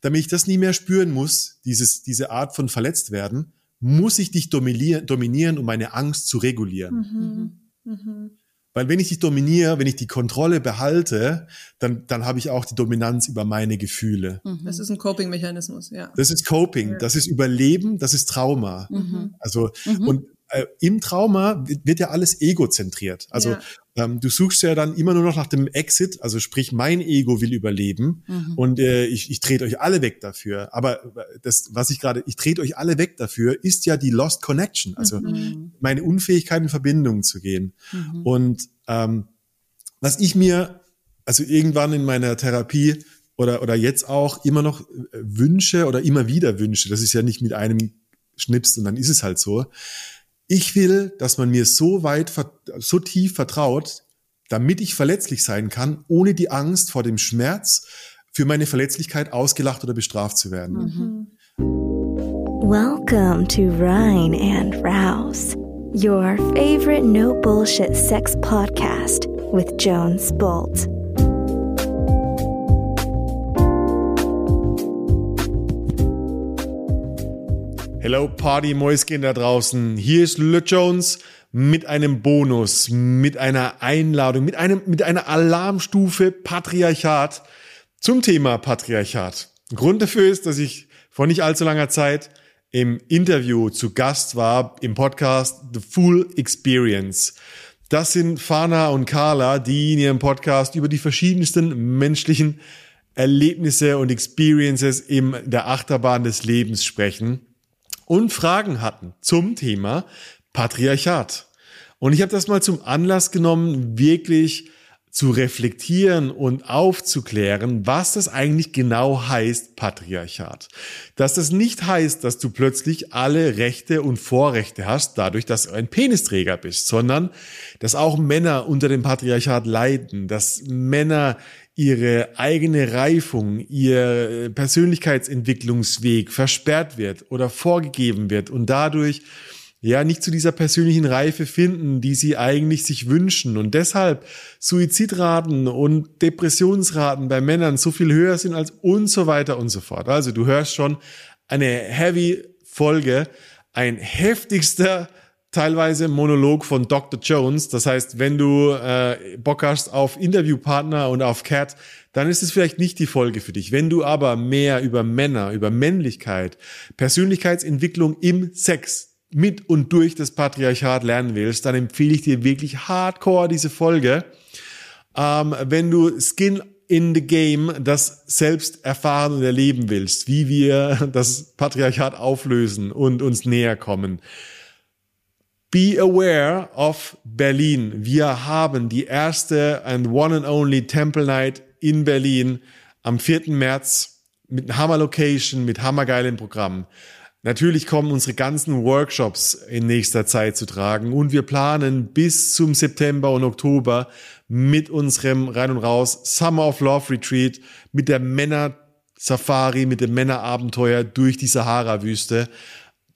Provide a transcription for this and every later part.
damit ich das nie mehr spüren muss, dieses, diese Art von verletzt werden, muss ich dich dominieren, dominieren um meine Angst zu regulieren. Mhm. Mhm. Weil wenn ich dich dominiere, wenn ich die Kontrolle behalte, dann, dann habe ich auch die Dominanz über meine Gefühle. Mhm. Das ist ein Coping-Mechanismus, ja. Das ist Coping, das ist Überleben, das ist Trauma. Mhm. Also, mhm. und äh, im Trauma wird, ja alles egozentriert. Also ja. ähm, du suchst ja dann immer nur noch nach dem Exit, also sprich, mein Ego will überleben mhm. und äh, ich, ich trete euch alle weg dafür. Aber das, was ich gerade, ich trete euch alle weg dafür, ist ja die Lost Connection, also mhm. meine Unfähigkeit in Verbindung zu gehen. Mhm. Und ähm, was ich mir, also irgendwann in meiner Therapie oder, oder jetzt auch immer noch äh, wünsche oder immer wieder wünsche, das ist ja nicht mit einem schnipst und dann ist es halt so, ich will, dass man mir so weit, so tief vertraut, damit ich verletzlich sein kann, ohne die Angst vor dem Schmerz für meine Verletzlichkeit ausgelacht oder bestraft zu werden. Mhm. Welcome to Rhine and Rouse, your favorite no bullshit sex podcast with Jones Bolt. Hello Party-Mäuschen da draußen. Hier ist Lülle Jones mit einem Bonus, mit einer Einladung, mit einem, mit einer Alarmstufe Patriarchat zum Thema Patriarchat. Grund dafür ist, dass ich vor nicht allzu langer Zeit im Interview zu Gast war im Podcast The Full Experience. Das sind Fana und Carla, die in ihrem Podcast über die verschiedensten menschlichen Erlebnisse und Experiences in der Achterbahn des Lebens sprechen und Fragen hatten zum Thema Patriarchat. Und ich habe das mal zum Anlass genommen, wirklich zu reflektieren und aufzuklären, was das eigentlich genau heißt, Patriarchat. Dass das nicht heißt, dass du plötzlich alle Rechte und Vorrechte hast, dadurch, dass du ein Penisträger bist, sondern dass auch Männer unter dem Patriarchat leiden, dass Männer ihre eigene Reifung, ihr Persönlichkeitsentwicklungsweg versperrt wird oder vorgegeben wird und dadurch ja nicht zu dieser persönlichen Reife finden, die sie eigentlich sich wünschen und deshalb Suizidraten und Depressionsraten bei Männern so viel höher sind als und so weiter und so fort. Also du hörst schon eine heavy Folge, ein heftigster teilweise Monolog von Dr. Jones. Das heißt, wenn du äh, Bock hast auf Interviewpartner und auf Cat, dann ist es vielleicht nicht die Folge für dich. Wenn du aber mehr über Männer, über Männlichkeit, Persönlichkeitsentwicklung im Sex mit und durch das Patriarchat lernen willst, dann empfehle ich dir wirklich hardcore diese Folge. Ähm, wenn du Skin in the Game das selbst erfahren und erleben willst, wie wir das Patriarchat auflösen und uns näher kommen, Be aware of Berlin. Wir haben die erste and one and only Temple Night in Berlin am 4. März mit einer Hammer Location, mit hammergeilen Programmen. Natürlich kommen unsere ganzen Workshops in nächster Zeit zu tragen und wir planen bis zum September und Oktober mit unserem Rein und Raus Summer of Love Retreat, mit der Männer Safari, mit dem Männerabenteuer durch die Sahara-Wüste.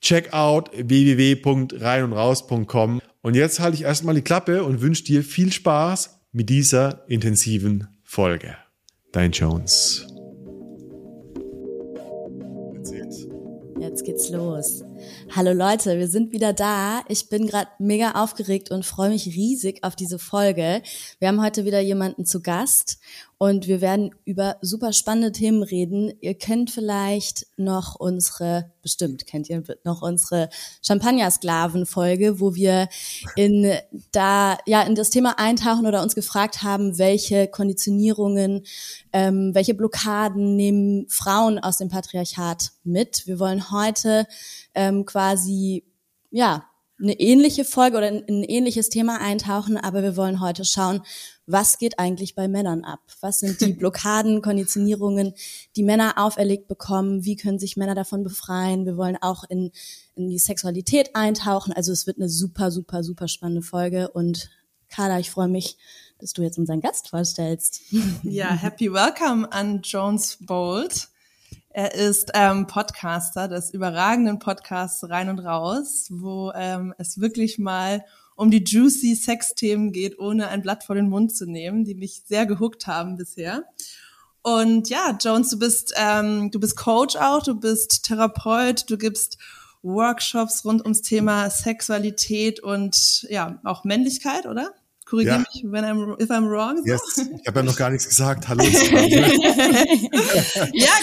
Check out www.reinundraus.com. Und jetzt halte ich erstmal die Klappe und wünsche dir viel Spaß mit dieser intensiven Folge. Dein Jones. Jetzt geht's los. Hallo Leute, wir sind wieder da. Ich bin gerade mega aufgeregt und freue mich riesig auf diese Folge. Wir haben heute wieder jemanden zu Gast und wir werden über super spannende Themen reden. Ihr kennt vielleicht noch unsere, bestimmt kennt ihr noch unsere Champagner-Sklaven-Folge, wo wir in da ja in das Thema eintauchen oder uns gefragt haben, welche Konditionierungen, ähm, welche Blockaden nehmen Frauen aus dem Patriarchat mit. Wir wollen heute ähm, quasi ja eine ähnliche Folge oder ein, ein ähnliches Thema eintauchen, aber wir wollen heute schauen, was geht eigentlich bei Männern ab? Was sind die Blockaden, Konditionierungen, die Männer auferlegt bekommen? Wie können sich Männer davon befreien? Wir wollen auch in, in die Sexualität eintauchen. Also es wird eine super, super, super spannende Folge. Und Carla, ich freue mich, dass du jetzt unseren Gast vorstellst. Ja, happy welcome an Jones Bolt. Er ist ähm, Podcaster des überragenden Podcasts Rein und Raus, wo ähm, es wirklich mal um die juicy Sex-Themen geht, ohne ein Blatt vor den Mund zu nehmen, die mich sehr gehuckt haben bisher. Und ja, Jones, du bist, ähm, du bist Coach auch, du bist Therapeut, du gibst Workshops rund ums Thema Sexualität und ja, auch Männlichkeit, oder? Korrigiere ja. mich, wenn I'm, if I'm wrong. So. Yes. Ich habe ja noch gar nichts gesagt. Hallo. ja,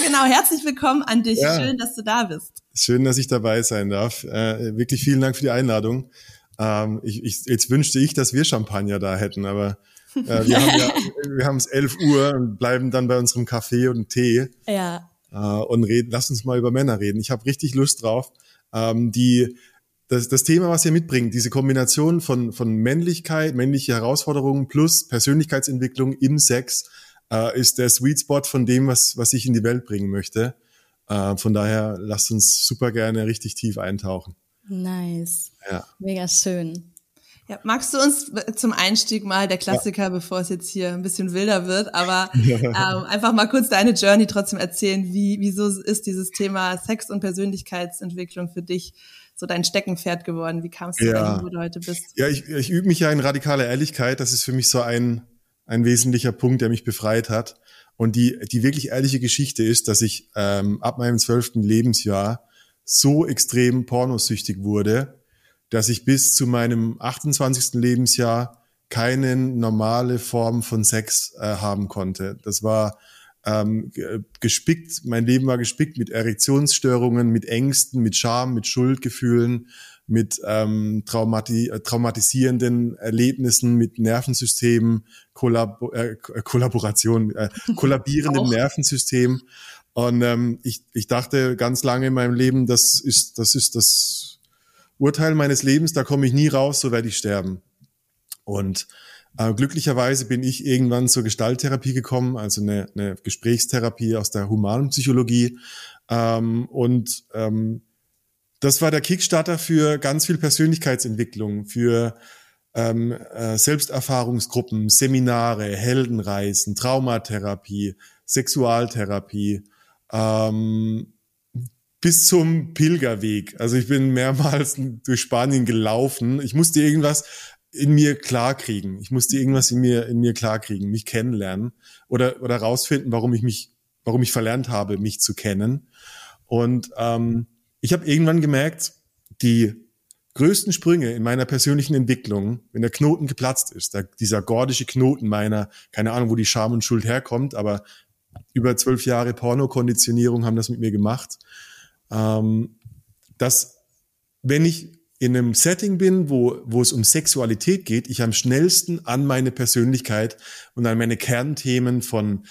genau. Herzlich willkommen an dich. Ja. Schön, dass du da bist. Schön, dass ich dabei sein darf. Äh, wirklich vielen Dank für die Einladung. Ähm, ich, ich, jetzt wünschte ich, dass wir Champagner da hätten, aber äh, wir haben ja, wir haben es 11 Uhr und bleiben dann bei unserem Kaffee und Tee. Ja. Äh, und reden, lass uns mal über Männer reden. Ich habe richtig Lust drauf. Ähm, die das, das Thema, was ihr mitbringt, diese Kombination von, von Männlichkeit, männliche Herausforderungen plus Persönlichkeitsentwicklung im Sex, äh, ist der Sweet Spot von dem, was, was ich in die Welt bringen möchte. Äh, von daher lasst uns super gerne richtig tief eintauchen. Nice. Ja. Mega schön. Ja, magst du uns zum Einstieg mal der Klassiker, ja. bevor es jetzt hier ein bisschen wilder wird, aber ähm, einfach mal kurz deine Journey trotzdem erzählen. Wie, wieso ist dieses Thema Sex und Persönlichkeitsentwicklung für dich so dein Steckenpferd geworden? Wie kamst du ja. dahin, wo du heute bist? Ja, ich, ich übe mich ja in radikaler Ehrlichkeit. Das ist für mich so ein, ein wesentlicher Punkt, der mich befreit hat. Und die, die wirklich ehrliche Geschichte ist, dass ich ähm, ab meinem zwölften Lebensjahr so extrem pornosüchtig wurde, dass ich bis zu meinem 28. Lebensjahr keine normale Form von Sex äh, haben konnte. Das war ähm, gespickt, mein Leben war gespickt mit Erektionsstörungen, mit Ängsten, mit Scham, mit Schuldgefühlen, mit ähm, traumati äh, traumatisierenden Erlebnissen, mit Nervensystemen, Kollab äh, Kollaboration, äh, kollabierendem Nervensystem. Und ähm, ich, ich dachte ganz lange in meinem Leben, das ist, das ist das Urteil meines Lebens, da komme ich nie raus, so werde ich sterben. Und äh, glücklicherweise bin ich irgendwann zur Gestalttherapie gekommen, also eine, eine Gesprächstherapie aus der humanen Psychologie. Ähm, und ähm, das war der Kickstarter für ganz viel Persönlichkeitsentwicklung, für ähm, äh, Selbsterfahrungsgruppen, Seminare, Heldenreisen, Traumatherapie, Sexualtherapie, ähm, bis zum Pilgerweg. Also ich bin mehrmals durch Spanien gelaufen. Ich musste irgendwas in mir klarkriegen. Ich musste irgendwas in mir, in mir klarkriegen, mich kennenlernen oder, oder rausfinden, warum ich mich, warum ich verlernt habe, mich zu kennen. Und ähm, ich habe irgendwann gemerkt, die größten Sprünge in meiner persönlichen Entwicklung, wenn der Knoten geplatzt ist, der, dieser gordische Knoten meiner, keine Ahnung, wo die Scham und Schuld herkommt, aber über zwölf Jahre Pornokonditionierung haben das mit mir gemacht, ähm, dass wenn ich in einem Setting bin, wo, wo es um Sexualität geht, ich am schnellsten an meine Persönlichkeit und an meine Kernthemen von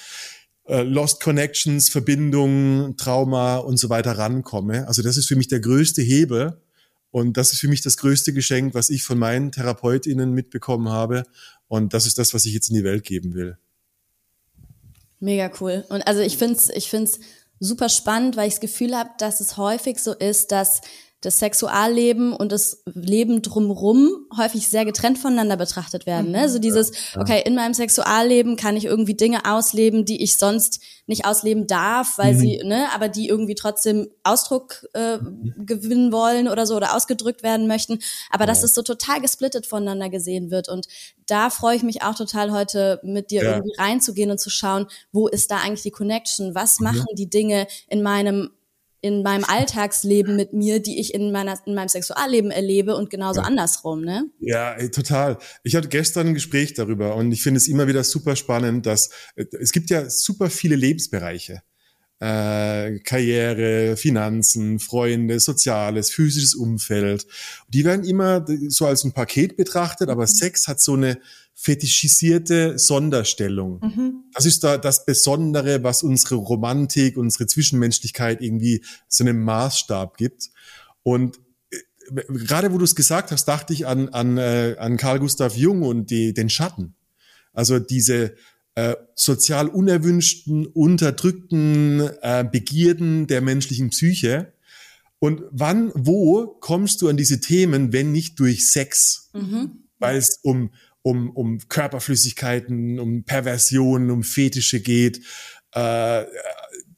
äh, Lost Connections, Verbindungen, Trauma und so weiter rankomme. Also das ist für mich der größte Hebel und das ist für mich das größte Geschenk, was ich von meinen TherapeutInnen mitbekommen habe. Und das ist das, was ich jetzt in die Welt geben will. Mega cool. Und also ich finde es ich find's super spannend, weil ich das Gefühl habe, dass es häufig so ist, dass das Sexualleben und das Leben drumrum häufig sehr getrennt voneinander betrachtet werden. Ne? So mhm. dieses, okay, in meinem Sexualleben kann ich irgendwie Dinge ausleben, die ich sonst nicht ausleben darf, weil mhm. sie, ne, aber die irgendwie trotzdem Ausdruck äh, gewinnen wollen oder so oder ausgedrückt werden möchten. Aber ja. dass es so total gesplittet voneinander gesehen wird. Und da freue ich mich auch total heute mit dir ja. irgendwie reinzugehen und zu schauen, wo ist da eigentlich die Connection? Was machen ja. die Dinge in meinem in meinem Alltagsleben mit mir, die ich in, meiner, in meinem Sexualleben erlebe und genauso ja. andersrum, ne? Ja, ey, total. Ich hatte gestern ein Gespräch darüber und ich finde es immer wieder super spannend, dass äh, es gibt ja super viele Lebensbereiche. Äh, Karriere, Finanzen, Freunde, Soziales, physisches Umfeld. Die werden immer so als ein Paket betrachtet, aber mhm. Sex hat so eine fetischisierte Sonderstellung. Mhm. Das ist da das Besondere, was unsere Romantik, unsere Zwischenmenschlichkeit irgendwie so einen Maßstab gibt. Und äh, gerade wo du es gesagt hast, dachte ich an, an, äh, an Carl Gustav Jung und die, den Schatten. Also diese äh, sozial unerwünschten, unterdrückten äh, Begierden der menschlichen Psyche. Und wann, wo kommst du an diese Themen, wenn nicht durch Sex? Mhm. Weil es um, um, um Körperflüssigkeiten, um Perversionen, um Fetische geht. Äh,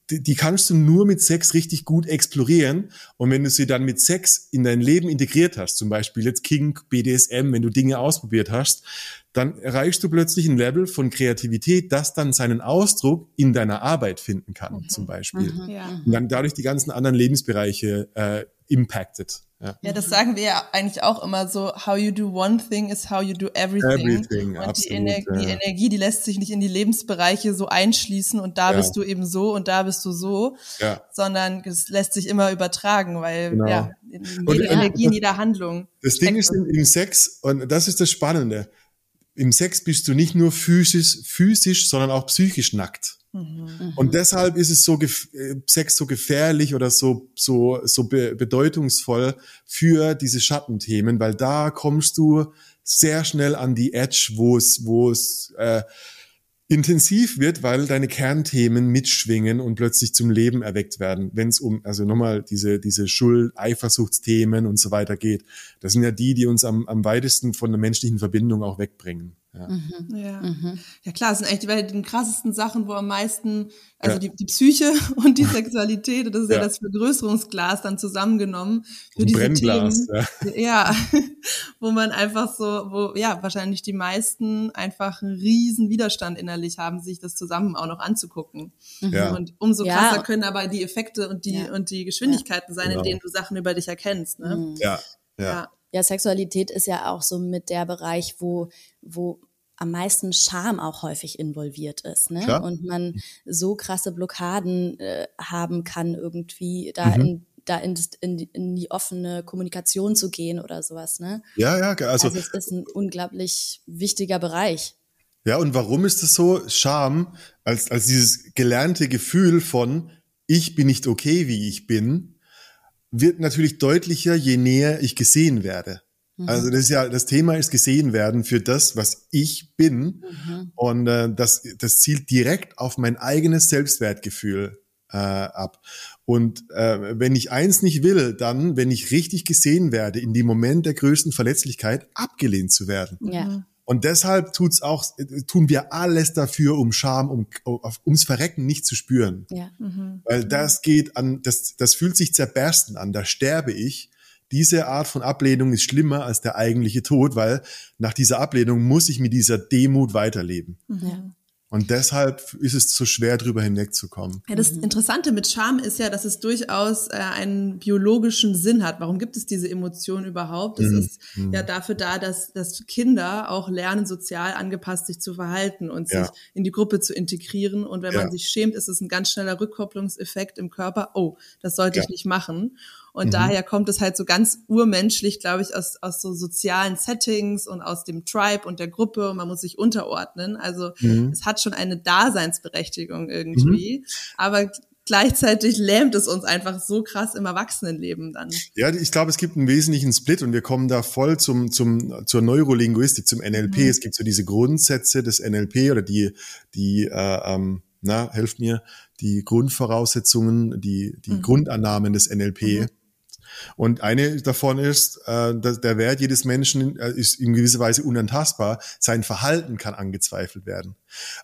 die, die kannst du nur mit Sex richtig gut explorieren. Und wenn du sie dann mit Sex in dein Leben integriert hast, zum Beispiel jetzt Kink, BDSM, wenn du Dinge ausprobiert hast, dann erreichst du plötzlich ein Level von Kreativität, das dann seinen Ausdruck in deiner Arbeit finden kann, mhm. zum Beispiel. Mhm. Ja. Und dann dadurch die ganzen anderen Lebensbereiche äh, impacted. Ja. ja, das sagen wir ja eigentlich auch immer so, how you do one thing is how you do everything. everything und absolut, die, Ener ja. die, Energie, die lässt sich nicht in die Lebensbereiche so einschließen und da ja. bist du eben so und da bist du so, sondern es lässt sich immer übertragen, weil genau. ja, in jede und, Energie, in jeder Handlung. Das Ding ist im, im Sex, und das ist das Spannende, im Sex bist du nicht nur physisch, physisch, sondern auch psychisch nackt. Mhm. Und deshalb ist es so äh, Sex so gefährlich oder so so so be bedeutungsvoll für diese Schattenthemen, weil da kommst du sehr schnell an die Edge, wo es wo es äh, intensiv wird, weil deine Kernthemen mitschwingen und plötzlich zum Leben erweckt werden, wenn es um, also nochmal diese, diese Schuld, Eifersuchtsthemen und so weiter geht. Das sind ja die, die uns am, am weitesten von der menschlichen Verbindung auch wegbringen. Ja. Mhm. Ja. Mhm. ja klar, das sind eigentlich die, die krassesten Sachen, wo am meisten, also ja. die, die Psyche und die Sexualität, das ist ja, ja das Vergrößerungsglas dann zusammengenommen für diese Brennglas, Themen. Ja. ja, wo man einfach so, wo ja wahrscheinlich die meisten einfach einen riesen Widerstand innerlich haben, sich das zusammen auch noch anzugucken. Ja. Und umso krasser können aber die Effekte und die und die Geschwindigkeiten sein, genau. in denen du Sachen über dich erkennst. Ne? Mhm. Ja. ja ja, Sexualität ist ja auch so mit der Bereich, wo, wo am meisten Scham auch häufig involviert ist. Ne? Klar. Und man so krasse Blockaden äh, haben kann, irgendwie da mhm. in da in, in, in, die offene Kommunikation zu gehen oder sowas. Ne? Ja, ja, also, also es ist ein unglaublich wichtiger Bereich. Ja, und warum ist es so? Scham als, als dieses gelernte Gefühl von, ich bin nicht okay, wie ich bin, wird natürlich deutlicher, je näher ich gesehen werde. Mhm. Also das ist ja, das Thema ist gesehen werden für das, was ich bin. Mhm. Und äh, das, das zielt direkt auf mein eigenes Selbstwertgefühl äh, ab. Und äh, wenn ich eins nicht will, dann, wenn ich richtig gesehen werde, in dem Moment der größten Verletzlichkeit, abgelehnt zu werden. Ja. Und deshalb tut's auch, tun wir alles dafür, um Scham, um, ums Verrecken nicht zu spüren. Ja. Mhm. Weil das geht an, das, das fühlt sich zerbersten an, da sterbe ich. Diese Art von Ablehnung ist schlimmer als der eigentliche Tod, weil nach dieser Ablehnung muss ich mit dieser Demut weiterleben. Mhm. Ja. Und deshalb ist es so schwer, drüber hinwegzukommen. Ja, das Interessante mit Scham ist ja, dass es durchaus äh, einen biologischen Sinn hat. Warum gibt es diese Emotion überhaupt? Es mhm. ist mhm. ja dafür da, dass, dass Kinder auch lernen, sozial angepasst sich zu verhalten und ja. sich in die Gruppe zu integrieren. Und wenn ja. man sich schämt, ist es ein ganz schneller Rückkopplungseffekt im Körper. Oh, das sollte ja. ich nicht machen. Und mhm. daher kommt es halt so ganz urmenschlich, glaube ich, aus, aus so sozialen Settings und aus dem Tribe und der Gruppe und man muss sich unterordnen. Also mhm. es hat schon eine Daseinsberechtigung irgendwie. Mhm. Aber gleichzeitig lähmt es uns einfach so krass im Erwachsenenleben dann. Ja, ich glaube, es gibt einen wesentlichen Split und wir kommen da voll zum, zum, zur Neurolinguistik, zum NLP. Mhm. Es gibt so diese Grundsätze des NLP oder die, die, äh, ähm, na, helft mir, die Grundvoraussetzungen, die, die mhm. Grundannahmen des NLP. Mhm. Und eine davon ist, äh, dass der Wert jedes Menschen äh, ist in gewisser Weise unantastbar. Sein Verhalten kann angezweifelt werden.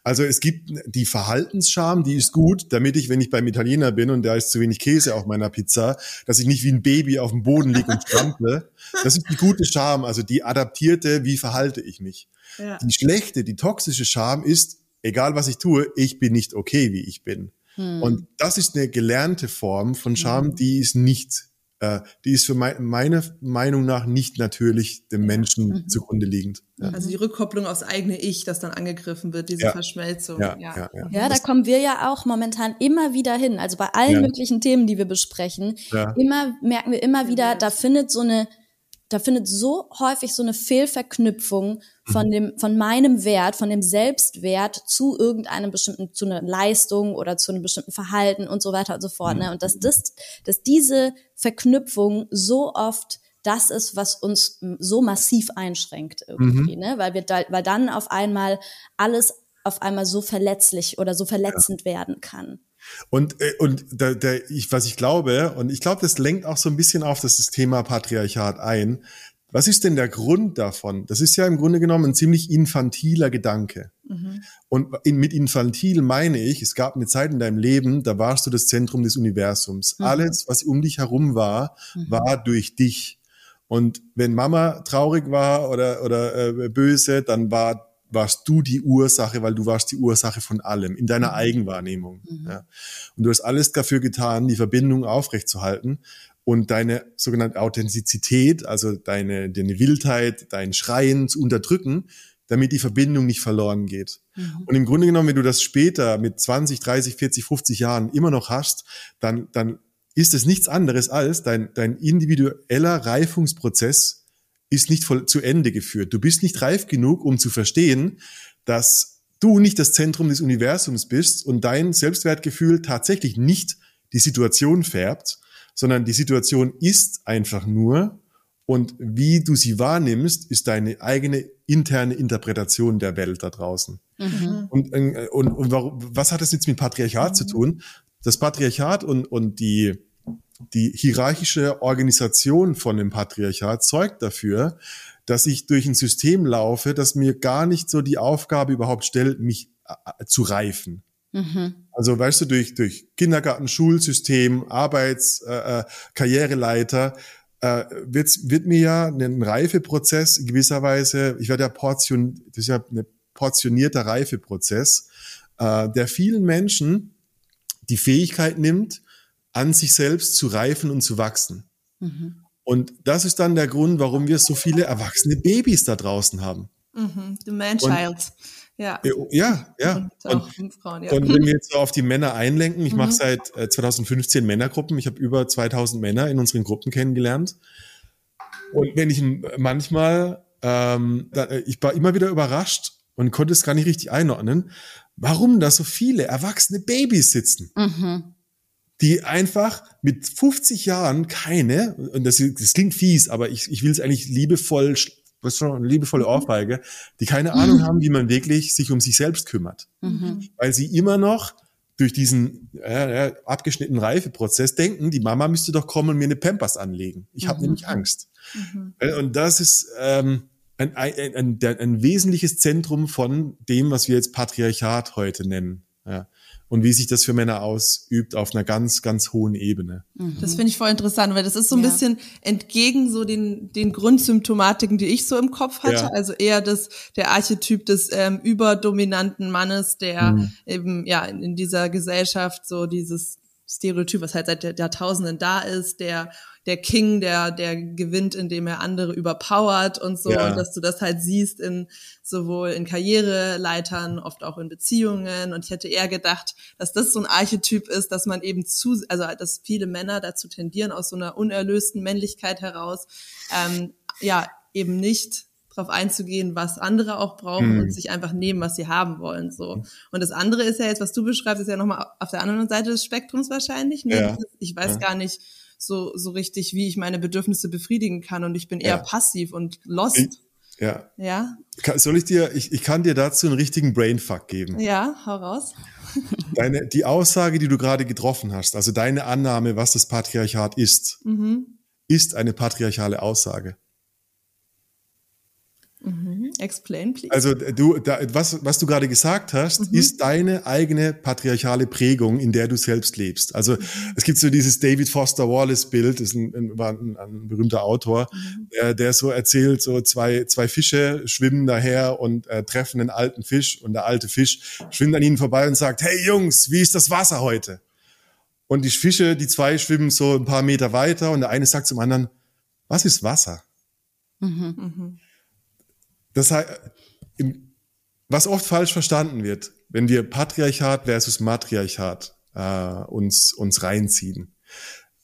Also es gibt die Verhaltensscham, die ist gut, damit ich, wenn ich beim Italiener bin und da ist zu wenig Käse auf meiner Pizza, dass ich nicht wie ein Baby auf dem Boden liege und strample. Das ist die gute Scham, also die adaptierte, wie verhalte ich mich. Ja. Die schlechte, die toxische Scham ist, egal was ich tue, ich bin nicht okay, wie ich bin. Hm. Und das ist eine gelernte Form von Scham, hm. die ist nicht äh, die ist für mein, meine Meinung nach nicht natürlich dem Menschen mhm. zugrunde liegend. Ja. Also die Rückkopplung aufs eigene Ich, das dann angegriffen wird, diese ja. Verschmelzung. Ja, ja. Ja, ja. da kommen wir ja auch momentan immer wieder hin. Also bei allen möglichen Themen, die wir besprechen, immer merken wir immer wieder, da findet so eine da findet so häufig so eine Fehlverknüpfung von mhm. dem, von meinem Wert, von dem Selbstwert zu irgendeinem bestimmten, zu einer Leistung oder zu einem bestimmten Verhalten und so weiter und so fort. Ne? Und dass das, dass diese Verknüpfung so oft das ist, was uns so massiv einschränkt irgendwie, mhm. ne? Weil wir da, weil dann auf einmal alles auf einmal so verletzlich oder so verletzend ja. werden kann. Und, äh, und da, da, ich, was ich glaube, und ich glaube, das lenkt auch so ein bisschen auf das Thema Patriarchat ein. Was ist denn der Grund davon? Das ist ja im Grunde genommen ein ziemlich infantiler Gedanke. Mhm. Und in, mit infantil meine ich, es gab eine Zeit in deinem Leben, da warst du das Zentrum des Universums. Mhm. Alles, was um dich herum war, mhm. war durch dich. Und wenn Mama traurig war oder, oder äh, böse, dann war warst du die Ursache, weil du warst die Ursache von allem in deiner mhm. Eigenwahrnehmung. Mhm. Ja. Und du hast alles dafür getan, die Verbindung aufrechtzuerhalten und deine sogenannte Authentizität, also deine, deine Wildheit, dein Schreien zu unterdrücken, damit die Verbindung nicht verloren geht. Mhm. Und im Grunde genommen, wenn du das später mit 20, 30, 40, 50 Jahren immer noch hast, dann, dann ist es nichts anderes als dein, dein individueller Reifungsprozess ist nicht voll zu Ende geführt. Du bist nicht reif genug, um zu verstehen, dass du nicht das Zentrum des Universums bist und dein Selbstwertgefühl tatsächlich nicht die Situation färbt, sondern die Situation ist einfach nur und wie du sie wahrnimmst, ist deine eigene interne Interpretation der Welt da draußen. Mhm. Und, äh, und, und was hat das jetzt mit Patriarchat mhm. zu tun? Das Patriarchat und, und die, die hierarchische Organisation von dem Patriarchat zeugt dafür, dass ich durch ein System laufe, das mir gar nicht so die Aufgabe überhaupt stellt, mich äh, zu reifen. Mhm. Also weißt du, durch, durch Kindergarten, Schulsystem, Arbeits-, äh, äh, Karriereleiter äh, wird, wird mir ja ein Reifeprozess in gewisser Weise, ich werde ja portion, das ist ja ein portionierter Reifeprozess, äh, der vielen Menschen die Fähigkeit nimmt, an sich selbst zu reifen und zu wachsen. Mhm. Und das ist dann der Grund, warum wir so viele erwachsene Babys da draußen haben. Mhm, the man-child. Ja. Ja, ja. Und, Frauen, ja. und, wenn wir jetzt auf die Männer einlenken, ich mhm. mache seit 2015 äh, Männergruppen, ich habe über 2000 Männer in unseren Gruppen kennengelernt. Und wenn ich manchmal, ähm, da, äh, ich war immer wieder überrascht und konnte es gar nicht richtig einordnen, warum da so viele erwachsene Babys sitzen. Mhm die einfach mit 50 Jahren keine, und das, das klingt fies, aber ich, ich will es eigentlich liebevoll, was schon eine liebevolle mhm. Ohrfeige, die keine Ahnung mhm. haben, wie man wirklich sich um sich selbst kümmert. Mhm. Weil sie immer noch durch diesen äh, abgeschnittenen Reifeprozess denken, die Mama müsste doch kommen und mir eine Pampers anlegen. Ich habe mhm. nämlich Angst. Mhm. Äh, und das ist ähm, ein, ein, ein, ein, ein wesentliches Zentrum von dem, was wir jetzt Patriarchat heute nennen. Ja und wie sich das für Männer ausübt auf einer ganz, ganz hohen Ebene. Mhm. Das finde ich voll interessant, weil das ist so ein ja. bisschen entgegen so den, den Grundsymptomatiken, die ich so im Kopf hatte. Ja. Also eher das, der Archetyp des ähm, überdominanten Mannes, der mhm. eben ja in, in dieser Gesellschaft so dieses Stereotyp, was halt seit Jahrtausenden da ist, der der King, der, der gewinnt, indem er andere überpowert und so, ja. und dass du das halt siehst in sowohl in Karriereleitern, oft auch in Beziehungen. Und ich hätte eher gedacht, dass das so ein Archetyp ist, dass man eben zu, also dass viele Männer dazu tendieren, aus so einer unerlösten Männlichkeit heraus, ähm, ja, eben nicht darauf einzugehen, was andere auch brauchen mhm. und sich einfach nehmen, was sie haben wollen. So. Und das andere ist ja jetzt, was du beschreibst, ist ja nochmal auf der anderen Seite des Spektrums wahrscheinlich. Ne? Ja. Ich weiß ja. gar nicht, so, so richtig, wie ich meine Bedürfnisse befriedigen kann und ich bin eher ja. passiv und lost. Ich, ja. Ja. Soll ich dir, ich, ich kann dir dazu einen richtigen Brainfuck geben. Ja, hau raus. Deine, die Aussage, die du gerade getroffen hast, also deine Annahme, was das Patriarchat ist, mhm. ist eine patriarchale Aussage. Mhm. Explain, please. Also du, da, was, was du gerade gesagt hast, mhm. ist deine eigene patriarchale Prägung, in der du selbst lebst. Also mhm. es gibt so dieses David Foster Wallace Bild, ist ein, ein, war ein, ein berühmter Autor, mhm. der, der so erzählt, so zwei, zwei Fische schwimmen daher und äh, treffen einen alten Fisch und der alte Fisch schwimmt an ihnen vorbei und sagt, hey Jungs, wie ist das Wasser heute? Und die Fische, die zwei schwimmen so ein paar Meter weiter und der eine sagt zum anderen, was ist Wasser? Mhm. Das heißt, was oft falsch verstanden wird, wenn wir Patriarchat versus Matriarchat äh, uns, uns reinziehen,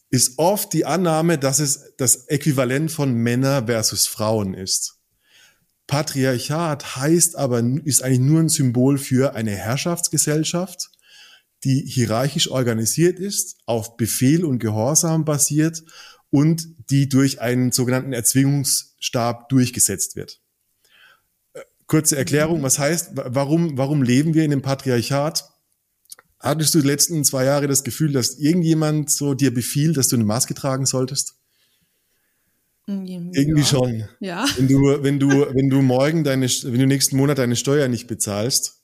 ist oft die Annahme, dass es das Äquivalent von Männer versus Frauen ist. Patriarchat heißt aber, ist eigentlich nur ein Symbol für eine Herrschaftsgesellschaft, die hierarchisch organisiert ist, auf Befehl und Gehorsam basiert und die durch einen sogenannten Erzwingungsstab durchgesetzt wird. Kurze Erklärung, was heißt, warum, warum leben wir in dem Patriarchat? Hattest du die letzten zwei Jahre das Gefühl, dass irgendjemand so dir befiehlt, dass du eine Maske tragen solltest? Mm, Irgendwie ja. schon. Ja. Wenn du, wenn du, wenn du morgen deine, wenn du nächsten Monat deine Steuer nicht bezahlst,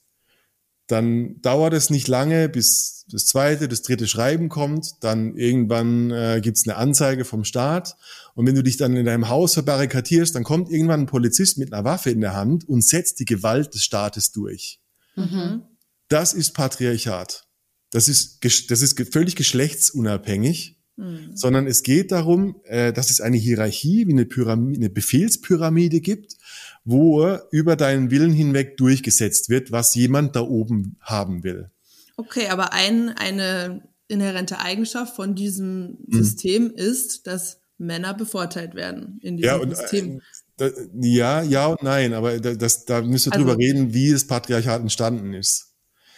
dann dauert es nicht lange, bis das zweite, das dritte Schreiben kommt. Dann irgendwann äh, gibt es eine Anzeige vom Staat. Und wenn du dich dann in deinem Haus verbarrikadierst, dann kommt irgendwann ein Polizist mit einer Waffe in der Hand und setzt die Gewalt des Staates durch. Mhm. Das ist Patriarchat. Das ist, das ist völlig geschlechtsunabhängig, mhm. sondern es geht darum, äh, dass es eine Hierarchie, wie eine, Pyramide, eine Befehlspyramide gibt wo über deinen Willen hinweg durchgesetzt wird, was jemand da oben haben will. Okay, aber ein, eine inhärente Eigenschaft von diesem mhm. System ist, dass Männer bevorteilt werden in diesem ja, und, System. Äh, ja, ja und nein, aber das, da müsst ihr also, drüber reden, wie das Patriarchat entstanden ist.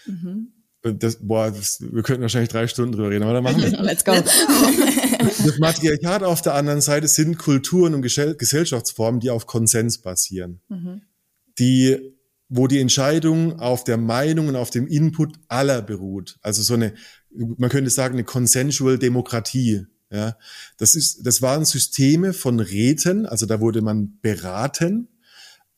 Mhm. Das, boah, das, wir könnten wahrscheinlich drei Stunden drüber reden, aber dann machen wir. Let's go. das Matriarchat auf der anderen Seite sind Kulturen und Gesellschaftsformen, die auf Konsens basieren. Mhm. Die, wo die Entscheidung auf der Meinung und auf dem Input aller beruht. Also so eine, man könnte sagen, eine consensual Demokratie. Ja, das ist, das waren Systeme von Räten, also da wurde man beraten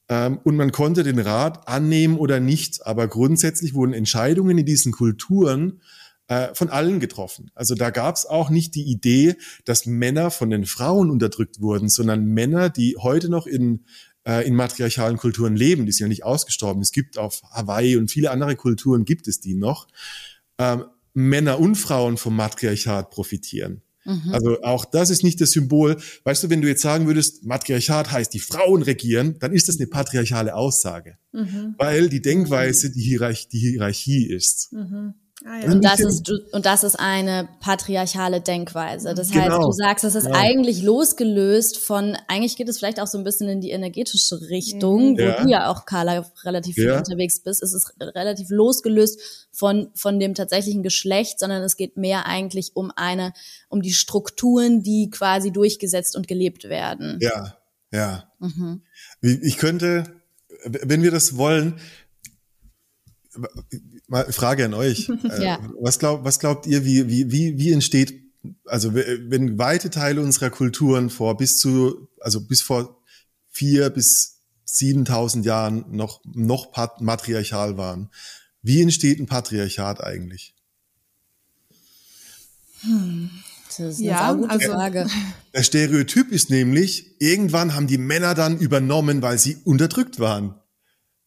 ähm, und man konnte den Rat annehmen oder nicht, aber grundsätzlich wurden Entscheidungen in diesen Kulturen äh, von allen getroffen. Also da gab es auch nicht die Idee, dass Männer von den Frauen unterdrückt wurden, sondern Männer, die heute noch in äh, in matriarchalen Kulturen leben, die sind ja nicht ausgestorben. Es gibt auf Hawaii und viele andere Kulturen gibt es die noch. Ähm, Männer und Frauen vom Matriarchat profitieren. Mhm. Also auch das ist nicht das Symbol. Weißt du, wenn du jetzt sagen würdest, Matriarchat heißt, die Frauen regieren, dann ist das eine patriarchale Aussage. Mhm. Weil die Denkweise die, Hierarch die Hierarchie ist. Mhm. Ah, ja. Und das ist und das ist eine patriarchale Denkweise. Das genau. heißt, du sagst, das ist genau. eigentlich losgelöst von, eigentlich geht es vielleicht auch so ein bisschen in die energetische Richtung, mhm. wo ja. du ja auch Carla relativ viel ja. unterwegs bist. Es ist relativ losgelöst von von dem tatsächlichen Geschlecht, sondern es geht mehr eigentlich um eine um die Strukturen, die quasi durchgesetzt und gelebt werden. Ja, ja. Mhm. Ich könnte, wenn wir das wollen, mal Frage an euch. Äh, ja. Was, glaubt, was glaubt ihr, wie, wie, wie, wie entsteht, also wenn weite Teile unserer Kulturen vor bis zu, also bis vor vier bis 7000 Jahren noch, noch matriarchal waren, wie entsteht ein Patriarchat eigentlich? Hm. Das ist eine ja, gute also, Frage. Der Stereotyp ist nämlich, irgendwann haben die Männer dann übernommen, weil sie unterdrückt waren.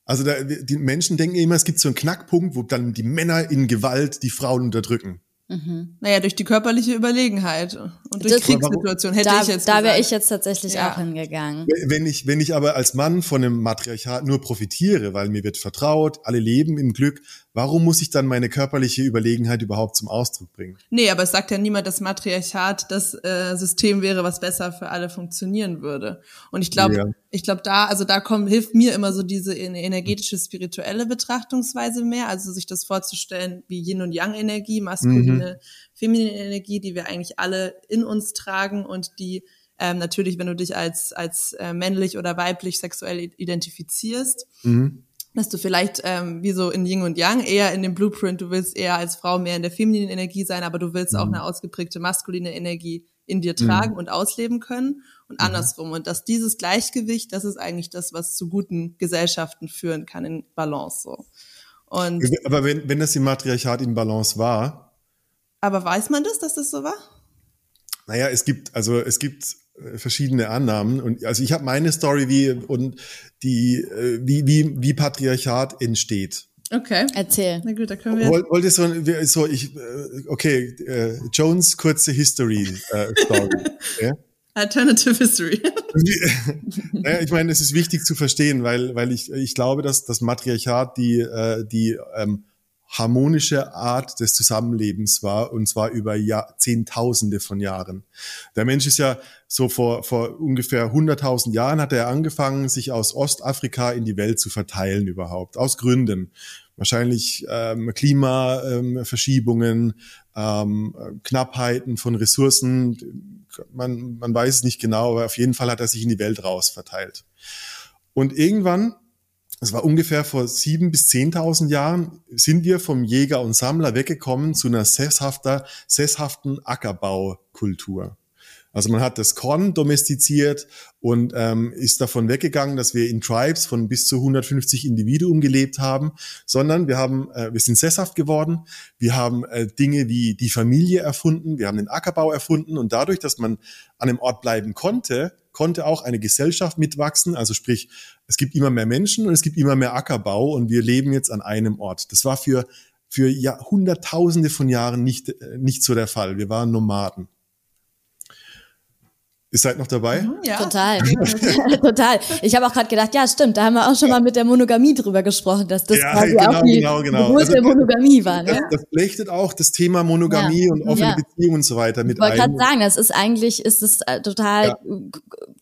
Also da, die Menschen denken immer, es gibt so einen Knackpunkt, wo dann die Männer in Gewalt die Frauen unterdrücken. Mhm. Naja, durch die körperliche Überlegenheit und durch das, Kriegssituation hätte da, ich jetzt Da wäre ich jetzt tatsächlich ja. auch hingegangen. Wenn ich, wenn ich aber als Mann von einem Matriarchat nur profitiere, weil mir wird vertraut, alle leben im Glück, warum muss ich dann meine körperliche Überlegenheit überhaupt zum Ausdruck bringen? Nee, aber es sagt ja niemand, dass Matriarchat das äh, System wäre, was besser für alle funktionieren würde. Und ich glaube, ja. ich glaube da, also da kommt, hilft mir immer so diese energetische, spirituelle Betrachtungsweise mehr, also sich das vorzustellen wie Yin und Yang Energie, maskuline, mhm. feminine Energie, die wir eigentlich alle in uns tragen und die ähm, natürlich, wenn du dich als als äh, männlich oder weiblich sexuell identifizierst, mhm dass du vielleicht ähm, wie so in Yin und Yang eher in dem Blueprint, du willst eher als Frau mehr in der femininen Energie sein, aber du willst mhm. auch eine ausgeprägte maskuline Energie in dir tragen mhm. und ausleben können und mhm. andersrum. Und dass dieses Gleichgewicht, das ist eigentlich das, was zu guten Gesellschaften führen kann in Balance so. Und aber wenn, wenn das im Matriarchat in Balance war. Aber weiß man das, dass das so war? Naja, es gibt, also es gibt verschiedene Annahmen und also ich habe meine Story wie und die äh, wie wie wie Patriarchat entsteht. Okay. Erzähl. Na gut, da können wir. Wollt, wollt ihr so, so ich äh, okay äh, Jones kurze History äh, Story. ja? Alternative History. naja, ich meine, es ist wichtig zu verstehen, weil weil ich ich glaube, dass das Matriarchat die äh, die ähm, harmonische Art des Zusammenlebens war, und zwar über Jahr, Zehntausende von Jahren. Der Mensch ist ja so vor, vor ungefähr 100.000 Jahren hat er angefangen, sich aus Ostafrika in die Welt zu verteilen überhaupt, aus Gründen. Wahrscheinlich ähm, Klimaverschiebungen, ähm, ähm, Knappheiten von Ressourcen. Man, man weiß es nicht genau, aber auf jeden Fall hat er sich in die Welt raus verteilt. Und irgendwann es war ungefähr vor sieben bis zehntausend Jahren, sind wir vom Jäger und Sammler weggekommen zu einer sesshafter, sesshaften Ackerbaukultur. Also man hat das Korn domestiziert und ähm, ist davon weggegangen, dass wir in Tribes von bis zu 150 Individuen gelebt haben, sondern wir haben, äh, wir sind sesshaft geworden, wir haben äh, Dinge wie die Familie erfunden, wir haben den Ackerbau erfunden und dadurch, dass man an einem Ort bleiben konnte, konnte auch eine Gesellschaft mitwachsen. Also sprich, es gibt immer mehr Menschen und es gibt immer mehr Ackerbau und wir leben jetzt an einem Ort. Das war für für Jahrhunderttausende von Jahren nicht, äh, nicht so der Fall. Wir waren Nomaden. Ihr seid noch dabei? Mhm, ja. Total. Total. Ich habe auch gerade gedacht, ja, stimmt, da haben wir auch schon mal mit der Monogamie drüber gesprochen, dass das ja, quasi genau, auch die genau, genau. also, der Monogamie war. Ne? Das, das flechtet auch das Thema Monogamie ja. und offene ja. Beziehungen und so weiter mit ich ein. Ich wollte gerade sagen, das ist eigentlich, ist es äh, total,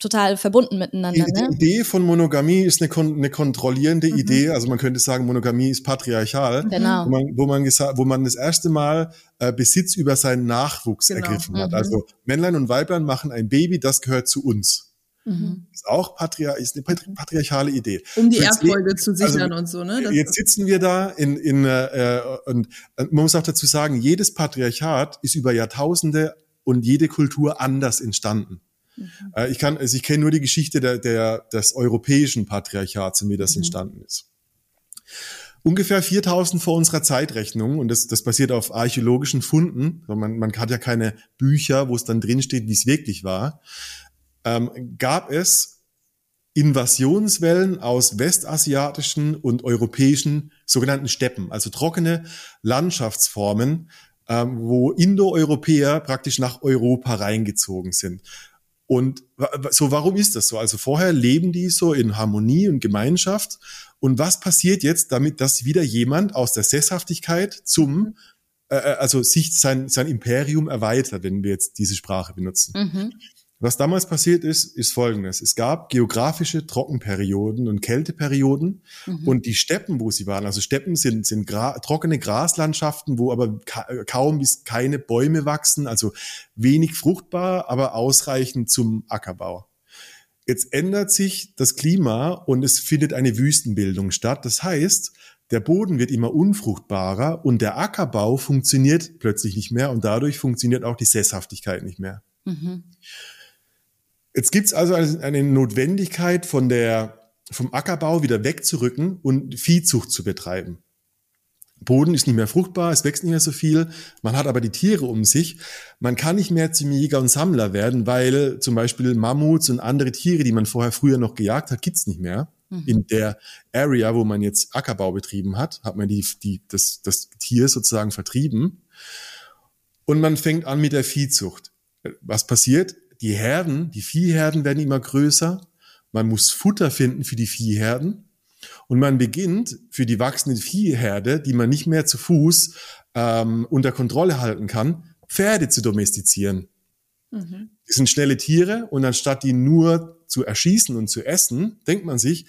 total verbunden miteinander. Die, ne? die Idee von Monogamie ist eine, eine kontrollierende mhm. Idee. Also man könnte sagen, Monogamie ist patriarchal. Genau. Wo man, wo man, gesagt, wo man das erste Mal äh, Besitz über seinen Nachwuchs genau. ergriffen hat. Mhm. Also Männlein und Weiblein machen ein Baby, das gehört zu uns. Mhm. Ist auch patria ist eine patriarchale Idee. Um die Erbfolge zu also sichern also, und so, ne? Das jetzt sitzen wir da in, in äh, und man muss auch dazu sagen, jedes Patriarchat ist über Jahrtausende und jede Kultur anders entstanden. Mhm. Äh, ich kann, also ich kenne nur die Geschichte der, der, des europäischen Patriarchats, in wie das mhm. entstanden ist ungefähr 4000 vor unserer Zeitrechnung und das, das basiert auf archäologischen Funden. Man, man hat ja keine Bücher, wo es dann drin steht, wie es wirklich war. Ähm, gab es Invasionswellen aus westasiatischen und europäischen sogenannten Steppen, also trockene Landschaftsformen, ähm, wo Indoeuropäer praktisch nach Europa reingezogen sind. Und so, warum ist das so? Also vorher leben die so in Harmonie und Gemeinschaft und was passiert jetzt damit, dass wieder jemand aus der Sesshaftigkeit zum, äh, äh, also sich sein, sein Imperium erweitert, wenn wir jetzt diese Sprache benutzen? Mhm. Was damals passiert ist, ist Folgendes. Es gab geografische Trockenperioden und Kälteperioden mhm. und die Steppen, wo sie waren, also Steppen sind, sind gra trockene Graslandschaften, wo aber ka kaum bis keine Bäume wachsen, also wenig fruchtbar, aber ausreichend zum Ackerbau. Jetzt ändert sich das Klima und es findet eine Wüstenbildung statt. Das heißt, der Boden wird immer unfruchtbarer und der Ackerbau funktioniert plötzlich nicht mehr und dadurch funktioniert auch die Sesshaftigkeit nicht mehr. Mhm. Jetzt gibt es also eine Notwendigkeit von der, vom Ackerbau wieder wegzurücken und Viehzucht zu betreiben. Boden ist nicht mehr fruchtbar, es wächst nicht mehr so viel, man hat aber die Tiere um sich. Man kann nicht mehr zum Jäger und Sammler werden, weil zum Beispiel Mammuts und andere Tiere, die man vorher früher noch gejagt hat, gibt's nicht mehr. Mhm. In der Area, wo man jetzt Ackerbau betrieben hat, hat man die, die, das, das Tier sozusagen vertrieben. Und man fängt an mit der Viehzucht. Was passiert? Die Herden, die Viehherden werden immer größer. Man muss Futter finden für die Viehherden. Und man beginnt für die wachsende Viehherde, die man nicht mehr zu Fuß ähm, unter Kontrolle halten kann, Pferde zu domestizieren. Mhm. Die sind schnelle Tiere und anstatt die nur zu erschießen und zu essen, denkt man sich,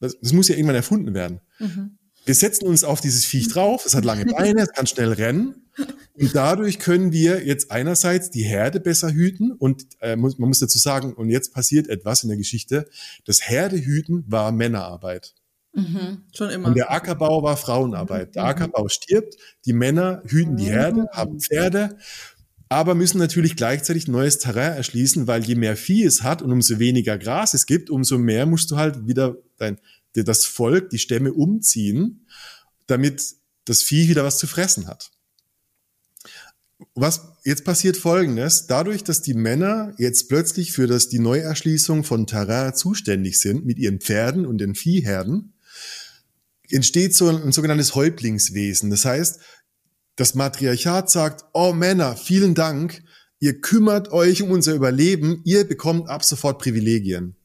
das, das muss ja irgendwann erfunden werden. Mhm. Wir setzen uns auf dieses Viech drauf, es hat lange Beine, es kann schnell rennen. Und dadurch können wir jetzt einerseits die Herde besser hüten und äh, muss, man muss dazu sagen, und jetzt passiert etwas in der Geschichte, das Herdehüten war Männerarbeit. Mhm, schon immer. Und der Ackerbau war Frauenarbeit. Der mhm. Ackerbau stirbt, die Männer hüten die Herde, mhm. haben Pferde, aber müssen natürlich gleichzeitig neues Terrain erschließen, weil je mehr Vieh es hat und umso weniger Gras es gibt, umso mehr musst du halt wieder dein, das Volk, die Stämme umziehen, damit das Vieh wieder was zu fressen hat. Was jetzt passiert Folgendes: Dadurch, dass die Männer jetzt plötzlich für das die Neuerschließung von Terrain zuständig sind mit ihren Pferden und den Viehherden, entsteht so ein, ein sogenanntes Häuptlingswesen. Das heißt, das Matriarchat sagt, oh Männer, vielen Dank, ihr kümmert euch um unser Überleben, ihr bekommt ab sofort Privilegien.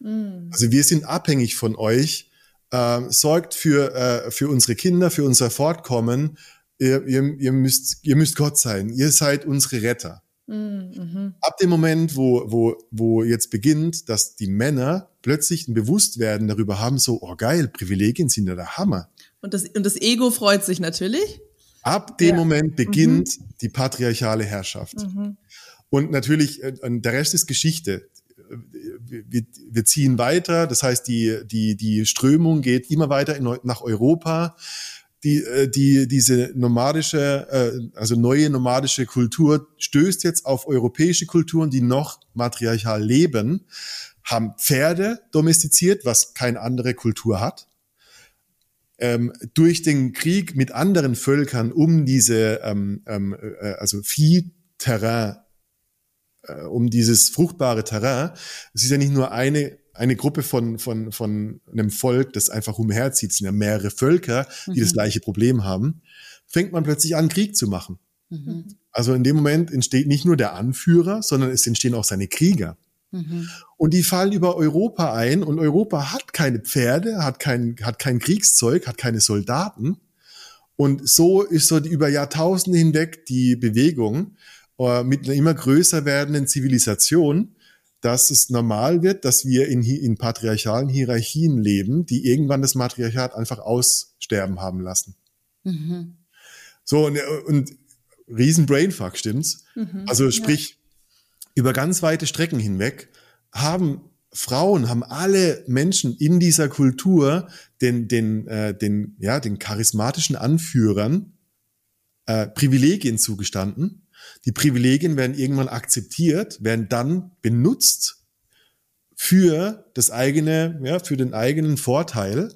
Mhm. Also wir sind abhängig von euch, äh, sorgt für, äh, für unsere Kinder, für unser Fortkommen, ihr, ihr, ihr, müsst, ihr müsst Gott sein, ihr seid unsere Retter. Mhm. Ab dem Moment, wo, wo, wo jetzt beginnt, dass die Männer plötzlich ein Bewusstwerden darüber haben, so, oh geil, Privilegien sind ja der Hammer. Und das, und das Ego freut sich natürlich. Ab dem ja. Moment beginnt mhm. die patriarchale Herrschaft. Mhm. Und natürlich, äh, der Rest ist Geschichte. Wir, wir, ziehen weiter, das heißt, die, die, die Strömung geht immer weiter in, nach Europa. Die, äh, die, diese nomadische, äh, also neue nomadische Kultur stößt jetzt auf europäische Kulturen, die noch matriarchal leben, haben Pferde domestiziert, was keine andere Kultur hat. Ähm, durch den Krieg mit anderen Völkern um diese, ähm, ähm, äh, also Viehterrain, äh, um dieses fruchtbare Terrain. Es ist ja nicht nur eine eine Gruppe von, von, von einem Volk, das einfach umherzieht, es sind ja mehrere Völker, die mhm. das gleiche Problem haben, fängt man plötzlich an, Krieg zu machen. Mhm. Also in dem Moment entsteht nicht nur der Anführer, sondern es entstehen auch seine Krieger. Mhm. Und die fallen über Europa ein und Europa hat keine Pferde, hat kein, hat kein Kriegszeug, hat keine Soldaten. Und so ist so die, über Jahrtausende hinweg die Bewegung äh, mit einer immer größer werdenden Zivilisation, dass es normal wird, dass wir in, in patriarchalen Hierarchien leben, die irgendwann das Matriarchat einfach aussterben haben lassen. Mhm. So, und, und riesen Brainfuck, stimmt's? Mhm. Also sprich, ja über ganz weite Strecken hinweg haben Frauen, haben alle Menschen in dieser Kultur den, den, äh, den, ja, den charismatischen Anführern äh, Privilegien zugestanden. Die Privilegien werden irgendwann akzeptiert, werden dann benutzt für das eigene, ja, für den eigenen Vorteil.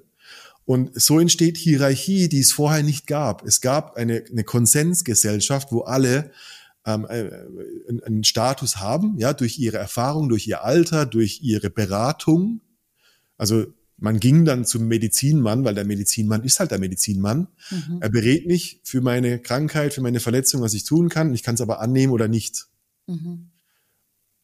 Und so entsteht Hierarchie, die es vorher nicht gab. Es gab eine, eine Konsensgesellschaft, wo alle ähm, äh, einen Status haben, ja, durch ihre Erfahrung, durch ihr Alter, durch ihre Beratung. Also man ging dann zum Medizinmann, weil der Medizinmann ist halt der Medizinmann. Mhm. Er berät mich für meine Krankheit, für meine Verletzung, was ich tun kann. Ich kann es aber annehmen oder nicht. Mhm.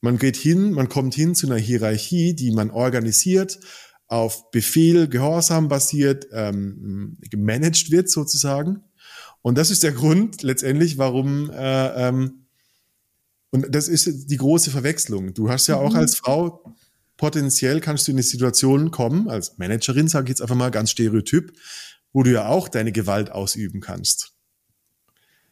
Man geht hin, man kommt hin zu einer Hierarchie, die man organisiert, auf Befehl, Gehorsam basiert, ähm, gemanagt wird sozusagen. Und das ist der Grund letztendlich, warum äh, ähm, und das ist die große Verwechslung. Du hast ja auch mhm. als Frau potenziell kannst du in eine Situation kommen, als Managerin, sage ich jetzt einfach mal ganz stereotyp, wo du ja auch deine Gewalt ausüben kannst.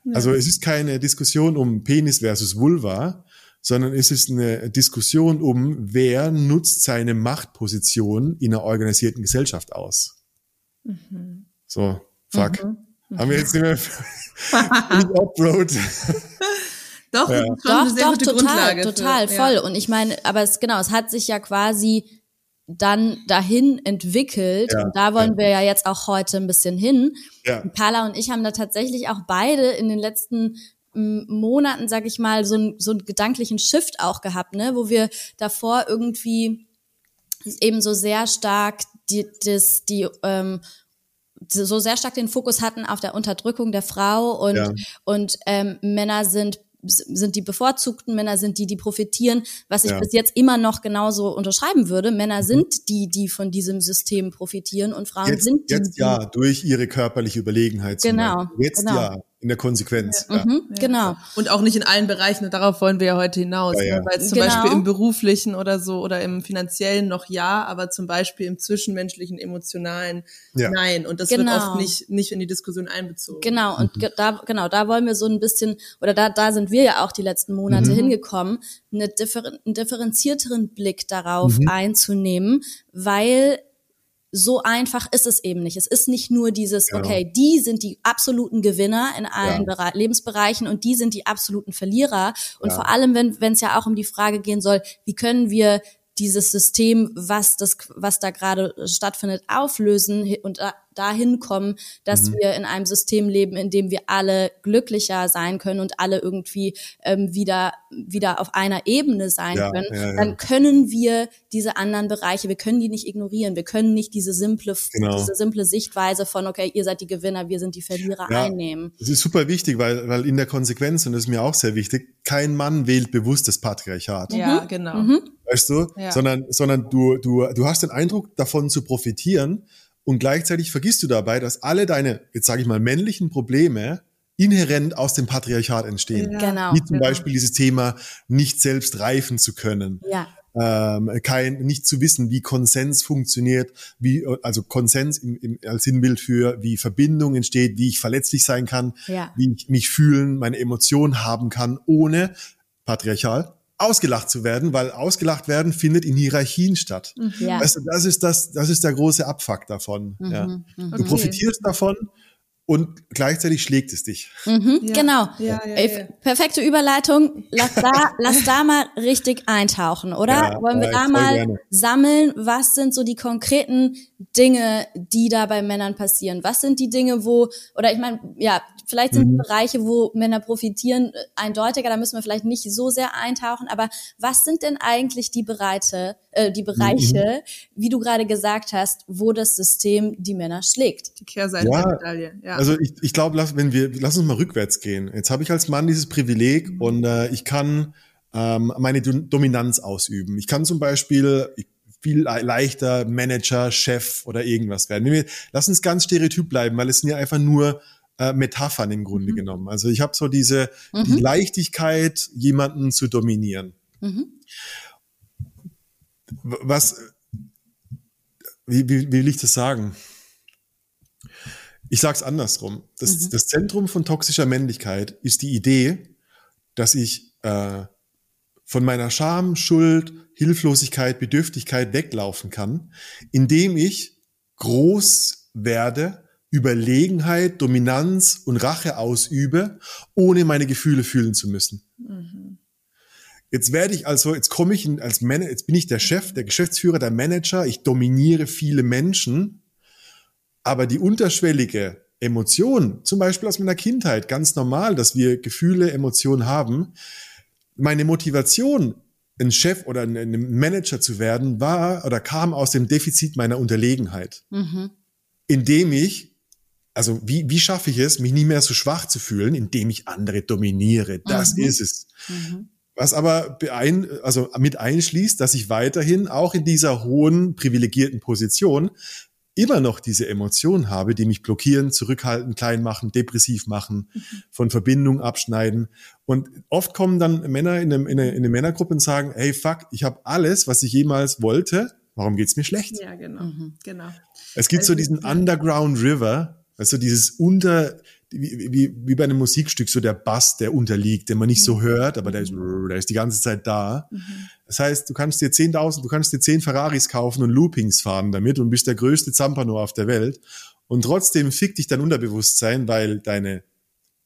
Ja. Also es ist keine Diskussion um Penis versus Vulva, sondern es ist eine Diskussion um, wer nutzt seine Machtposition in einer organisierten Gesellschaft aus. Mhm. So, fuck. Mhm. Haben wir jetzt nicht mehr Offroad. Doch, ja. schon doch, eine sehr doch, gute total, Grundlage total, für, voll. Ja. Und ich meine, aber es genau, es hat sich ja quasi dann dahin entwickelt ja, und da wollen ja. wir ja jetzt auch heute ein bisschen hin. Ja. Carla und ich haben da tatsächlich auch beide in den letzten Monaten, sag ich mal, so, ein, so einen gedanklichen Shift auch gehabt, ne, wo wir davor irgendwie eben so sehr stark die, das, die ähm, so sehr stark den Fokus hatten auf der Unterdrückung der Frau und, ja. und ähm, Männer sind sind die bevorzugten, Männer sind die, die profitieren, was ich ja. bis jetzt immer noch genauso unterschreiben würde. Männer mhm. sind die, die von diesem System profitieren und Frauen jetzt, sind die. Jetzt ja, durch ihre körperliche Überlegenheit. Genau. Jetzt genau. ja in der Konsequenz. Ja. Mhm, genau. Und auch nicht in allen Bereichen, und darauf wollen wir ja heute hinaus. Ja, ja. Ne? Weil zum genau. Beispiel im beruflichen oder so oder im finanziellen noch ja, aber zum Beispiel im zwischenmenschlichen, emotionalen nein. Und das genau. wird oft nicht, nicht in die Diskussion einbezogen. Genau, und mhm. da, genau, da wollen wir so ein bisschen, oder da, da sind wir ja auch die letzten Monate mhm. hingekommen, eine differen, einen differenzierteren Blick darauf mhm. einzunehmen, weil so einfach ist es eben nicht. Es ist nicht nur dieses, genau. okay, die sind die absoluten Gewinner in allen ja. Lebensbereichen und die sind die absoluten Verlierer. Und ja. vor allem, wenn es ja auch um die Frage gehen soll, wie können wir dieses System, was das, was da gerade stattfindet, auflösen und dahin kommen, dass mhm. wir in einem System leben, in dem wir alle glücklicher sein können und alle irgendwie ähm, wieder wieder auf einer Ebene sein ja, können, ja, ja. dann können wir diese anderen Bereiche, wir können die nicht ignorieren, wir können nicht diese simple genau. diese simple Sichtweise von okay, ihr seid die Gewinner, wir sind die Verlierer einnehmen. Das ist super wichtig, weil weil in der Konsequenz und das ist mir auch sehr wichtig, kein Mann wählt bewusst das Patriarchat. Ja, mhm. genau. Mhm. Weißt du, sondern sondern du du du hast den Eindruck davon zu profitieren und gleichzeitig vergisst du dabei, dass alle deine, jetzt sage ich mal, männlichen Probleme inhärent aus dem Patriarchat entstehen. Ja. Genau. Wie zum genau. Beispiel dieses Thema, nicht selbst reifen zu können. Ja. Ähm, kein, nicht zu wissen, wie Konsens funktioniert, wie, also Konsens im, im, als Sinnbild für, wie Verbindung entsteht, wie ich verletzlich sein kann, ja. wie ich mich fühlen, meine Emotionen haben kann, ohne patriarchal ausgelacht zu werden, weil ausgelacht werden findet in Hierarchien statt. Mhm. Ja. Weißt du, das ist das, das ist der große Abfuck davon. Mhm. Ja. Mhm. Du profitierst davon und gleichzeitig schlägt es dich. Mhm, Ja. Genau. Ja, ja. Perfekte Überleitung. Lass da, lass da mal richtig eintauchen, oder? Ja, Wollen wir ja, da mal gerne. sammeln? Was sind so die konkreten Dinge, die da bei Männern passieren? Was sind die Dinge, wo, oder ich meine, ja, vielleicht sind die Bereiche, wo Männer profitieren, äh, eindeutiger, da müssen wir vielleicht nicht so sehr eintauchen, aber was sind denn eigentlich die Bereiche, äh, die Bereiche, wie du gerade gesagt hast, wo das System die Männer schlägt? Die Kehrseite Ja, der Medaille. Ja. Also ich, ich glaube, lass, wenn wir, lass uns mal rückwärts gehen. Jetzt habe ich als Mann dieses Privileg und äh, ich kann ähm, meine Do Dominanz ausüben. Ich kann zum Beispiel viel le- leichter Manager, Chef oder irgendwas werden. Wir, lass uns ganz stereotyp bleiben, weil es sind ja einfach nur äh, Metaphern im Grunde genommen. Also ich habe so diese die Leichtigkeit, jemanden zu dominieren. Mhm. Was, wie, wie, wie will ich das sagen? Ich sag's andersrum. Das, das Zentrum von toxischer Männlichkeit ist die Idee, dass ich äh, von meiner Scham, Schuld, Hilflosigkeit, Bedürftigkeit weglaufen kann, indem ich groß werde, Überlegenheit, Dominanz und Rache ausübe, ohne meine Gefühle fühlen zu müssen. Jetzt werde ich also, jetzt komme ich als Manager, jetzt bin ich der Chef, der Geschäftsführer, der Manager, ich dominiere viele Menschen, aber die unterschwellige Emotion, zum Beispiel aus meiner Kindheit, ganz normal, dass wir Gefühle, Emotionen haben. Meine Motivation, ein Chef oder ein Manager zu werden, war oder kam aus dem Defizit meiner Unterlegenheit, Mhm. indem ich also wie, wie schaffe ich es, mich nicht mehr so schwach zu fühlen, indem ich andere dominiere? Das Mhm. ist es. Mhm. Was aber beein, also mit einschließt, dass ich weiterhin auch in dieser hohen, privilegierten Position immer noch diese Emotionen habe, die mich blockieren, zurückhalten, klein machen, depressiv machen, von Verbindung abschneiden. Und oft kommen dann Männer in, einem, in, eine, in eine Männergruppe und sagen, hey, fuck, ich habe alles, was ich jemals wollte, warum geht's mir schlecht? ja, genau. Mhm. Genau. Es gibt so Also, diesen ja. Underground River, also dieses unter, wie, wie, wie bei einem Musikstück, so der Bass, der unterliegt, den man nicht so hört, aber der ist, der ist die ganze Zeit da. Das heißt, du kannst dir 10.000, du kannst dir 10 Ferraris kaufen und Loopings fahren damit und bist der größte Zampano auf der Welt. Und trotzdem fickt dich dein Unterbewusstsein, weil deine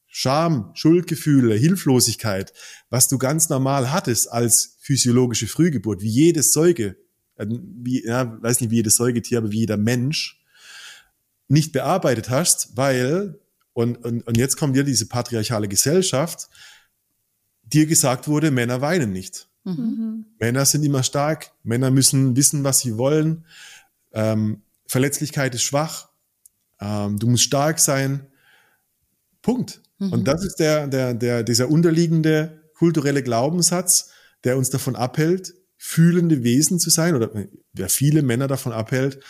Scham, Schuldgefühle, Hilflosigkeit, was du ganz normal hattest als physiologische Frühgeburt, wie jedes Säuge, äh, wie, ja, weiß nicht wie jedes Säugetier, aber wie jeder Mensch, nicht bearbeitet hast, weil, und, und, und jetzt kommt dir diese patriarchale Gesellschaft, dir gesagt wurde, Männer weinen nicht. Mhm. Männer sind immer stark, Männer müssen wissen, was sie wollen. Ähm, Verletzlichkeit ist schwach, ähm, du musst stark sein. Punkt. Und das ist der, der, der, dieser unterliegende kulturelle Glaubenssatz, der uns davon abhält, fühlende Wesen zu sein oder der viele Männer davon abhält,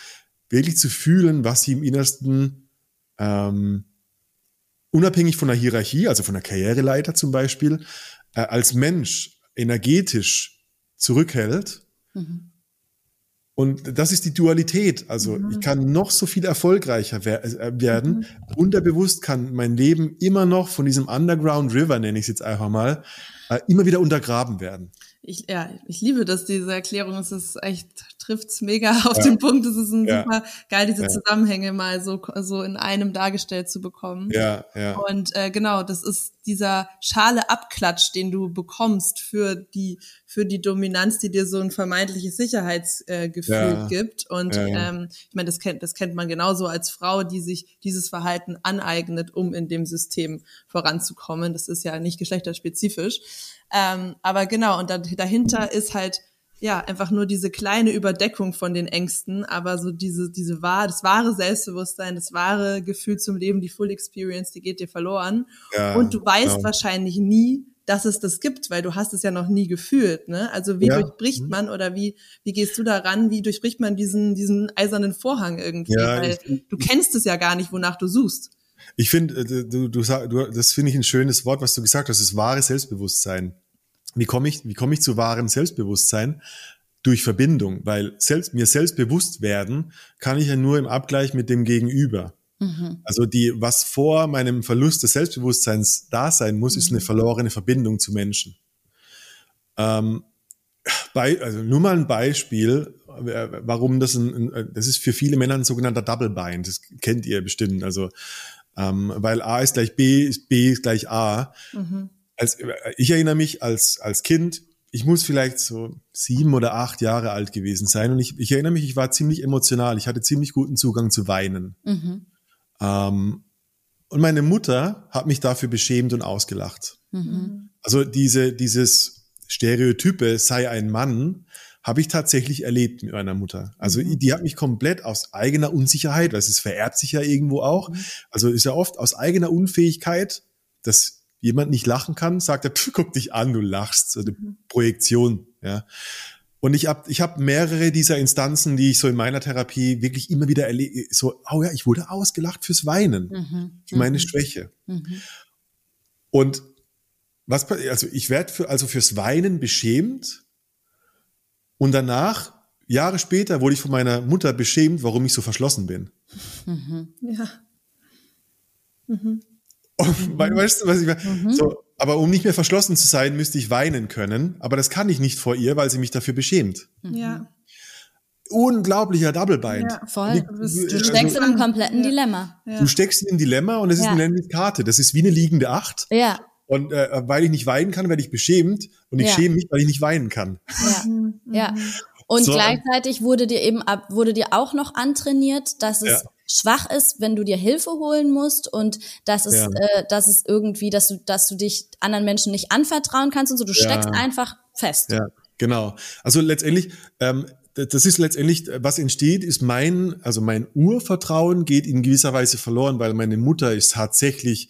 wirklich zu fühlen, was sie im Innersten ähm, unabhängig von der Hierarchie, also von der Karriereleiter zum Beispiel, äh, als Mensch energetisch zurückhält. Mhm. Und das ist die Dualität. Also ich kann noch so viel erfolgreicher wer äh, werden. Unterbewusst kann mein Leben immer noch von diesem Underground River, nenne ich es jetzt einfach mal, äh, immer wieder untergraben werden. Ich, ja, ich liebe das, diese Erklärung. Es ist echt, trifft's mega auf den Punkt. Es ist ein Ja. super geil, diese Ja. Zusammenhänge mal so, so in einem dargestellt zu bekommen. Ja, ja. Und äh, genau, das ist dieser schale Abklatsch, den du bekommst für die für die Dominanz, die dir so ein vermeintliches Sicherheitsgefühl äh, Ja. gibt. Und Ja, ja. ähm, ich meine, das kennt das kennt man genauso als Frau, die sich dieses Verhalten aneignet, um in dem System voranzukommen. Das ist ja nicht geschlechterspezifisch. Ähm, aber genau, und da, dahinter ist halt ja einfach nur diese kleine Überdeckung von den Ängsten, aber so diese diese wahr, das wahre Selbstbewusstsein, das wahre Gefühl zum Leben, die Full Experience, die geht dir verloren. Ja, und du weißt genau. wahrscheinlich nie, dass es das gibt, weil du hast es ja noch nie gefühlt, ne? Also wie Ja. durchbricht man oder wie wie gehst du daran? Wie durchbricht man diesen diesen eisernen Vorhang irgendwie? Ja, weil ich- du kennst es ja gar nicht, wonach du suchst. Ich finde, äh, du, du, du, das finde ich ein schönes Wort, was du gesagt hast, das wahre Selbstbewusstsein. Wie komme ich, wie komme ich zu wahrem Selbstbewusstsein? Durch Verbindung, weil selbst, mir selbstbewusst werden kann ich ja nur im Abgleich mit dem Gegenüber. Mhm. Also die, was vor meinem Verlust des Selbstbewusstseins da sein muss, ist eine verlorene Verbindung zu Menschen. Ähm, bei, also nur mal ein Beispiel, äh, warum das ein, ein, das ist für viele Männer ein sogenannter Double Bind. Das kennt ihr bestimmt. Also Ähm, weil A ist gleich B, ist B ist gleich A. Mhm. Als, ich erinnere mich als, als Kind, ich muss vielleicht so sieben oder acht Jahre alt gewesen sein und ich, ich erinnere mich, ich war ziemlich emotional. Ich hatte ziemlich guten Zugang zu Weinen. Mhm. Ähm, und meine Mutter hat mich dafür beschämt und ausgelacht. Mhm. Also diese, dieses Stereotype sei ein Mann, habe ich tatsächlich erlebt mit meiner Mutter. Also mhm. die hat mich komplett aus eigener Unsicherheit, weil es vererbt sich ja irgendwo auch, mhm. also ist ja oft aus eigener Unfähigkeit, dass jemand nicht lachen kann, sagt er, guck dich an, du lachst, so eine mhm. Projektion, ja. Und ich habe ich hab mehrere dieser Instanzen, die ich so in meiner Therapie wirklich immer wieder erlebe, so, oh ja, ich wurde ausgelacht fürs Weinen, mhm. für meine mhm. Schwäche. Mhm. Und was, also ich werde für, also fürs Weinen beschämt und danach, Jahre später, wurde ich von meiner Mutter beschämt, warum ich so verschlossen bin. Mhm. Ja. Mhm. Weißt du, was ich meine? Mhm. So, aber um nicht mehr verschlossen zu sein, müsste ich weinen können. Aber das kann ich nicht vor ihr, weil sie mich dafür beschämt. Mhm. Ja. Unglaublicher Double Bind. Ja, voll. Du, bist, du steckst also, in einem kompletten ja. Dilemma. Ja. Du steckst in einem Dilemma und es ist ja. eine Karte. Das ist wie eine liegende Acht. Ja. Und äh, weil ich nicht weinen kann, werde ich beschämt. Und ich schäme mich, weil ich nicht weinen kann. Ja. ja. Und so. gleichzeitig wurde dir eben ab, wurde dir auch noch antrainiert, dass es schwach ist, wenn du dir Hilfe holen musst und dass es, ja. äh, dass es irgendwie, dass du, dass du dich anderen Menschen nicht anvertrauen kannst und so. Du ja. steckst einfach fest. Ja, genau. Also letztendlich, ähm, das ist letztendlich, was entsteht, ist mein, also mein Urvertrauen geht in gewisser Weise verloren, weil meine Mutter ist tatsächlich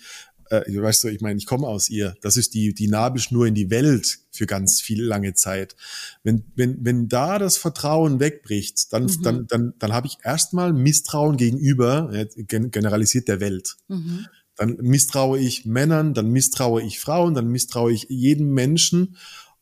äh, weißt du, ich meine, ich komme aus ihr. Das ist die, die Nabelschnur in die Welt für ganz viel lange Zeit. Wenn, wenn, wenn da das Vertrauen wegbricht, dann, mhm. dann, dann, dann habe ich erstmal Misstrauen gegenüber, generalisiert der Welt. Mhm. Dann misstraue ich Männern, dann misstraue ich Frauen, dann misstraue ich jedem Menschen.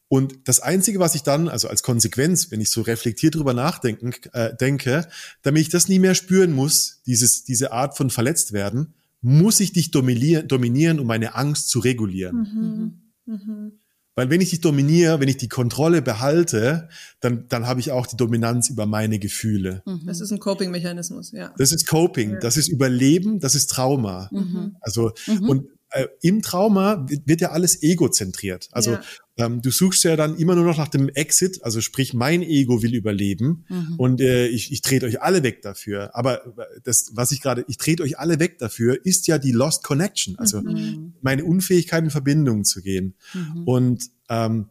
Und das Einzige, was ich dann, also als Konsequenz, wenn ich so reflektiert drüber nachdenken, äh, denke, damit ich das nie mehr spüren muss, dieses, diese Art von verletzt werden, muss ich dich dominieren, dominieren um meine Angst zu regulieren. Mhm. Mhm. Weil wenn ich dich dominiere, wenn ich die Kontrolle behalte, dann, dann habe ich auch die Dominanz über meine Gefühle. Mhm. Das ist ein Coping-Mechanismus, ja. Das ist Coping, das ist Überleben, das ist Trauma. Mhm. Also, mhm. und äh, im Trauma wird ja alles egozentriert. Also ja. Ähm, du suchst ja dann immer nur noch nach dem Exit, also sprich, mein Ego will überleben mhm. und äh, ich, ich trete euch alle weg dafür. Aber äh, das, was ich gerade, ich trete euch alle weg dafür, ist ja die Lost Connection, also mhm. meine Unfähigkeit in Verbindung zu gehen. Mhm. Und ähm,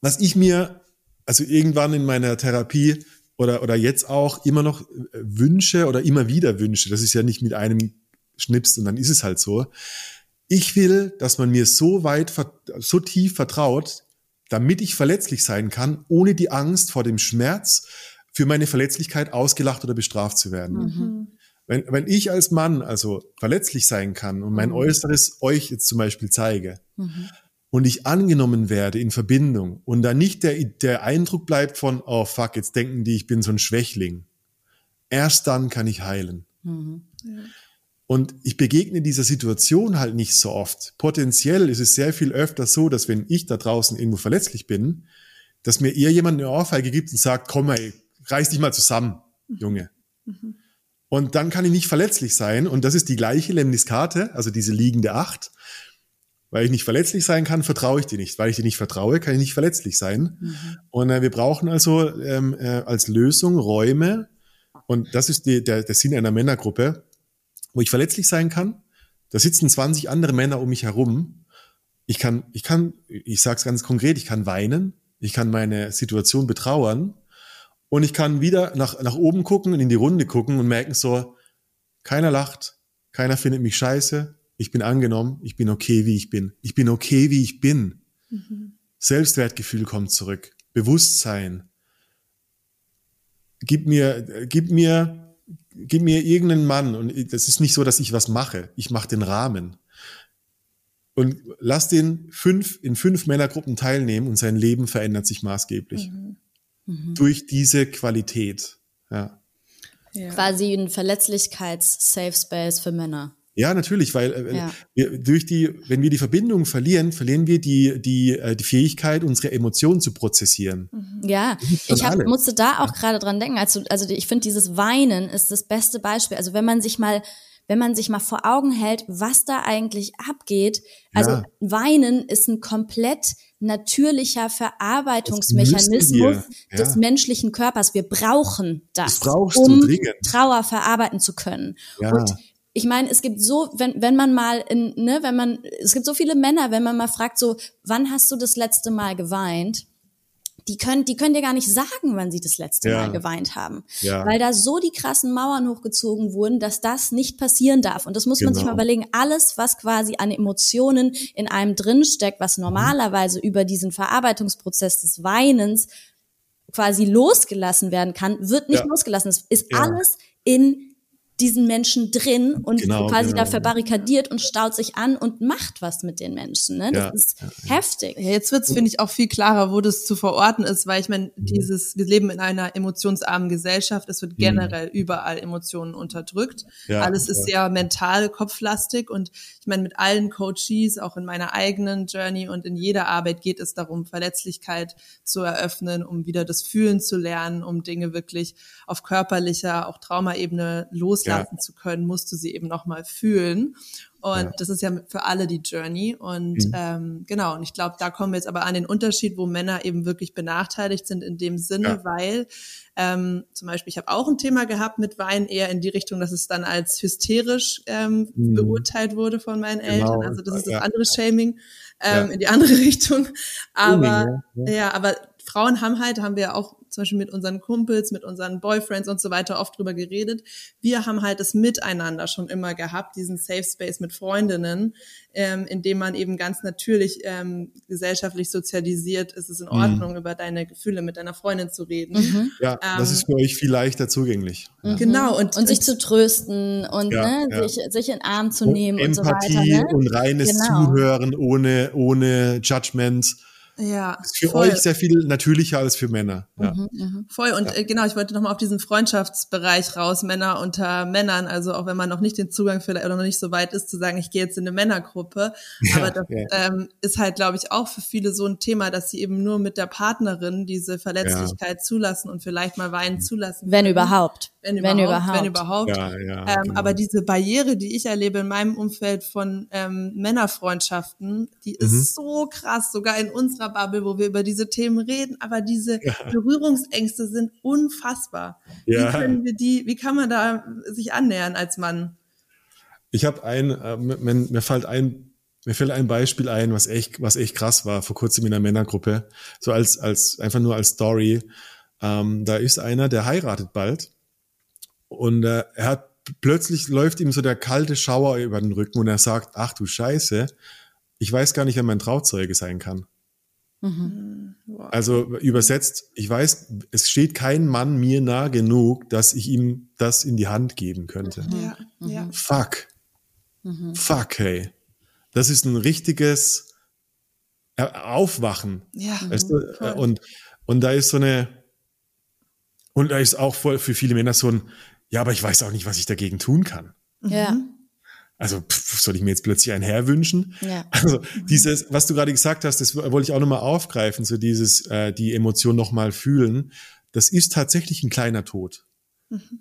was ich mir, also irgendwann in meiner Therapie oder, oder jetzt auch immer noch äh, wünsche oder immer wieder wünsche, das ist ja nicht mit einem schnipst und dann ist es halt so, ich will, dass man mir so weit, so tief vertraut, damit ich verletzlich sein kann, ohne die Angst vor dem Schmerz für meine Verletzlichkeit ausgelacht oder bestraft zu werden. Mhm. Wenn, wenn ich als Mann also verletzlich sein kann und mein mhm. Äußeres euch jetzt zum Beispiel zeige mhm. und ich angenommen werde in Verbindung und da nicht der, der Eindruck bleibt von, oh fuck, jetzt denken die, ich bin so ein Schwächling. Erst dann kann ich heilen. Mhm. Ja. Und ich begegne dieser Situation halt nicht so oft. Potenziell ist es sehr viel öfter so, dass wenn ich da draußen irgendwo verletzlich bin, dass mir eher jemand eine Ohrfeige gibt und sagt, komm mal, reiß dich mal zusammen, Junge. Mhm. Und dann kann ich nicht verletzlich sein. Und das ist die gleiche Lemniskate, also diese liegende Acht. Weil ich nicht verletzlich sein kann, vertraue ich dir nicht. Weil ich dir nicht vertraue, kann ich nicht verletzlich sein. Mhm. Und äh, wir brauchen also ähm, äh, als Lösung Räume. Und das ist die, der, der Sinn einer Männergruppe wo ich verletzlich sein kann. Da sitzen 20 andere Männer um mich herum. Ich kann, ich kann, ich sag's ganz konkret, ich kann weinen, ich kann meine Situation betrauern und ich kann wieder nach, nach oben gucken und in die Runde gucken und merken so, keiner lacht, keiner findet mich scheiße, ich bin angenommen, ich bin okay, wie ich bin. Ich bin okay, wie ich bin. Mhm. Selbstwertgefühl kommt zurück, Bewusstsein. Gib mir, gib mir gib mir irgendeinen Mann und das ist nicht so, dass ich was mache. Ich mache den Rahmen. Und lass den fünf, in fünf Männergruppen teilnehmen und sein Leben verändert sich maßgeblich. Mhm. Mhm. Durch diese Qualität. Ja. ja. Quasi ein Verletzlichkeits-Safe Space für Männer. Ja, natürlich, weil äh, ja. Wir, durch die, wenn wir die Verbindung verlieren, verlieren wir die die äh, die Fähigkeit, unsere Emotionen zu prozessieren. Mhm. Ja, ich hab, musste da auch gerade dran denken. Also also ich finde dieses Weinen ist das beste Beispiel. Also wenn man sich mal wenn man sich mal vor Augen hält, was da eigentlich abgeht. Also Ja. Weinen ist ein komplett natürlicher Verarbeitungsmechanismus wir, des ja. menschlichen Körpers. Wir brauchen das, Das brauchst du um dringend. Trauer verarbeiten zu können. Ja. Und ich meine, es gibt so, wenn, wenn man mal in, ne, wenn man, es gibt so viele Männer, wenn man mal fragt, so, wann hast du das letzte Mal geweint? Die können, die können dir gar nicht sagen, wann sie das letzte Ja. Mal geweint haben. Ja. Weil da so die krassen Mauern hochgezogen wurden, dass das nicht passieren darf. Und das muss man sich Genau. mal überlegen. Alles, was quasi an Emotionen in einem drinsteckt, was Mhm. normalerweise über diesen Verarbeitungsprozess des Weinens quasi losgelassen werden kann, wird nicht Ja. losgelassen. Es ist alles in diesen Menschen drin und Genau, quasi genau. da verbarrikadiert und staut sich an und macht was mit den Menschen. Ne? Das Ja, ist heftig. Ja, jetzt wird's finde ich, auch viel klarer, wo das zu verorten ist, weil ich meine, Mhm. dieses, wir leben in einer emotionsarmen Gesellschaft, es wird generell überall Emotionen unterdrückt. Ja, Alles ist sehr mental, kopflastig und ich meine, mit allen Coaches, auch in meiner eigenen Journey und in jeder Arbeit geht es darum, Verletzlichkeit zu eröffnen, um wieder das Fühlen zu lernen, um Dinge wirklich auf körperlicher, auch Traumaebene loslassen zu können, musst du sie eben nochmal fühlen. Und Ja. das ist ja für alle die Journey. Und Mhm. ähm, genau, und ich glaube, da kommen wir jetzt aber an den Unterschied, wo Männer eben wirklich benachteiligt sind in dem Sinne, Ja. weil ähm, zum Beispiel, ich habe auch ein Thema gehabt mit Wein, eher in die Richtung, dass es dann als hysterisch ähm, Mhm. beurteilt wurde von meinen Genau, Eltern. Also das ist das ja. andere Shaming ähm, Ja. in die andere Richtung. Aber Grooming, ja, aber Frauen haben halt, haben wir auch zum Beispiel mit unseren Kumpels, mit unseren Boyfriends und so weiter oft drüber geredet. Wir haben halt das Miteinander schon immer gehabt, diesen Safe Space mit Freundinnen, ähm, in dem man eben ganz natürlich ähm, gesellschaftlich sozialisiert ist es in Ordnung, über deine Gefühle mit deiner Freundin zu reden. Ja, das Ähm, ist für euch viel leichter zugänglich. Ja. Genau, und, Und sich zu trösten und Ja, ne, ja. Sich, sich in den Arm zu nehmen und so Empathie weiter. Ne? und reines Genau. Zuhören ohne, ohne Judgment. Ja, Ist für voll. euch sehr viel natürlicher als für Männer. Ja. Mhm. Voll und äh, genau, ich wollte nochmal auf diesen Freundschaftsbereich raus, Männer unter Männern, also auch wenn man noch nicht den Zugang vielleicht oder noch nicht so weit ist, zu sagen, ich gehe jetzt in eine Männergruppe. Ja, Aber das ja. ähm, ist halt, glaube ich, auch für viele so ein Thema, dass sie eben nur mit der Partnerin diese Verletzlichkeit zulassen und vielleicht mal weinen zulassen. Wenn können. überhaupt. Wenn Wenn überhaupt. überhaupt. Wenn überhaupt. Ja, ja, Ähm, genau. Aber diese Barriere, die ich erlebe in meinem Umfeld von ähm, Männerfreundschaften, die Mhm. ist so krass, sogar in unserer Bubble, wo wir über diese Themen reden. Aber diese Berührungsängste sind unfassbar. Ja. Wie können wir die, wie kann man da sich annähern als Mann? Ich habe ein, äh, mir, mir fällt ein, mir fällt ein Beispiel ein, was echt, was echt krass war, vor kurzem in einer Männergruppe. So als, als, einfach nur als Story. Ähm, da ist einer, der heiratet bald. Und äh, er hat plötzlich läuft ihm so der kalte Schauer über den Rücken und er sagt, ach du Scheiße, ich weiß gar nicht, wer mein Trauzeuge sein kann. Wow. Also übersetzt, ich weiß, es steht kein Mann mir nah genug, dass ich ihm das in die Hand geben könnte. Ja, ja. Fuck. Fuck, hey. Das ist ein richtiges äh, Aufwachen. Ja, Weißt du? voll. Äh, Und, und da ist so eine, und da ist auch voll für viele Männer so ein, ja, aber ich weiß auch nicht, was ich dagegen tun kann. Ja. Also pff, soll ich mir jetzt plötzlich ein Herr wünschen? Ja. Also dieses, was du gerade gesagt hast, das wollte ich auch nochmal aufgreifen, so dieses, äh, die Emotion nochmal fühlen. Das ist tatsächlich ein kleiner Tod.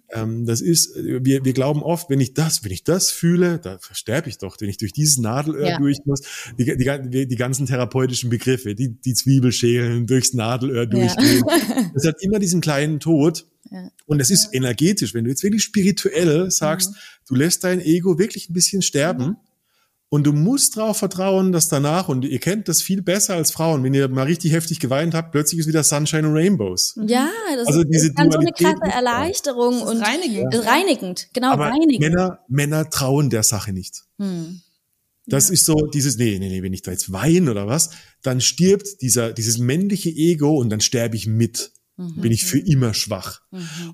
Ähm, das ist, äh, wir, wir glauben oft, wenn ich das, wenn ich das fühle, da sterbe ich doch, wenn ich durch dieses Nadelöhr Ja. durch muss. Die, die, die, ganzen therapeutischen Begriffe, die, die Zwiebel schälen, durchs Nadelöhr durchgehen. Das hat immer diesen kleinen Tod. Ja. Und es ist energetisch, wenn du jetzt wirklich spirituell sagst, du lässt dein Ego wirklich ein bisschen sterben und du musst darauf vertrauen, dass danach, und ihr kennt das viel besser als Frauen, wenn ihr mal richtig heftig geweint habt, plötzlich ist wieder Sunshine and Rainbows. Ja, das Also diese ist dann so eine krasse ist. Erleichterung ist und reinigend. ist reinigend, genau, Aber reinigend. Männer, Männer trauen der Sache nicht. Hm. Das ist so dieses, nee, nee, nee, wenn ich da jetzt weine oder was, dann stirbt dieser, dieses männliche Ego und dann sterbe ich mit. Bin ich für immer schwach.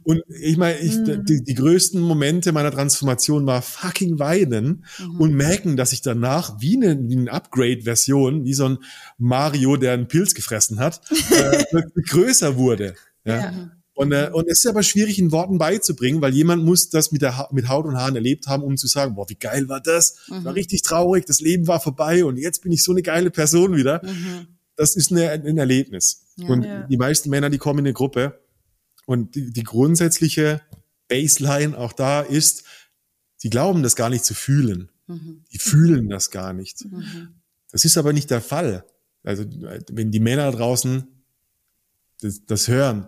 Und ich meine, ich, die, die größten Momente meiner Transformation war fucking weinen und merken, dass ich danach wie eine, wie eine Upgrade-Version, wie so ein Mario, der einen Pilz gefressen hat, äh, größer wurde. Ja. Und, äh, und es ist aber schwierig in Worten beizubringen, weil jemand muss das mit, der ha mit Haut und Haaren erlebt haben, um zu sagen, boah, wie geil war das? Ich war richtig traurig, das Leben war vorbei und jetzt bin ich so eine geile Person wieder. Das ist eine, ein Erlebnis. Und Ja. die meisten Männer, die kommen in eine Gruppe und die, die grundsätzliche Baseline auch da ist, sie glauben das gar nicht zu fühlen. Mhm. Die fühlen das gar nicht. Mhm. Das ist aber nicht der Fall. Also wenn die Männer draußen das, das hören,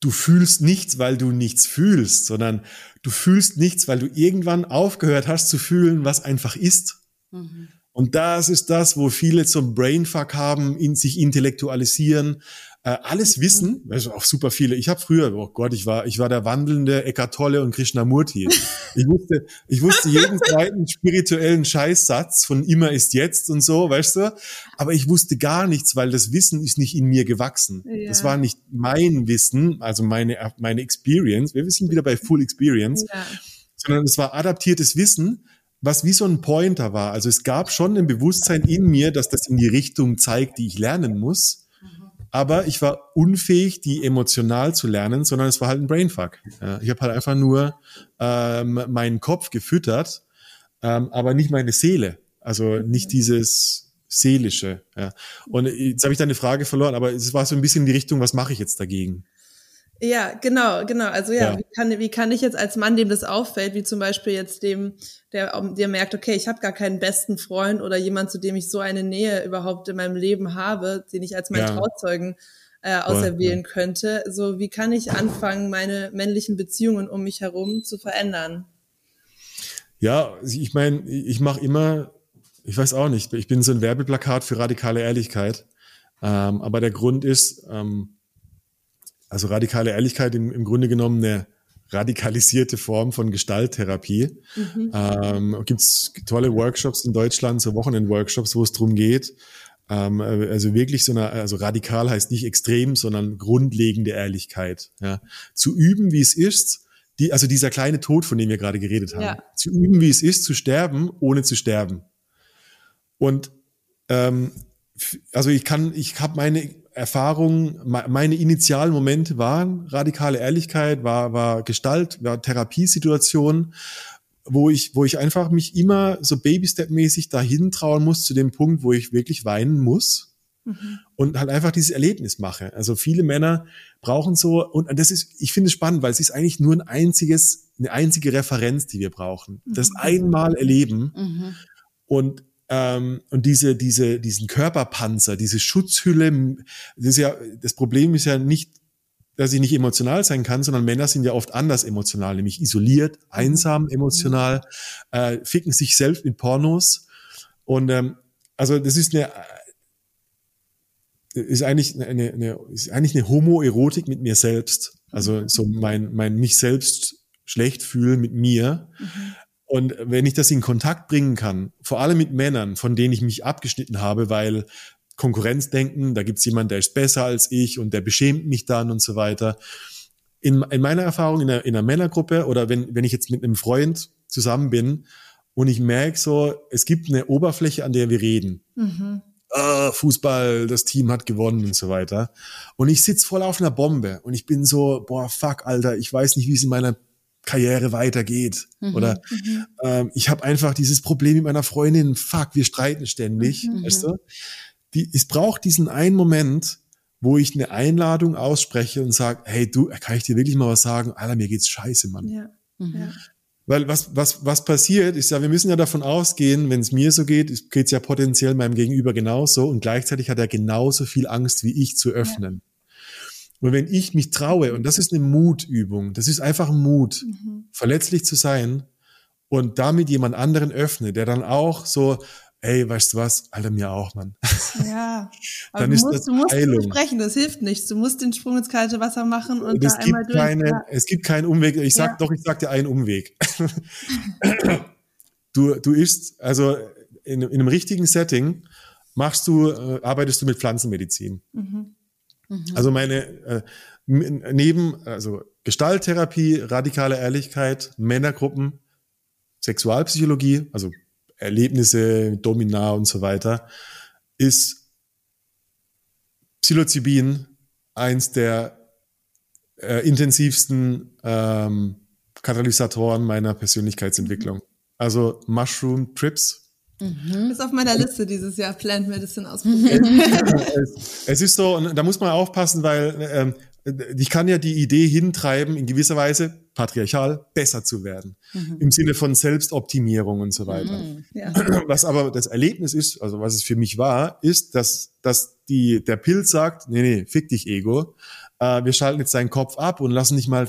du fühlst nichts, weil du nichts fühlst, sondern du fühlst nichts, weil du irgendwann aufgehört hast zu fühlen, was einfach ist. Mhm. Und das ist das, wo viele zum Brainfuck haben, in sich intellektualisieren, äh, alles wissen, also auch super viele. Ich habe früher, oh Gott, ich war, ich war der wandelnde Eckart Tolle und Krishnamurti. Ich wusste, ich wusste jeden zweiten spirituellen Scheißsatz von immer ist jetzt und so, weißt du. Aber ich wusste gar nichts, weil das Wissen ist nicht in mir gewachsen. Ja. Das war nicht mein Wissen, also meine, meine Experience. Wir sind wieder bei Full Experience. Ja. Sondern es war adaptiertes Wissen, was wie so ein Pointer war. Also es gab schon ein Bewusstsein in mir, dass das in die Richtung zeigt, die ich lernen muss. Aber ich war unfähig, die emotional zu lernen, sondern es war halt ein Brainfuck. Ich habe halt einfach nur ähm, meinen Kopf gefüttert, ähm, aber nicht meine Seele. Also nicht dieses seelische. Ja. Und jetzt habe ich deine Frage verloren, aber es war so ein bisschen in die Richtung, was mache ich jetzt dagegen? Ja, genau, genau. Also ja, ja, Wie, kann, wie kann ich jetzt als Mann, dem das auffällt, wie zum Beispiel jetzt dem, der, der merkt, okay, ich habe gar keinen besten Freund oder jemand, zu dem ich so eine Nähe überhaupt in meinem Leben habe, den ich als meinen ja. Trauzeugen äh, auserwählen ja. könnte. So, wie kann ich anfangen, meine männlichen Beziehungen um mich herum zu verändern? Ja, ich meine, ich mache immer, ich weiß auch nicht, ich bin so ein Werbeplakat für radikale Ehrlichkeit. Ähm, aber der Grund ist, ähm, also radikale Ehrlichkeit im, im Grunde genommen eine radikalisierte Form von Gestalttherapie. Mhm. Ähm, Gibt es tolle Workshops in Deutschland, so Wochenend-Workshops, wo es darum geht, ähm, also wirklich so eine, also radikal heißt nicht extrem, sondern grundlegende Ehrlichkeit. Ja. Zu üben, wie es ist, die, also dieser kleine Tod, von dem wir gerade geredet haben, ja. zu üben, wie es ist, zu sterben, ohne zu sterben. Und ähm, also ich kann, ich habe meine Erfahrungen, meine initialen Momente waren radikale Ehrlichkeit, war, war Gestalt, war Therapiesituation, wo ich, wo ich einfach mich immer so Baby-Step-mäßig dahin trauen muss zu dem Punkt, wo ich wirklich weinen muss mhm. und halt einfach dieses Erlebnis mache. Also viele Männer brauchen so, und das ist, ich finde es spannend, weil es ist eigentlich nur ein einziges, eine einzige Referenz, die wir brauchen. Das mhm. einmal erleben. Mhm. Und ähm, und diese, diese, diesen Körperpanzer, diese Schutzhülle, das ist ja, das Problem ist ja nicht, dass ich nicht emotional sein kann, sondern Männer sind ja oft anders emotional, nämlich isoliert, einsam emotional, äh, ficken sich selbst mit Pornos. Und ähm, also das ist eine ist eigentlich eine, eine ist eigentlich eine Homoerotik mit mir selbst. Also so mein mein mich selbst schlecht fühlen mit mir. Mhm. Und wenn ich das in Kontakt bringen kann, vor allem mit Männern, von denen ich mich abgeschnitten habe, weil Konkurrenzdenken, da gibt's jemanden, der ist besser als ich und der beschämt mich dann und so weiter. In, in meiner Erfahrung in einer, in einer Männergruppe oder wenn, wenn ich jetzt mit einem Freund zusammen bin und ich merke so, es gibt eine Oberfläche, an der wir reden. Mhm. Ah, Fußball, das Team hat gewonnen und so weiter. Und ich sitz voll auf einer Bombe und ich bin so, boah, fuck, Alter, ich weiß nicht, wie es in meiner Karriere weitergeht. Mhm, Oder mhm. ähm, ich habe einfach dieses Problem mit meiner Freundin, fuck, wir streiten ständig, mhm. weißt du? Die, es braucht diesen einen Moment, wo ich eine Einladung ausspreche und sage, hey du, kann ich dir wirklich mal was sagen? Alter, mir geht's scheiße, Mann. Ja. Mhm. Ja. Weil was, was, was passiert, ist ja, wir müssen ja davon ausgehen, wenn es mir so geht, geht's ja potenziell meinem Gegenüber genauso und gleichzeitig hat er genauso viel Angst wie ich zu öffnen. Und wenn ich mich traue, und das ist eine Mutübung, das ist einfach Mut, mhm. verletzlich zu sein und damit jemand anderen öffne, der dann auch so, ey, weißt du was, Alter, mir auch, Mann. Ja, aber dann du, ist musst, das du musst Heilung. sprechen, das hilft nichts. Du musst den Sprung ins kalte Wasser machen und, und da einmal durch. Keine, ja. Es gibt keinen Umweg. Ich sag ja. doch, ich sag dir einen Umweg. du, du isst, also in, in einem richtigen Setting machst du, äh, arbeitest du mit Pflanzenmedizin. Mhm. Mhm. Also meine äh, neben also Gestalttherapie, radikale Ehrlichkeit, Männergruppen, Sexualpsychologie, also Erlebnisse, Dominar und so weiter, ist Psilocybin eins der äh, intensivsten ähm, Katalysatoren meiner Persönlichkeitsentwicklung. Mhm. Also Mushroom Trips Mhm. Ist auf meiner Liste dieses Jahr Plant Medicine ausprobieren. es, es ist so, und da muss man aufpassen, weil ähm, ich kann ja die Idee hintreiben, in gewisser Weise patriarchal besser zu werden. Mhm. Im Sinne von Selbstoptimierung und so weiter. Mhm. Ja. Was aber das Erlebnis ist, also was es für mich war, ist, dass, dass die, der Pilz sagt, nee, nee, fick dich Ego. Äh, wir schalten jetzt deinen Kopf ab und lassen dich mal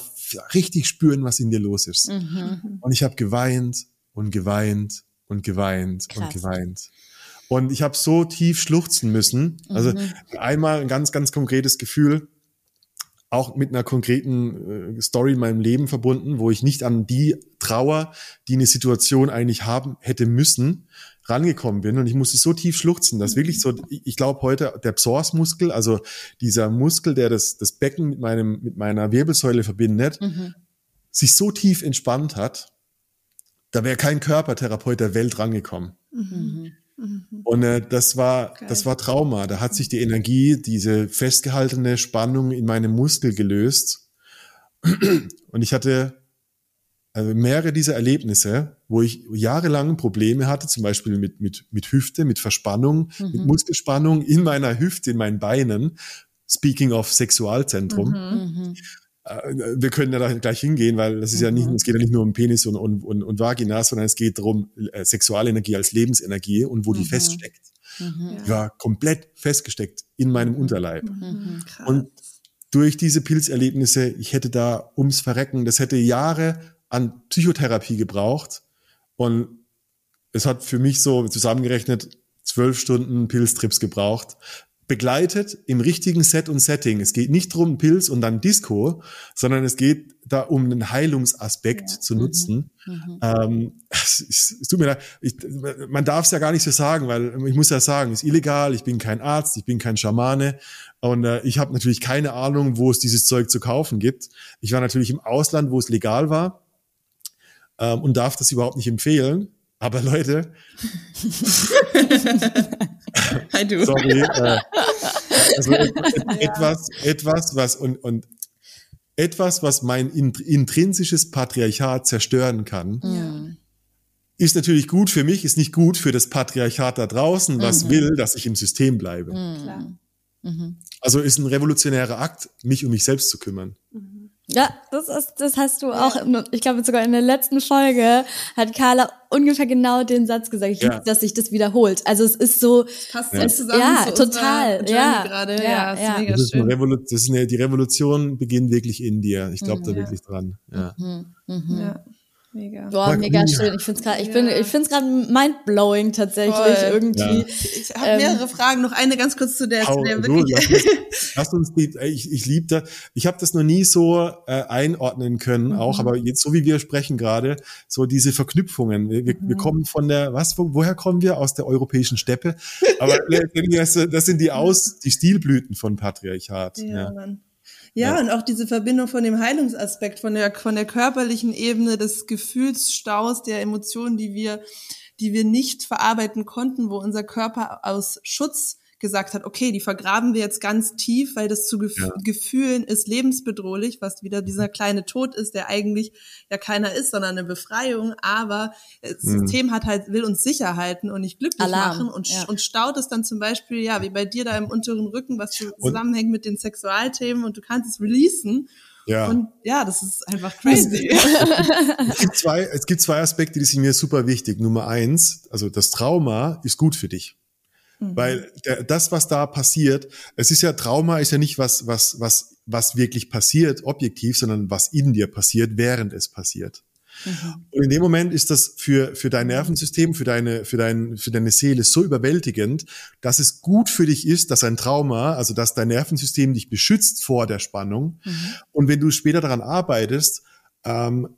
richtig spüren, was in dir los ist. Mhm. Und ich habe geweint und geweint und geweint Krass. und geweint. Und ich habe so tief schluchzen müssen. Also mhm. einmal ein ganz, ganz konkretes Gefühl, auch mit einer konkreten äh, Story in meinem Leben verbunden, wo ich nicht an die Trauer, die eine Situation eigentlich haben hätte müssen, rangekommen bin. Und ich musste so tief schluchzen, dass wirklich so, ich glaube heute der Psoasmuskel, also dieser Muskel, der das, das Becken mit meinem, mit meiner Wirbelsäule verbindet, mhm. sich so tief entspannt hat, da wäre kein Körpertherapeut der Welt rangekommen. Mhm. Mhm. Und äh, das war, Geil. das war Trauma. Da hat sich die Energie, diese festgehaltene Spannung in meinem Muskel gelöst. Und ich hatte also mehrere dieser Erlebnisse, wo ich jahrelang Probleme hatte, zum Beispiel mit, mit, mit Hüfte, mit Verspannung, mhm. mit Muskelspannung in meiner Hüfte, in meinen Beinen. Speaking of Sexualzentrum. Mhm. Äh, wir können ja da gleich hingehen, weil das ist ja nicht, mhm. es geht ja nicht nur um Penis und, und, und, und Vagina, sondern es geht darum, äh, Sexualenergie als Lebensenergie und wo die mhm. feststeckt. Mhm. Die war komplett festgesteckt in meinem mhm. Unterleib. Mhm. Und durch diese Pilzerlebnisse, ich hätte da ums Verrecken, das hätte Jahre an Psychotherapie gebraucht. Und es hat für mich so zusammengerechnet zwölf Stunden Pilztrips gebraucht, begleitet im richtigen Set und Setting. Es geht nicht darum, Pilz und dann Disco, sondern es geht da um einen Heilungsaspekt ja. zu nutzen. Mhm. mhm. Ähm, es, es, tut mir leid, ich, man darf es ja gar nicht so sagen, weil ich muss ja sagen, es ist illegal, ich bin kein Arzt, ich bin kein Schamane und äh, ich habe natürlich keine Ahnung, wo es dieses Zeug zu kaufen gibt. Ich war natürlich im Ausland, wo es legal war ähm, und darf das überhaupt nicht empfehlen. Aber Leute, Hi du. Sorry. Äh, also ja. etwas, etwas, was und, und etwas, was mein intrinsisches Patriarchat zerstören kann, ja. ist natürlich gut für mich, ist nicht gut für das Patriarchat da draußen, was mhm. will, dass ich im System bleibe. Mhm. Mhm. Also ist ein revolutionärer Akt, mich um mich selbst zu kümmern. Mhm. Ja, das ist, das hast du auch, ich glaube sogar in der letzten Folge hat Carla ungefähr genau den Satz gesagt, ich ja. liebe, dass sich das wiederholt. Also es ist so, das passt ja. zusammen ja, total, ja, gerade, ja, ja, ist mega das ist schön. Revolution, das ist eine, die Revolution beginnt wirklich in dir. Ich glaube mhm, da wirklich dran. Ja. Mhm, mhm. ja. Mega. Boah, mega schön. Ich finde es gerade, ich bin, ich finde es gerade mindblowing tatsächlich Voll. irgendwie. Ja. Ich habe ähm, mehrere Fragen. Noch eine ganz kurz zu der, zu der wirklich. lass, lass uns, die, ich, ich liebe das. Ich habe das noch nie so äh, einordnen können, mhm. auch, aber jetzt so wie wir sprechen gerade, so diese Verknüpfungen. Wir, mhm. wir kommen von der, was, wo, woher kommen wir? Aus der europäischen Steppe. Aber das sind die Aus, die Stilblüten von Patriarchat. Ja, ja. Mann. Ja, ja, und auch diese Verbindung von dem Heilungsaspekt, von der, von der körperlichen Ebene des Gefühlsstaus, der Emotionen, die wir, die wir nicht verarbeiten konnten, wo unser Körper aus Schutz gesagt hat, okay, die vergraben wir jetzt ganz tief, weil das zu Gef ja. Gefühlen ist lebensbedrohlich, was wieder dieser kleine Tod ist, der eigentlich ja keiner ist, sondern eine Befreiung, aber das mhm. System hat halt, will uns sicher halten und nicht glücklich Alarm. machen und, ja. und staut es dann zum Beispiel, ja, wie bei dir da im unteren Rücken, was zusammenhängt mit den Sexualthemen und du kannst es releasen. Ja. Und ja, das ist einfach crazy. es, gibt zwei, es gibt zwei Aspekte, die sind mir super wichtig. Nummer eins, also das Trauma ist gut für dich. Mhm. Weil der, das, was da passiert, es ist ja Trauma, ist ja nicht was, was, was, was wirklich passiert, objektiv, sondern was in dir passiert, während es passiert. Mhm. Und in dem Moment ist das für, für dein Nervensystem, für deine, für, dein, für deine Seele so überwältigend, dass es gut für dich ist, dass ein Trauma, also dass dein Nervensystem dich beschützt vor der Spannung. Mhm. Und wenn du später daran arbeitest, ähm,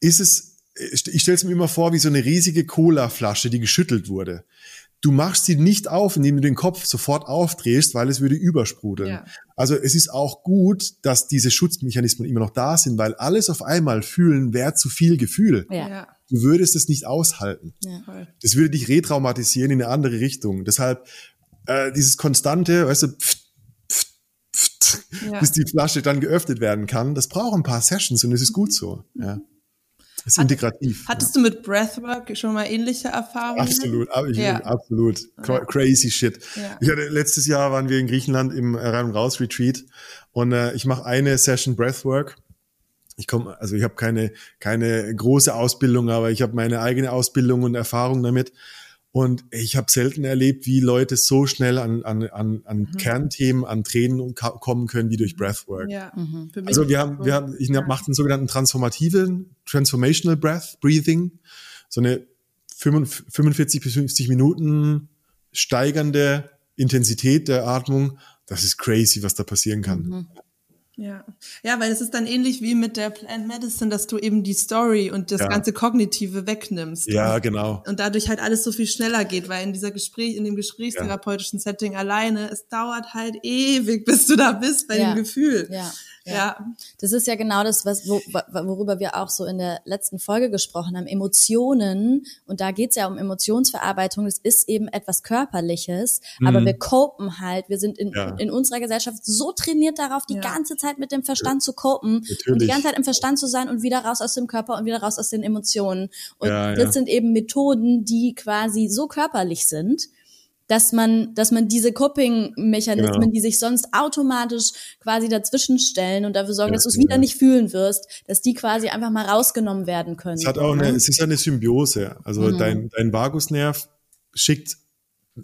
ist es, ich stelle es mir immer vor wie so eine riesige Cola-Flasche, die geschüttelt wurde du machst sie nicht auf, indem du den Kopf sofort aufdrehst, weil es würde übersprudeln. Ja. Also es ist auch gut, dass diese Schutzmechanismen immer noch da sind, weil alles auf einmal fühlen wäre zu viel Gefühl. Ja. Du würdest es nicht aushalten. Ja. Das würde dich retraumatisieren in eine andere Richtung. Deshalb äh, dieses konstante, weißt du, pft, pft, pft, ja. bis die Flasche dann geöffnet werden kann, das braucht ein paar Sessions und es ist gut so. Ja. Das ist integrativ. Hattest ja. du mit Breathwork schon mal ähnliche Erfahrungen? Absolut, ich, ja. absolut. Crazy shit. Ja. Ich hatte, letztes Jahr waren wir in Griechenland im Rein- und Raus-Retreat und äh, ich mache eine Session Breathwork ich komme, also ich habe keine, keine große Ausbildung, aber ich habe meine eigene Ausbildung und Erfahrung damit. Und ich habe selten erlebt, wie Leute so schnell an, an, an, an mhm. Kernthemen, an Tränen kommen können wie durch Breathwork. Ja. Mhm. Also wir haben, wir haben, ich ja. mache den sogenannten transformativen, transformational Breath, Breathing, so eine 45 bis 50 Minuten steigernde Intensität der Atmung. Das ist crazy, was da passieren kann. Mhm. Ja. ja, weil es ist dann ähnlich wie mit der Plant Medicine, dass du eben die Story und das ja. ganze Kognitive wegnimmst. Ja, genau. Und dadurch halt alles so viel schneller geht, weil in dieser Gespräch, in dem gesprächstherapeutischen ja. Setting alleine, es dauert halt ewig, bis du da bist bei ja. dem Gefühl. Ja. Ja. ja. Das ist ja genau das, was, wo, worüber wir auch so in der letzten Folge gesprochen haben. Emotionen, und da geht's ja um Emotionsverarbeitung, es ist eben etwas Körperliches, mhm. aber wir copen halt, wir sind in, ja. in unserer Gesellschaft so trainiert darauf, die ja. ganze Zeit mit dem Verstand zu copen Natürlich. und die ganze Zeit im Verstand zu sein und wieder raus aus dem Körper und wieder raus aus den Emotionen. Und das sind eben Methoden, die quasi so körperlich sind, dass man, dass man diese Coping-Mechanismen, genau. die sich sonst automatisch quasi dazwischen stellen und dafür sorgen, ja, dass du es wieder nicht fühlen wirst, dass die quasi einfach mal rausgenommen werden können. Es hat auch eine, es ist eine Symbiose. Also mhm. dein, dein Vagusnerv schickt,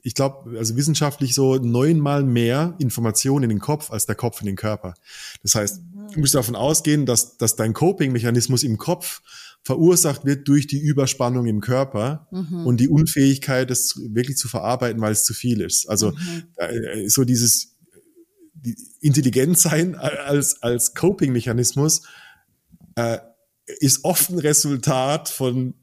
ich glaube, also wissenschaftlich so neunmal mehr Informationen in den Kopf als der Kopf in den Körper. Das heißt, du musst davon ausgehen, dass, dass dein Coping-Mechanismus im Kopf verursacht wird durch die Überspannung im Körper mhm. und die Unfähigkeit, das wirklich zu verarbeiten, weil es zu viel ist. Also mhm. äh, so dieses die Intelligenz sein als, als Coping-Mechanismus äh, ist oft ein Resultat von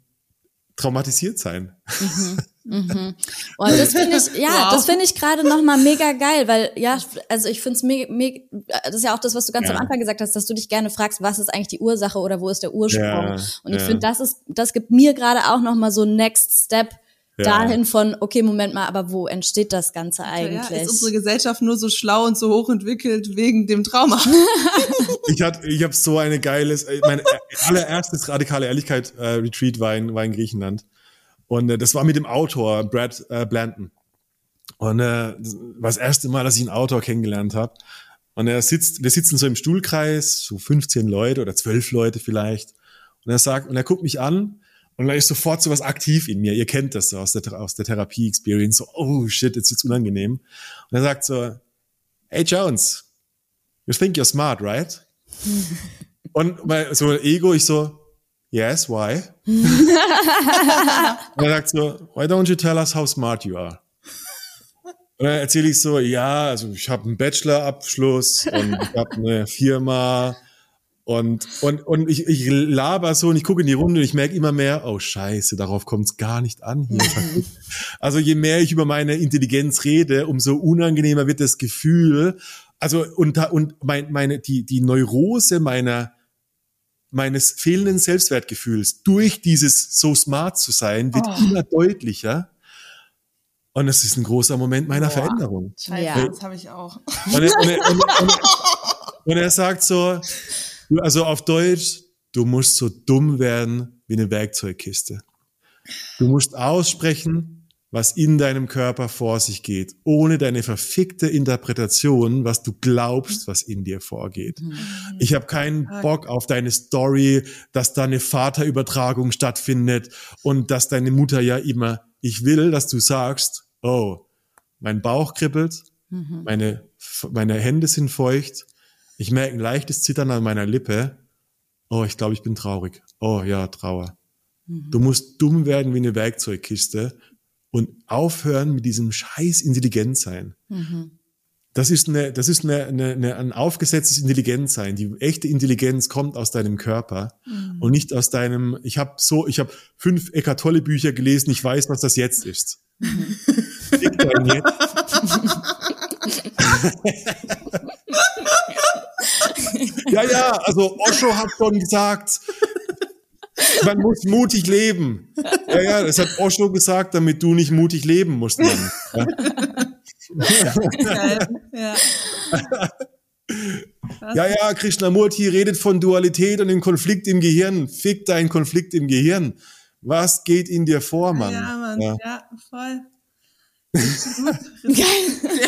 traumatisiert sein. Mhm. Mhm. Und das finde ich, ja, wow. das finde ich gerade nochmal mega geil, weil ja, also ich finde es mega, mega, das ist ja auch das, was du ganz ja. am Anfang gesagt hast, dass du dich gerne fragst, was ist eigentlich die Ursache oder wo ist der Ursprung? Ja, und ich ja. finde, das ist, das gibt mir gerade auch nochmal so Next Step dahin von, okay, Moment mal, aber wo entsteht das Ganze eigentlich? Ja, ist unsere Gesellschaft nur so schlau und so hochentwickelt wegen dem Trauma? ich hatte, ich habe so eine geiles, äh, mein allererstes radikale Ehrlichkeit äh, Retreat war in, war in Griechenland. Und äh, das war mit dem Autor Brad äh, Blanton. Und äh, das war das erste Mal, dass ich einen Autor kennengelernt habe. Und er sitzt, wir sitzen so im Stuhlkreis, so 15 Leute oder 12 Leute vielleicht. Und er sagt, und er guckt mich an und da ist sofort so was aktiv in mir. Ihr kennt das so aus der, aus der Therapie-Experience. So, oh shit, jetzt wird's unangenehm. Und er sagt so, hey Jones, you think you're smart, right? und bei so Ego, ich so, Yes, why? und er sagt so, why don't you tell us how smart you are? Und dann erzähle ich so, ja, also ich habe einen Bachelorabschluss und ich habe eine Firma und, und, und ich, ich laber so und ich gucke in die Runde und ich merke immer mehr, oh scheiße, darauf kommt es gar nicht an hier. also je mehr ich über meine Intelligenz rede, umso unangenehmer wird das Gefühl. Also und, und mein, meine, die, die Neurose meiner meines fehlenden Selbstwertgefühls durch dieses so smart zu sein, wird oh. immer deutlicher. Und es ist ein großer Moment meiner Boah. Veränderung. Scheiße, ja. das habe ich auch. Und er, und, er, und, er, und er sagt so, also auf Deutsch, du musst so dumm werden wie eine Werkzeugkiste. Du musst aussprechen, was in deinem Körper vor sich geht, ohne deine verfickte Interpretation, was du glaubst, was in dir vorgeht. Mhm. Ich habe keinen Bock auf deine Story, dass da eine Vaterübertragung stattfindet und dass deine Mutter ja immer, ich will, dass du sagst, oh, mein Bauch kribbelt, mhm. meine, meine Hände sind feucht, ich merke ein leichtes Zittern an meiner Lippe, oh, ich glaube, ich bin traurig. Oh ja, Trauer. Mhm. Du musst dumm werden wie eine Werkzeugkiste und aufhören mit diesem scheiß Intelligenzsein. Mhm. Das ist, eine, das ist eine, eine, eine, ein aufgesetztes Intelligenzsein. Die echte Intelligenz kommt aus deinem Körper mhm. und nicht aus deinem. Ich habe so, ich habe fünf Eckart Tolle Bücher gelesen. Ich weiß, was das jetzt ist. Mhm. ja, ja. Also Osho hat schon gesagt, man muss mutig leben. Ja, ja, das hat Osho gesagt, damit du nicht mutig leben musst, Mann. Ja. ja. Ja, ja, Krishnamurti redet von Dualität und dem Konflikt im Gehirn. Fick deinen Konflikt im Gehirn. Was geht in dir vor, Mann? Ja, Mann, ja, ja voll. Geil. Ja.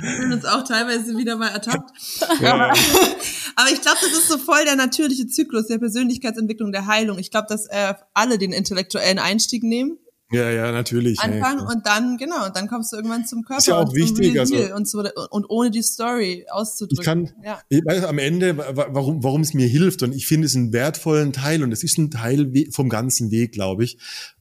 Wir sind uns auch teilweise wieder mal ertappt. Ja. Aber, aber, ich glaube, das ist so voll der natürliche Zyklus der Persönlichkeitsentwicklung, der Heilung. Ich glaube, dass äh, alle den intellektuellen Einstieg nehmen. Ja, ja, natürlich. Anfangen ja, und dann, genau, und dann kommst du irgendwann zum Körper. Ist ja auch wichtig, also. Und, so, und ohne die Story auszudrücken. Ich kann, ja. ich weiß am Ende, warum, warum es mir hilft und ich finde es einen wertvollen Teil und es ist ein Teil vom ganzen Weg, glaube ich.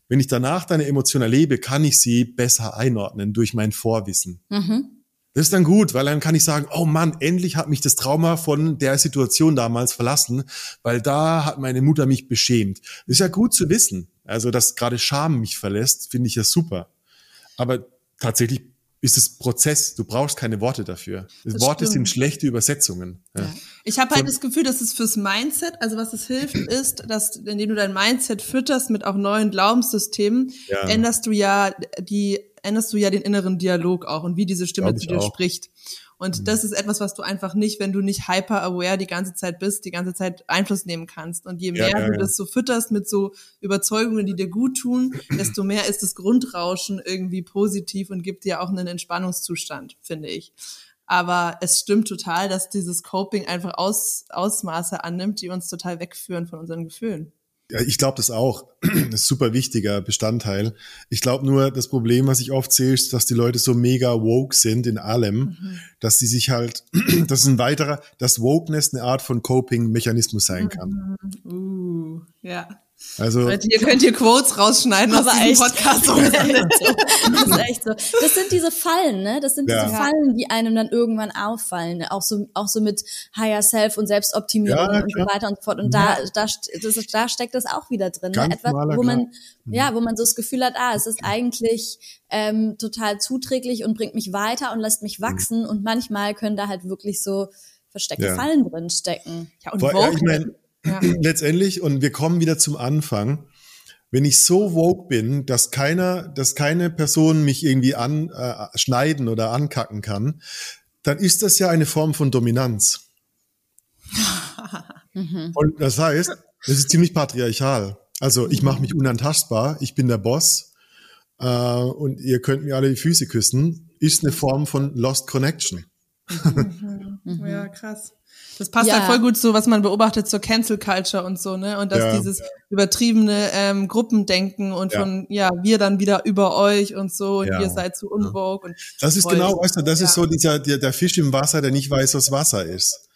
Wenn ich danach deine Emotion erlebe, kann ich sie besser einordnen durch mein Vorwissen. Mhm. Das ist dann gut, weil dann kann ich sagen, oh Mann, endlich hat mich das Trauma von der Situation damals verlassen, weil da hat meine Mutter mich beschämt. Das ist ja gut zu wissen. Also, dass gerade Scham mich verlässt, finde ich ja super. Aber tatsächlich ist es Prozess. Du brauchst keine Worte dafür. Das Worte stimmt. sind schlechte Übersetzungen. Ja. Ja. Ich habe halt das Gefühl, dass es fürs Mindset, also was es hilft, ist, dass indem du dein Mindset fütterst mit auch neuen Glaubenssystemen, ja. änderst du ja die änderst du ja den inneren Dialog auch und wie diese Stimme zu dir auch. spricht. Und mhm. das ist etwas, was du einfach nicht, wenn du nicht hyper aware die ganze Zeit bist, die ganze Zeit Einfluss nehmen kannst. Und je mehr ja, ja, du das so fütterst mit so Überzeugungen, die dir gut tun, desto mehr ist das Grundrauschen irgendwie positiv und gibt dir auch einen Entspannungszustand, finde ich. Aber es stimmt total, dass dieses Coping einfach Aus, Ausmaße annimmt, die uns total wegführen von unseren Gefühlen. Ja, ich glaube das auch. Das ist super wichtiger Bestandteil. Ich glaube nur, das Problem, was ich oft sehe, ist, dass die Leute so mega woke sind in allem, mhm. dass sie sich halt, das ist ein weiterer, dass Wokeness eine Art von Coping-Mechanismus sein kann. Mhm. Uh, ja. Also Leute, ihr könnt hier Quotes rausschneiden aus diesem echt. Podcast. das ist echt so. Das sind diese Fallen, ne? Das sind ja. diese Fallen, die einem dann irgendwann auffallen. Auch so, auch so mit Higher Self und Selbstoptimierung ja, und so weiter und so fort. Und da, da, das da steckt das auch wieder drin. Ne? Etwas, wo man, mhm. ja, wo man so das Gefühl hat, ah, es ist eigentlich ähm, total zuträglich und bringt mich weiter und lässt mich wachsen. Mhm. Und manchmal können da halt wirklich so versteckte ja. Fallen drin stecken. Ja, und Vor, ja, ich mein, ja. Letztendlich, und wir kommen wieder zum Anfang, wenn ich so woke bin, dass keiner, dass keine Person mich irgendwie anschneiden äh, oder ankacken kann, dann ist das ja eine Form von Dominanz. Mhm. und das heißt, es ist ziemlich patriarchal. Also ich mache mich unantastbar, ich bin der Boss äh, und ihr könnt mir alle die Füße küssen, ist eine Form von Lost Connection. Mhm. Ja, krass. Das passt ja. halt voll gut so, was man beobachtet zur Cancel Culture und so, ne? Und dass ja. dieses übertriebene ähm, Gruppendenken und ja. von, ja, wir dann wieder über euch und so und ihr seid zu unvogue. Und das ist genau, weißt du, das ist so dieser, der, der Fisch im Wasser, der nicht weiß, was Wasser ist.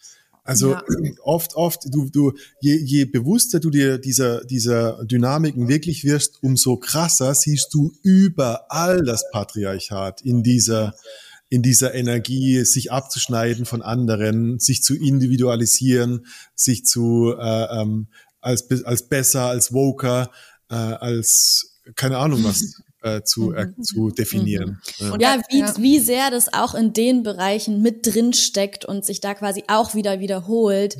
Also ja. oft, oft, du, du, je, je bewusster du dir dieser, dieser Dynamiken wirklich wirst, umso krasser siehst du überall das Patriarchat in dieser, in dieser Energie, sich abzuschneiden von anderen, sich zu individualisieren, sich zu äh, ähm, als, als besser, als woker, äh, als keine Ahnung was äh, zu, äh, zu definieren. Mhm. Und ja, wie, wie sehr das auch in den Bereichen mit drin steckt und sich da quasi auch wieder wiederholt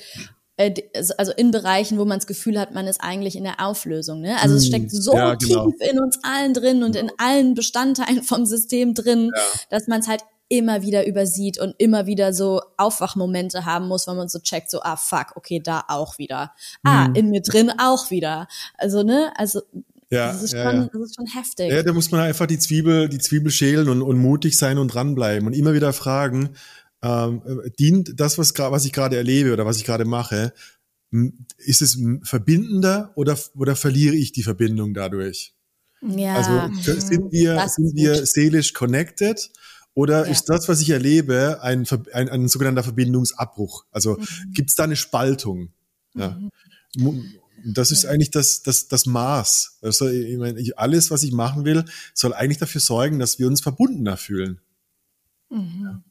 äh, also in Bereichen, wo man das Gefühl hat, man ist eigentlich in der Auflösung. Ne? Also es mhm. steckt so ja, genau. tief in uns allen drin und in allen Bestandteilen vom System drin, ja. dass man es halt immer wieder übersieht und immer wieder so Aufwachmomente haben muss, wenn man so checkt, so, ah, fuck, okay, da auch wieder. Ah, mhm. in mir drin auch wieder. Also, ne, also, ja, das ist, ja, schon, ja. das ist schon heftig. Ja, da muss man einfach die Zwiebel, die Zwiebel schälen und, und mutig sein und dranbleiben und immer wieder fragen, ähm, dient das, was, was ich gerade erlebe oder was ich gerade mache, ist es verbindender oder, oder verliere ich die Verbindung dadurch? Ja. Also sind wir, sind wir seelisch connected oder ja. ist das, was ich erlebe, ein, ein, ein sogenannter Verbindungsabbruch? Also mhm. gibt es da eine Spaltung? Ja. Mhm. Das ist ja. eigentlich das, das, das Maß. Also, ich meine, alles, was ich machen will, soll eigentlich dafür sorgen, dass wir uns verbundener fühlen. Mhm.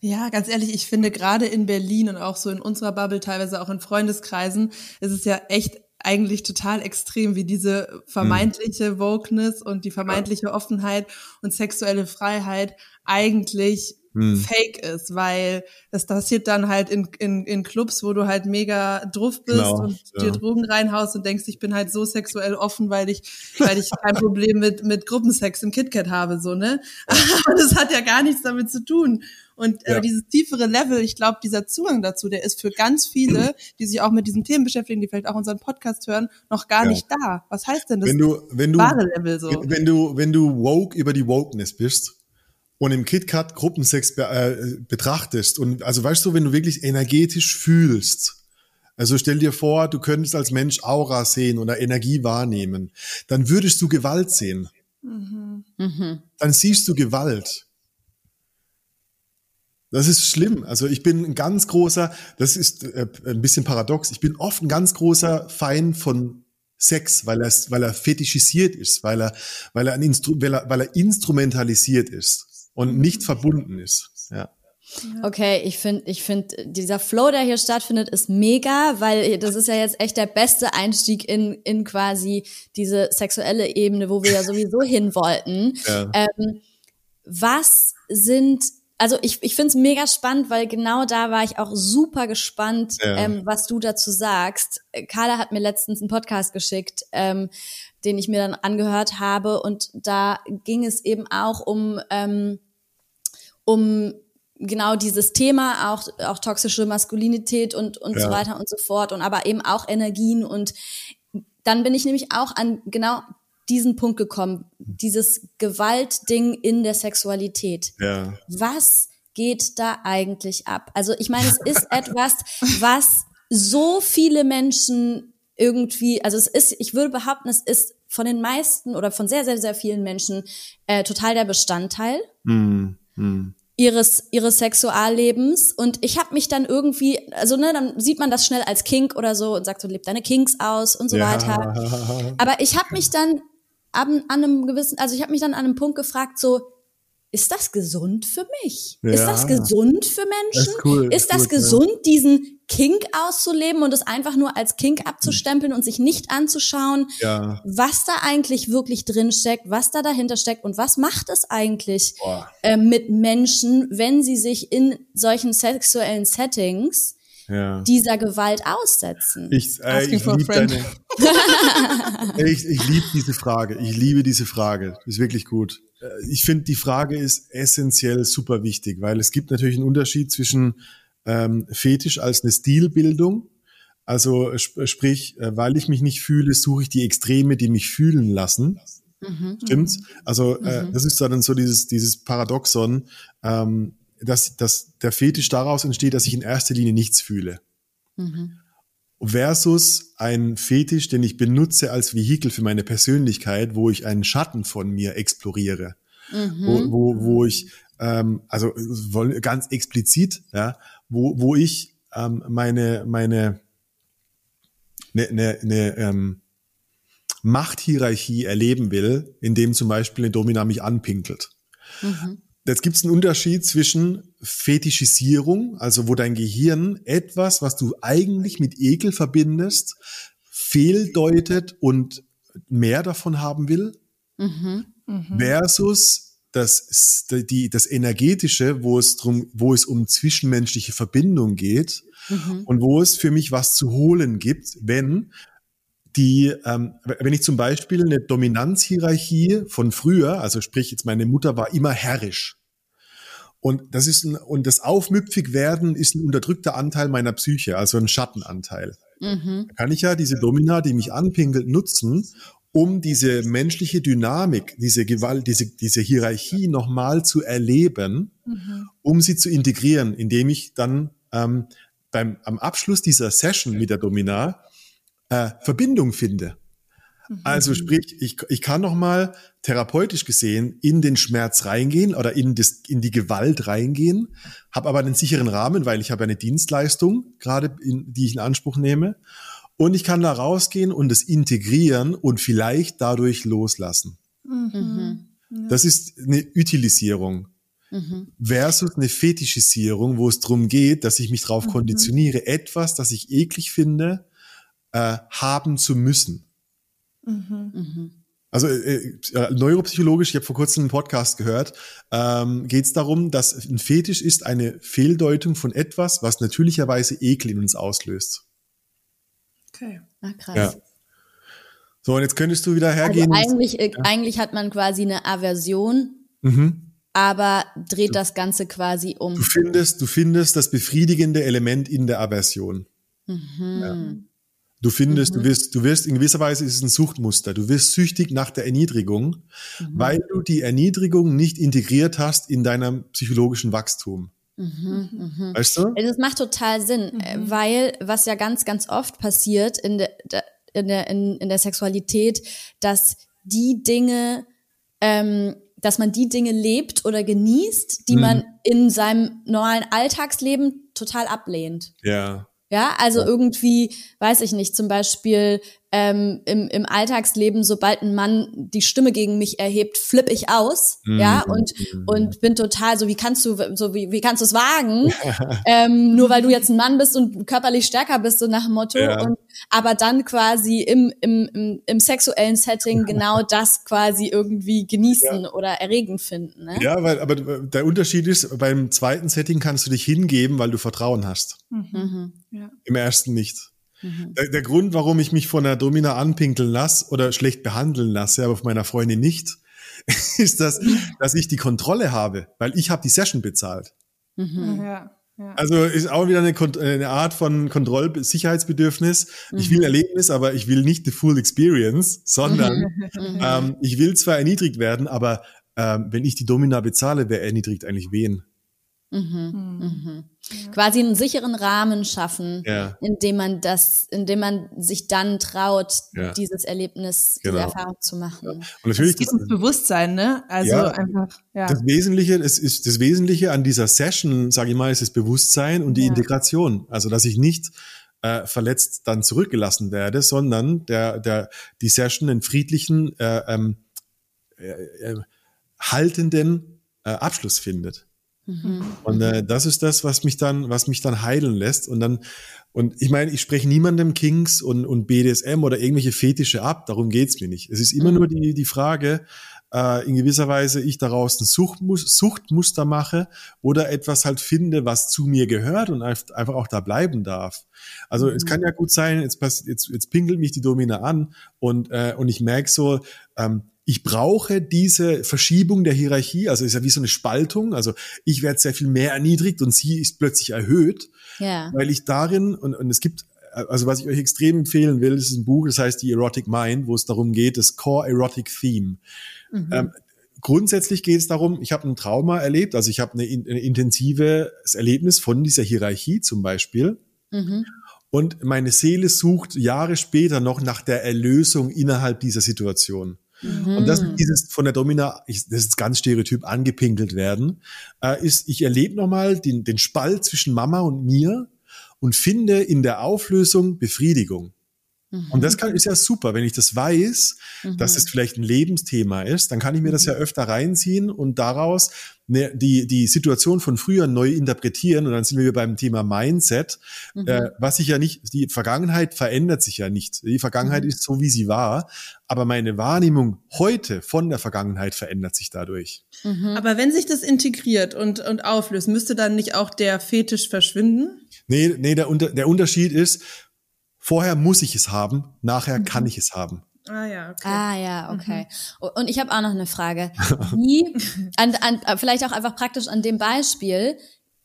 Ja. ganz ehrlich, ich finde gerade in Berlin und auch so in unserer Bubble, teilweise auch in Freundeskreisen, ist es ja echt eigentlich total extrem, wie diese vermeintliche Wokeness und die vermeintliche Offenheit und sexuelle Freiheit eigentlich hm. fake ist, weil das passiert dann halt in, in, in Clubs, wo du halt mega druff bist genau, und ja. dir Drogen reinhaust und denkst, ich bin halt so sexuell offen, weil ich, weil ich kein Problem mit, mit Gruppensex im KitKat habe, so, ne? Aber das hat ja gar nichts damit zu tun. Und äh, ja. dieses tiefere Level, ich glaube, dieser Zugang dazu, der ist für ganz viele, die sich auch mit diesen Themen beschäftigen, die vielleicht auch unseren Podcast hören, noch gar ja. nicht da. Was heißt denn das wenn du, wenn du, wahre Level so? Wenn du, wenn du woke über die Wokeness bist, und im KitKat Gruppensex be äh, betrachtest und also weißt du, wenn du wirklich energetisch fühlst, also stell dir vor, du könntest als Mensch Aura sehen oder Energie wahrnehmen, dann würdest du Gewalt sehen. Mhm. Dann siehst du Gewalt. Das ist schlimm. Also ich bin ein ganz großer, das ist äh, ein bisschen paradox, ich bin oft ein ganz großer Feind von Sex, weil er, weil er fetischisiert ist, weil er, weil er, ein Instru weil er, weil er instrumentalisiert ist und nicht verbunden ist. Ja. Okay, ich finde, ich finde, dieser Flow, der hier stattfindet, ist mega, weil das ist ja jetzt echt der beste Einstieg in, in quasi diese sexuelle Ebene, wo wir ja sowieso hin wollten. Ja. Ähm, was sind also ich, ich finde es mega spannend, weil genau da war ich auch super gespannt, ja. ähm, was du dazu sagst. Carla hat mir letztens einen Podcast geschickt, ähm, den ich mir dann angehört habe und da ging es eben auch um, ähm, um genau dieses Thema, auch, auch toxische Maskulinität und, und ja. so weiter und so fort und aber eben auch Energien und dann bin ich nämlich auch an genau diesen Punkt gekommen, dieses Gewaltding in der Sexualität. Ja. Was geht da eigentlich ab? Also ich meine, es ist etwas, was so viele Menschen irgendwie, also es ist, ich würde behaupten, es ist von den meisten oder von sehr, sehr, sehr vielen Menschen äh, total der Bestandteil. Mm, mm ihres ihres Sexuallebens und ich habe mich dann irgendwie also ne dann sieht man das schnell als Kink oder so und sagt so lebt deine Kinks aus und so ja. weiter aber ich habe mich dann an, an einem gewissen also ich habe mich dann an einem Punkt gefragt so ist das gesund für mich? Ja. Ist das gesund für Menschen? Ist, cool, ist das gut, gesund, ja. diesen Kink auszuleben und es einfach nur als Kink abzustempeln und sich nicht anzuschauen, ja. was da eigentlich wirklich drin steckt, was da dahinter steckt und was macht es eigentlich äh, mit Menschen, wenn sie sich in solchen sexuellen Settings ja. dieser Gewalt aussetzen? Ich, äh, ich liebe deine, ich, ich liebe diese Frage. Ich liebe diese Frage. Ist wirklich gut. Äh, ich finde, die Frage ist essentiell super wichtig, weil es gibt natürlich einen Unterschied zwischen ähm, Fetisch als eine Stilbildung. Also sp sprich, äh, weil ich mich nicht fühle, suche ich die Extreme, die mich fühlen lassen. Mhm. Stimmt's? Also äh, mhm. das ist dann so dieses, dieses Paradoxon, ähm, dass, dass der Fetisch daraus entsteht, dass ich in erster Linie nichts fühle. Mhm. Versus ein Fetisch, den ich benutze als Vehikel für meine Persönlichkeit, wo ich einen Schatten von mir exploriere. Mhm. Wo, wo, wo ich, ähm, also ganz explizit, ja, wo, wo ich ähm, meine, meine ne, ne, ne, ähm, Machthierarchie erleben will, indem zum Beispiel eine Domina mich anpinkelt. Mhm. Jetzt gibt es einen Unterschied zwischen Fetischisierung, also wo dein Gehirn etwas, was du eigentlich mit Ekel verbindest, fehldeutet und mehr davon haben will, mhm. Mhm. versus das, die, das Energetische, wo es drum, wo es um zwischenmenschliche Verbindung geht mhm. und wo es für mich was zu holen gibt, wenn die, ähm, wenn ich zum Beispiel eine Dominanzhierarchie von früher, also sprich jetzt meine Mutter war immer herrisch. Und das ist ein, und das aufmüpfig werden ist ein unterdrückter Anteil meiner Psyche, also ein Schattenanteil. Mhm. Da kann ich ja diese Domina, die mich anpinkelt, nutzen, um diese menschliche Dynamik, diese Gewalt, diese, diese Hierarchie nochmal zu erleben, mhm. um sie zu integrieren, indem ich dann ähm, beim, am Abschluss dieser Session mit der Domina äh, Verbindung finde. Mhm. Also sprich, ich, ich kann noch mal therapeutisch gesehen in den Schmerz reingehen oder in, das, in die Gewalt reingehen, habe aber einen sicheren Rahmen, weil ich habe eine Dienstleistung gerade, in, die ich in Anspruch nehme. Und ich kann da rausgehen und es integrieren und vielleicht dadurch loslassen. Mhm. Das ist eine Utilisierung. Mhm. Versus eine Fetischisierung, wo es darum geht, dass ich mich darauf mhm. konditioniere, etwas, das ich eklig finde, äh, haben zu müssen. Mhm. mhm. Also äh, äh, neuropsychologisch, ich habe vor kurzem einen Podcast gehört, ähm, geht es darum, dass ein Fetisch ist eine Fehldeutung von etwas, was natürlicherweise Ekel in uns auslöst. Okay, ah, krass. Ja. So, und jetzt könntest du wieder hergehen. Also eigentlich, äh, ja. eigentlich hat man quasi eine Aversion, mhm. aber dreht das Ganze quasi um. Du findest, du findest das befriedigende Element in der Aversion. Mhm. Ja. Du findest, mhm. du wirst, du wirst in gewisser Weise ist es ein Suchtmuster. Du wirst süchtig nach der Erniedrigung, mhm. weil du die Erniedrigung nicht integriert hast in deinem psychologischen Wachstum. Mhm, mh. Weißt du? Das macht total Sinn, äh, mhm. weil was ja ganz, ganz oft passiert in der, in der, in, in der Sexualität, dass die Dinge, ähm, dass man die Dinge lebt oder genießt, die mhm. man in seinem normalen Alltagsleben total ablehnt. Ja. Ja, also irgendwie, weiß ich nicht, zum Beispiel ähm, im, im Alltagsleben, sobald ein Mann die Stimme gegen mich erhebt, flippe ich aus, mhm. ja, und, und bin total so, wie kannst du, so wie, wie kannst du es wagen, ähm, nur weil du jetzt ein Mann bist und körperlich stärker bist, so nach dem Motto, ja. und, aber dann quasi im, im, im, im sexuellen Setting genau das quasi irgendwie genießen ja. oder erregend finden. Ne? Ja, weil, aber der Unterschied ist, beim zweiten Setting kannst du dich hingeben, weil du Vertrauen hast. Mhm. mhm. Ja. Im ersten nicht. Mhm. Der, der, Grund, warum ich mich von der Domina anpinkeln lasse oder schlecht behandeln lasse, aber von meiner Freundin nicht, ist, dass, dass ich die Kontrolle habe, weil ich habe die Session bezahlt. Mhm. Ja. Ja. Also ist auch wieder eine, eine Art von Kontrollsicherheitsbedürfnis. Mhm. Ich will ein Erlebnis, aber ich will nicht die Full Experience, sondern mhm. ähm, ich will zwar erniedrigt werden, aber ähm, wenn ich die Domina bezahle, wer erniedrigt eigentlich wen? Mhm, hm. mhm. Ja. Quasi einen sicheren Rahmen schaffen, ja. indem man das, indem man sich dann traut, ja. dieses Erlebnis, genau. diese Erfahrung zu machen. Und natürlich es geht ums Bewusstsein, ne? Also einfach. Ja. Das Wesentliche, es ist das Wesentliche an dieser Session, sage ich mal, ist das Bewusstsein und die Integration. Also dass ich nicht äh, verletzt dann zurückgelassen werde, sondern der der die Session einen friedlichen, äh, ähm, äh, äh haltenden äh, Abschluss findet. Mhm. Und äh, das ist das, was mich dann, was mich dann heilen lässt. Und dann, und ich meine, ich spreche niemandem Kings und, und BDSM oder irgendwelche Fetische ab. Darum geht's mir nicht. Es ist immer mhm. nur die, die Frage, äh, in gewisser Weise ich daraus ein Suchtmus Suchtmuster mache oder etwas halt finde, was zu mir gehört und einfach auch da bleiben darf. Also mhm. es kann ja gut sein, jetzt, jetzt, jetzt pinkelt mich die Domina an und, äh, und ich merke so, ähm, ich brauche diese Verschiebung der Hierarchie, also ist ja wie so eine Spaltung, also ich werde sehr viel mehr erniedrigt und sie ist plötzlich erhöht, ja. weil ich darin, und, und es gibt, also was ich euch extrem empfehlen will, ist ein Buch, das heißt die Erotic Mind, wo es darum geht, das Core Erotic Theme. Mhm. Ähm, grundsätzlich geht es darum, ich habe ein Trauma erlebt, also ich habe eine, eine intensives Erlebnis von dieser Hierarchie zum Beispiel. Mhm. Und meine Seele sucht Jahre später noch nach der Erlösung innerhalb dieser Situation. Mhm. Und das dieses von der Domina, ich, das ist ganz stereotyp angepinkelt werden, äh, ist, ich erlebe nochmal den, den Spalt zwischen Mama und mir und finde in der Auflösung Befriedigung. Mhm. Und das kann, ist ja super, wenn ich das weiß, mhm. dass es vielleicht ein Lebensthema ist, dann kann ich mir das ja mhm. öfter reinziehen und daraus ne, die, die Situation von früher neu interpretieren. Und dann sind wir beim Thema Mindset, mhm. äh, was sich ja nicht, die Vergangenheit verändert sich ja nicht. Die Vergangenheit mhm. ist so, wie sie war, aber meine Wahrnehmung heute von der Vergangenheit verändert sich dadurch. Mhm. Aber wenn sich das integriert und, und auflöst, müsste dann nicht auch der Fetisch verschwinden? Nee, nee, der, der Unterschied ist, Vorher muss ich es haben, nachher mhm. kann ich es haben. Ah ja, okay. Ah ja, okay. Mhm. Und ich habe auch noch eine Frage. Wie, an, an, vielleicht auch einfach praktisch an dem Beispiel,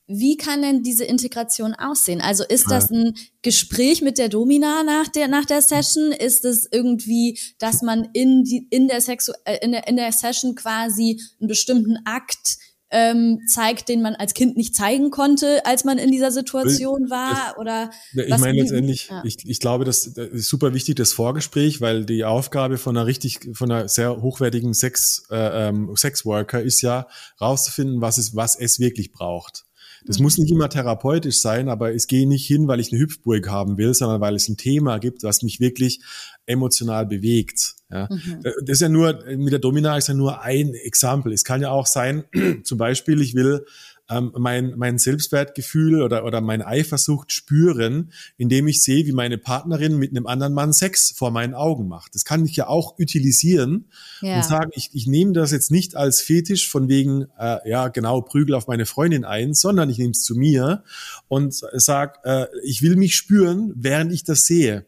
wie kann denn diese Integration aussehen? Also ist das ein Gespräch mit der Domina nach der nach der Session? Ist es irgendwie, dass man in die in der Sexu äh, in der in der Session quasi einen bestimmten Akt ähm, zeigt, den man als Kind nicht zeigen konnte, als man in dieser Situation war? Oder ich meine letztendlich, ja. ich, ich glaube, das, das ist super wichtig, das Vorgespräch, weil die Aufgabe von einer richtig, von einer sehr hochwertigen Sex, äh, ähm, Sexworker ist ja rauszufinden, was es, was es wirklich braucht. Das mhm. muss nicht immer therapeutisch sein, aber es gehe nicht hin, weil ich eine Hüpfburg haben will, sondern weil es ein Thema gibt, was mich wirklich emotional bewegt. Ja. Mhm. Das ist ja nur, mit der Domina ist ja nur ein Exempel. Es kann ja auch sein, zum Beispiel, ich will ähm, mein, mein Selbstwertgefühl oder, oder meine Eifersucht spüren, indem ich sehe, wie meine Partnerin mit einem anderen Mann Sex vor meinen Augen macht. Das kann ich ja auch utilisieren ja. und sagen, ich, ich nehme das jetzt nicht als Fetisch von wegen, äh, ja genau, Prügel auf meine Freundin ein, sondern ich nehme es zu mir und sage, äh, ich will mich spüren, während ich das sehe.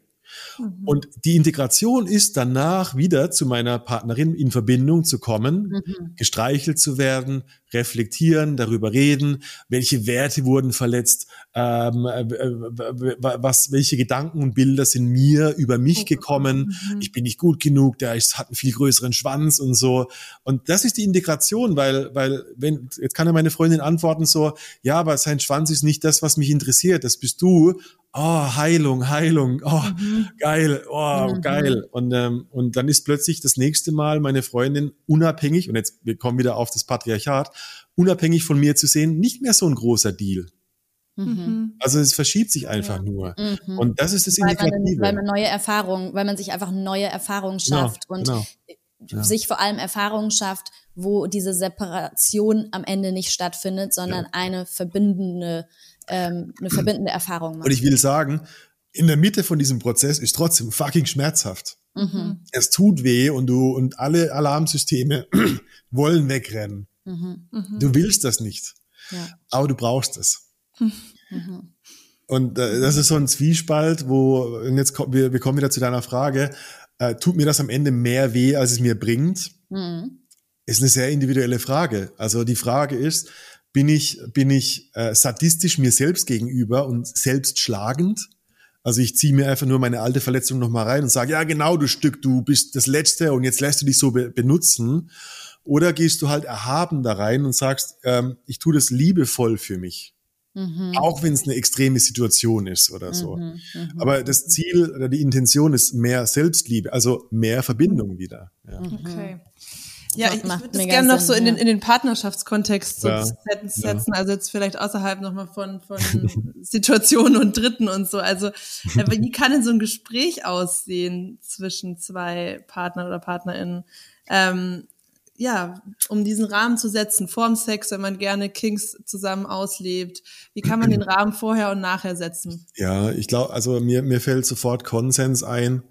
Mhm. Und die Integration ist danach wieder zu meiner Partnerin in Verbindung zu kommen, mhm. gestreichelt zu werden, reflektieren, darüber reden, welche Werte wurden verletzt, ähm, äh, was, welche Gedanken und Bilder sind mir über mich oh, gekommen, mhm. ich bin nicht gut genug, der ist, hat einen viel größeren Schwanz und so. Und das ist die Integration, weil, weil, wenn, jetzt kann ja meine Freundin antworten so, ja, aber sein Schwanz ist nicht das, was mich interessiert, das bist du oh, Heilung, Heilung, oh, mhm. geil, oh, mhm. geil. Und, ähm, und dann ist plötzlich das nächste Mal meine Freundin unabhängig, und jetzt wir kommen wieder auf das Patriarchat, unabhängig von mir zu sehen, nicht mehr so ein großer Deal. Mhm. Also es verschiebt sich einfach ja. nur. Mhm. Und das ist das weil Man, weil man neue Erfahrungen, weil man sich einfach neue Erfahrungen genau, schafft genau, und genau. Ja. sich vor allem Erfahrungen schafft, wo diese Separation am Ende nicht stattfindet, sondern ja. eine verbindende ähm, eine verbindende Erfahrung macht. Und ich will sagen, in der Mitte von diesem Prozess ist trotzdem fucking schmerzhaft. Mhm. Es tut weh und du und alle Alarmsysteme wollen wegrennen. Mhm. Mhm. Du willst das nicht, ja. aber du brauchst es. Mhm. Und äh, das ist so ein Zwiespalt, wo und jetzt kommen wir, wir kommen wieder zu deiner Frage. Äh, tut mir das am Ende mehr weh, als es mir bringt? Mhm. Ist eine sehr individuelle Frage. Also die Frage ist, bin ich, bin ich äh, sadistisch mir selbst gegenüber und selbst schlagend. Also ich ziehe mir einfach nur meine alte Verletzung nochmal rein und sage, ja genau, du Stück, du bist das Letzte und jetzt lässt du dich so be benutzen. Oder gehst du halt erhaben da rein und sagst, ähm, ich tue das liebevoll für mich. Mhm. Auch wenn es eine extreme Situation ist oder so. Mhm, mh. Aber das Ziel oder die Intention ist mehr Selbstliebe, also mehr Verbindung wieder. Ja. Okay. Ja, ich, ich würde das gerne noch so in den, in den Partnerschaftskontext so ja, setzen, ja. also jetzt vielleicht außerhalb nochmal von, von Situationen und Dritten und so. Also äh, wie kann denn so ein Gespräch aussehen zwischen zwei Partnern oder PartnerInnen? Ähm, ja, um diesen Rahmen zu setzen, vorm Sex, wenn man gerne Kings zusammen auslebt. Wie kann man den Rahmen vorher und nachher setzen? Ja, ich glaube, also mir, mir fällt sofort Konsens ein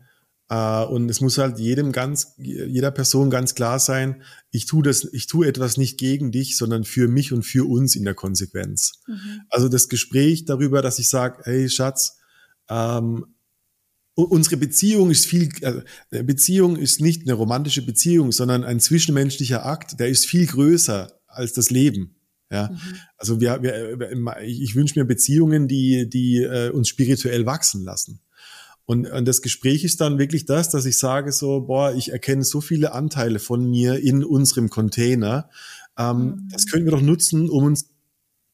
und es muss halt jedem ganz, jeder Person ganz klar sein, ich tue das, ich tue etwas nicht gegen dich, sondern für mich und für uns in der Konsequenz. Mhm. Also das Gespräch darüber, dass ich sage, hey Schatz, ähm, unsere Beziehung ist viel, äh, Beziehung ist nicht eine romantische Beziehung, sondern ein zwischenmenschlicher Akt, der ist viel größer als das Leben. Ja, mhm. also wir, wir, ich wünsche mir Beziehungen, die, die äh, uns spirituell wachsen lassen. Und, und das Gespräch ist dann wirklich das, dass ich sage so, boah, ich erkenne so viele Anteile von mir in unserem Container. Ähm, mhm. Das können wir doch nutzen, um uns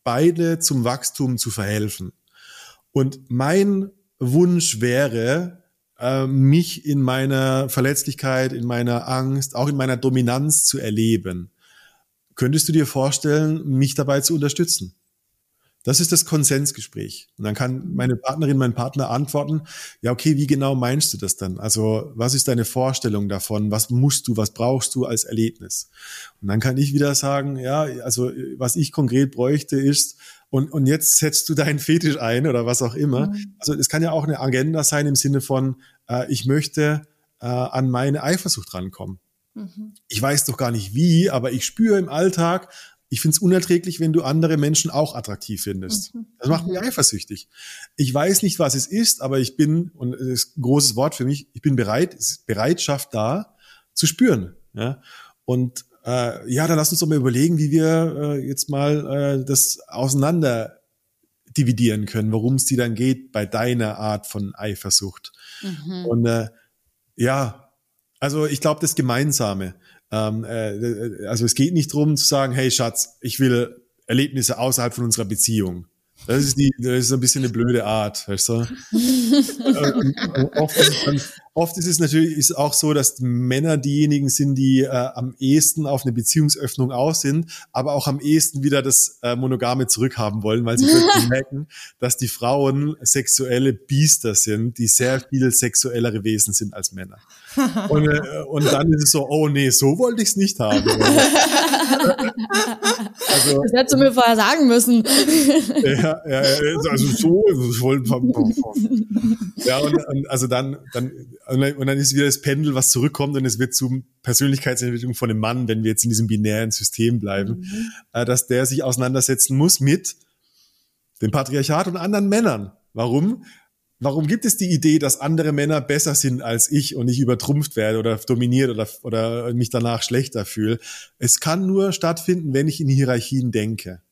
beide zum Wachstum zu verhelfen. Und mein Wunsch wäre, äh, mich in meiner Verletzlichkeit, in meiner Angst, auch in meiner Dominanz zu erleben. Könntest du dir vorstellen, mich dabei zu unterstützen? Das ist das Konsensgespräch. Und dann kann meine Partnerin, mein Partner antworten, ja, okay, wie genau meinst du das dann? Also, was ist deine Vorstellung davon? Was musst du, was brauchst du als Erlebnis? Und dann kann ich wieder sagen, ja, also, was ich konkret bräuchte ist, und, und jetzt setzt du deinen Fetisch ein oder was auch immer. Mhm. Also, es kann ja auch eine Agenda sein im Sinne von, äh, ich möchte äh, an meine Eifersucht rankommen. Mhm. Ich weiß doch gar nicht wie, aber ich spüre im Alltag, ich finde es unerträglich, wenn du andere Menschen auch attraktiv findest. Mhm. Das macht mich mhm. eifersüchtig. Ich weiß nicht, was es ist, aber ich bin, und das ist ein großes Wort für mich, ich bin bereit, es ist Bereitschaft da, zu spüren. Ja? Und äh, ja, dann lass uns doch mal überlegen, wie wir äh, jetzt mal äh, das auseinander dividieren können, worum es dir dann geht bei deiner Art von Eifersucht. Mhm. Und äh, ja, also ich glaube, das Gemeinsame. Ähm, äh, also es geht nicht drum zu sagen, hey Schatz, ich will Erlebnisse außerhalb von unserer Beziehung. Das ist die, das ist ein bisschen eine blöde Art, weißt du? Äh, oft, oft, ist es natürlich ist auch so, dass Männer diejenigen sind, die äh, am ehesten auf eine Beziehungsöffnung aus sind, aber auch am ehesten wieder das äh, Monogame zurückhaben wollen, weil sie wirklich merken, dass die Frauen sexuelle Biester sind, die sehr viel sexuellere Wesen sind als Männer. Und, äh, und dann ist es so, oh nee, so wollte ich es nicht haben. also, das hättest du mir vorher sagen müssen. Ja, ja, also so, ich wollte, ja, und, und also dann, dann, und dann ist wieder das Pendel, was zurückkommt und es wird zu Persönlichkeitsentwicklung von einem Mann, wenn wir jetzt in diesem binären System bleiben, mhm. Äh, dass der sich auseinandersetzen muss mit dem Patriarchat und anderen Männern. Warum? Warum gibt es die Idee, dass andere Männer besser sind als ich und ich übertrumpft werde oder dominiert oder, oder mich danach schlechter fühle? Es kann nur stattfinden, wenn ich in Hierarchien denke.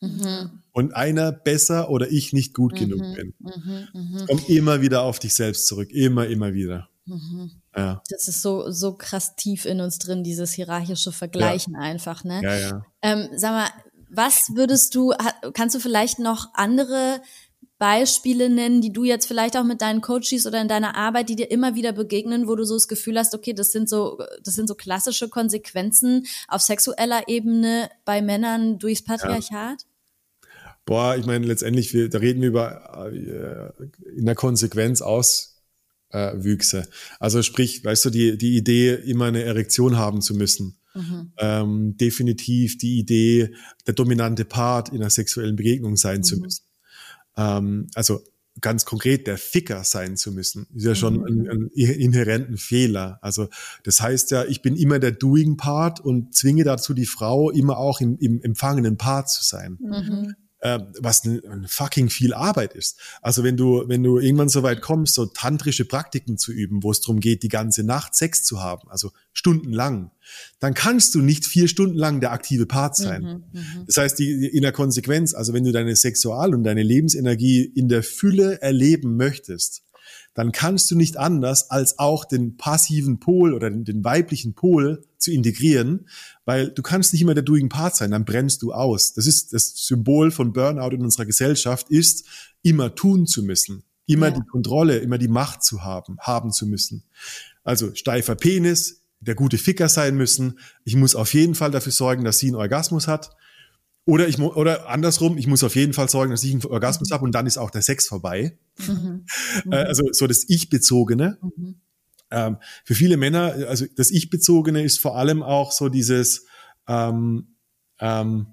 Mhm. Und einer besser oder ich nicht gut mhm. genug bin. Mhm. mhm. Komm immer wieder auf dich selbst zurück. Immer, immer wieder. Mhm. Ja. Das ist so, so krass tief in uns drin, dieses hierarchische Vergleichen ja. einfach, ne? Ja, ja. Ähm, sag mal, was würdest du, kannst du vielleicht noch andere Beispiele nennen, die du jetzt vielleicht auch mit deinen Coaches oder in deiner Arbeit, die dir immer wieder begegnen, wo du so das Gefühl hast, okay, das sind so, das sind so klassische Konsequenzen auf sexueller Ebene bei Männern durchs Patriarchat? Ja. Boah, ich meine, letztendlich, wir, da reden wir über äh, in der Konsequenz Auswüchse. Äh, also sprich, weißt du, die, die Idee, immer eine Erektion haben zu müssen. Mhm. Ähm, definitiv die Idee, der dominante Part in einer sexuellen Begegnung sein mhm. zu müssen ähm, also ganz konkret der Ficker sein zu müssen, ist ja schon mhm. ein, ein inhärenten Fehler. Also das heißt ja, ich bin immer der Doing Part und zwinge dazu die Frau immer auch im, im empfangenen Part zu sein. Mhm äh, was ein, fucking viel Arbeit ist. Also wenn du, wenn du irgendwann so weit kommst, so tantrische Praktiken zu üben, wo es darum geht, die ganze Nacht Sex zu haben, also stundenlang, dann kannst du nicht vier Stunden lang der aktive Part sein. Mhm, mhm. das heißt, die, in der Konsequenz, also wenn du deine Sexual- und deine Lebensenergie in der Fülle erleben möchtest, dann kannst du nicht anders, als auch den passiven Pol oder den, den, weiblichen Pol zu integrieren, weil du kannst nicht immer der Doing Part sein, dann brennst du aus. Das ist das Symbol von Burnout in unserer Gesellschaft, ist immer tun zu müssen, immer ja. die Kontrolle, immer die Macht zu haben, haben zu müssen. Also steifer Penis, der gute Ficker sein müssen. Ich muss auf jeden Fall dafür sorgen, dass sie einen Orgasmus hat. Oder ich oder andersrum, ich muss auf jeden Fall sorgen, dass ich einen Orgasmus mhm. habe und dann ist auch der Sex vorbei. Mhm. Äh, also so das Ich-Bezogene. Mhm. Ähm, für viele Männer, also das Ich-Bezogene ist vor allem auch so dieses, ähm, ähm,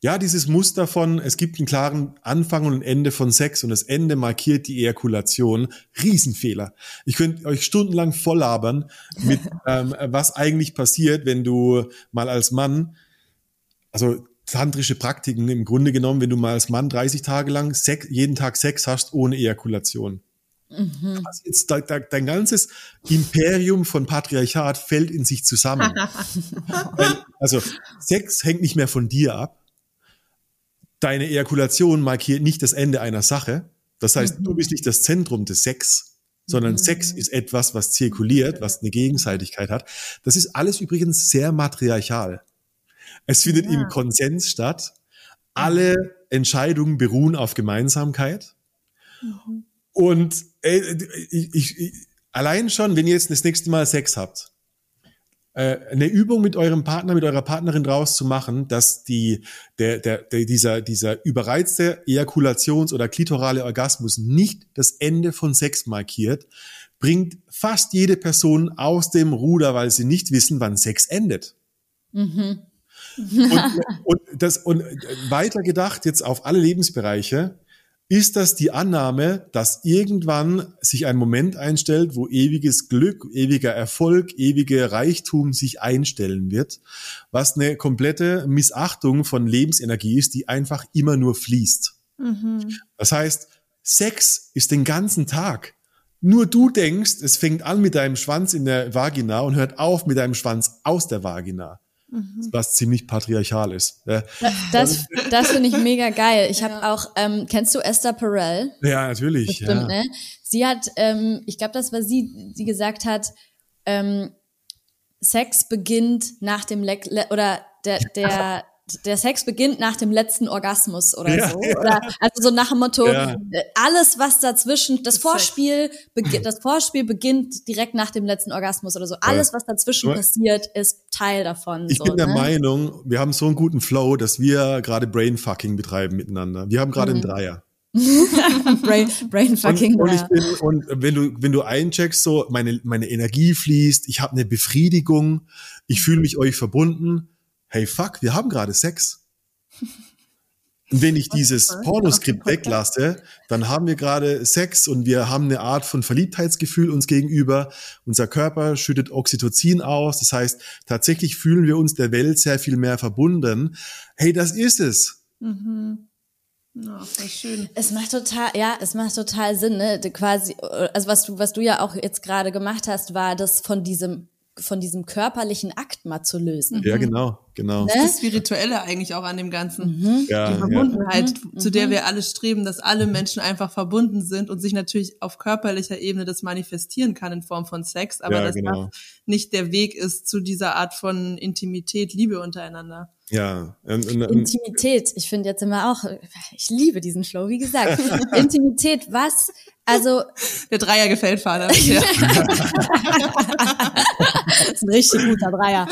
ja, dieses Muster von, es gibt einen klaren Anfang und ein Ende von Sex und das Ende markiert die Ejakulation. Riesenfehler. Ich könnte euch stundenlang volllabern mit, ähm, was eigentlich passiert, wenn du mal als Mann, also tantrische Praktiken im Grunde genommen, wenn du mal als Mann 30 Tage lang Sex, jeden Tag Sex hast ohne Ejakulation. Mhm. Also jetzt, da, da, dein ganzes Imperium von Patriarchat fällt in sich zusammen. also Sex hängt nicht mehr von dir ab. Deine Ejakulation markiert nicht das Ende einer Sache. Das heißt, mhm. du bist nicht das Zentrum des Sex, sondern mhm. Sex ist etwas, was zirkuliert, was eine Gegenseitigkeit hat. Das ist alles übrigens sehr matriarchal. Es findet ja. im Konsens statt. Alle Entscheidungen beruhen auf Gemeinsamkeit. Mhm. Und ey, ich, ich, ich, allein schon, wenn ihr jetzt das nächste Mal Sex habt, äh, eine Übung mit eurem Partner, mit eurer Partnerin draus zu machen, dass die, der, der, der, dieser, dieser überreizte Ejakulations- oder klitorale Orgasmus nicht das Ende von Sex markiert, bringt fast jede Person aus dem Ruder, weil sie nicht wissen, wann Sex endet. Mhm. Und, und, das, und weiter gedacht jetzt auf alle Lebensbereiche, ist das die Annahme, dass irgendwann sich ein Moment einstellt, wo ewiges Glück, ewiger Erfolg, ewige Reichtum sich einstellen wird, was eine komplette Missachtung von Lebensenergie ist, die einfach immer nur fließt. Mhm. Das heißt, Sex ist den ganzen Tag. Nur du denkst, es fängt an mit deinem Schwanz in der Vagina und hört auf mit deinem Schwanz aus der Vagina. Mhm. Was ziemlich patriarchal ist. Ja. Das, das finde ich mega geil. Ich habe auch, ähm, kennst du Esther Perel? Ja, natürlich. Bestimmt, ja. Ne? Sie hat, ähm, ich glaube, das war sie, die gesagt hat, ähm, Sex beginnt nach dem Le oder der, der der Sex beginnt nach dem letzten Orgasmus oder ja, so. Ja. Oder also so nach dem Motto, ja. alles, was dazwischen, das Vorspiel, das Vorspiel beginnt direkt nach dem letzten Orgasmus oder so. Alles, was dazwischen passiert, ist Teil davon. Ich so, bin der ne? Meinung, wir haben so einen guten Flow, dass wir gerade Brainfucking betreiben miteinander. Wir haben gerade mhm. einen Dreier. Brain, Brainfucking. Und, und, ich bin, und wenn du, wenn du eincheckst, so meine, meine Energie fließt, ich habe eine Befriedigung, ich fühle mich euch verbunden hey fuck, wir haben gerade Sex. Und wenn ich dieses Pornoskript weglasse, dann haben wir gerade Sex und wir haben eine Art von Verliebtheitsgefühl uns gegenüber. Unser Körper schüttet Oxytocin aus. Das heißt, tatsächlich fühlen wir uns der Welt sehr viel mehr verbunden. Hey, das ist es. Mhm. Ja, voll schön. Es macht total, ja, es macht total Sinn, ne? Quasi, also was du, was du ja auch jetzt gerade gemacht hast, war das von diesem von diesem körperlichen Akt mal zu lösen. Ja, genau, genau. Das ist das Spirituelle eigentlich auch an dem Ganzen. Mhm. Ja, Die Verbundenheit, zu der wir alle streben, dass alle Menschen einfach verbunden sind und sich natürlich auf körperlicher Ebene das manifestieren kann in Form von Sex, aber Ja, dass genau. das nicht der Weg ist zu dieser Art von Intimität, Liebe untereinander. Ja, und, und, und, Intimität, ich finde jetzt immer auch, ich liebe diesen Flow, wie gesagt. Intimität, was? Also, Der Dreier gefällt Vater. Ja. das ist ein richtig guter Dreier.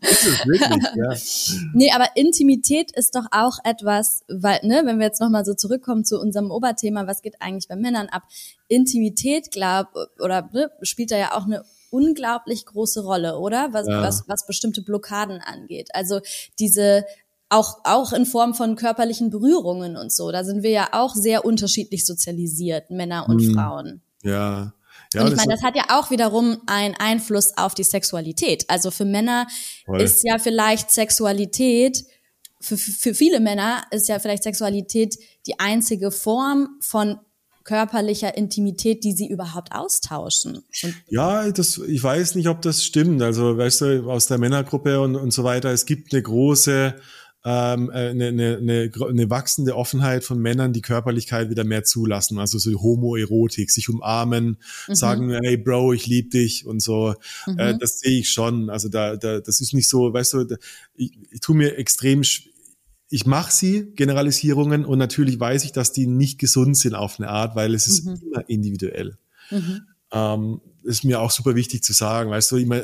ist es wirklich, ja. Nee, aber Intimität ist doch auch etwas, weil, ne, wenn wir jetzt nochmal so zurückkommen zu unserem Oberthema, was geht eigentlich bei Männern ab? Intimität, glaub, oder ne, spielt da ja auch eine unglaublich große Rolle, oder? Was, Ja. was, was bestimmte Blockaden angeht. Also diese auch, auch in Form von körperlichen Berührungen und so. Da sind wir ja auch sehr unterschiedlich sozialisiert, Männer und Mhm. Frauen. Ja. Ja, und ich das- meine, das hat ja auch wiederum einen Einfluss auf die Sexualität. Also für Männer Voll. ist ja vielleicht Sexualität, für, für viele Männer ist ja vielleicht Sexualität die einzige Form von körperlicher Intimität, die sie überhaupt austauschen. Und Ja, das, ich weiß nicht, ob das stimmt. Also, weißt du, aus der Männergruppe und, und so weiter, es gibt eine große, ähm, äh, eine, eine, eine, eine wachsende Offenheit von Männern, die Körperlichkeit wieder mehr zulassen. Also so Homoerotik, sich umarmen, sagen, hey Bro, ich lieb dich und so. Äh, das sehe ich schon. Also da, da, das ist nicht so, weißt du, ich, ich tue mir extrem ich mache sie, Generalisierungen, und natürlich weiß ich, dass die nicht gesund sind auf eine Art, weil es ist immer individuell. Ähm, ist mir auch super wichtig zu sagen, weißt du, immer,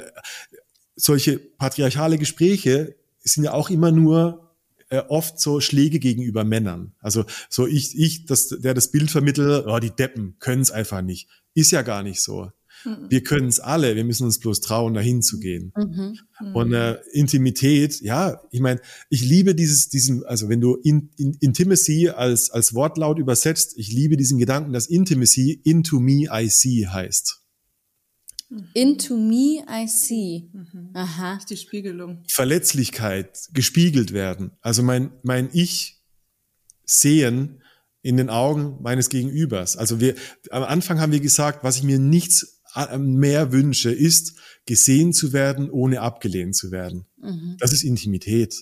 solche patriarchale Gespräche sind ja auch immer nur äh, oft so Schläge gegenüber Männern. Also so ich, ich, das, der das Bild vermittelt, oh, die Deppen können es einfach nicht. Ist ja gar nicht so. Wir können es alle, wir müssen uns bloß trauen, dahin zu gehen. Und äh, Intimität, ja, ich meine, ich liebe dieses, diesen, also wenn du in, in, Intimacy als, als Wortlaut übersetzt, ich liebe diesen Gedanken, dass Intimacy into me I see heißt. into me I see. Aha. Das ist die Spiegelung. Verletzlichkeit gespiegelt werden. Also mein, mein Ich sehen in den Augen meines Gegenübers. Also wir, am Anfang haben wir gesagt, was ich mir nichts mehr wünsche, ist, gesehen zu werden, ohne abgelehnt zu werden. Das ist Intimität.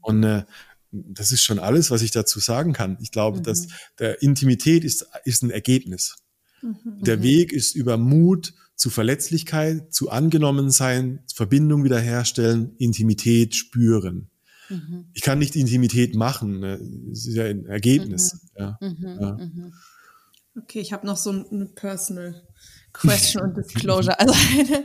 Und äh, das ist schon alles, was ich dazu sagen kann. Ich glaube, dass der Intimität ist, ist ein Ergebnis. Der Weg ist über Mut zu Verletzlichkeit, zu Angenommensein, Verbindung wiederherstellen, Intimität spüren. Ich kann nicht Intimität machen, ne? es ist ja ein Ergebnis. Ja. Ja. Okay, ich habe noch so eine Personal Question und Disclosure. Also, eine,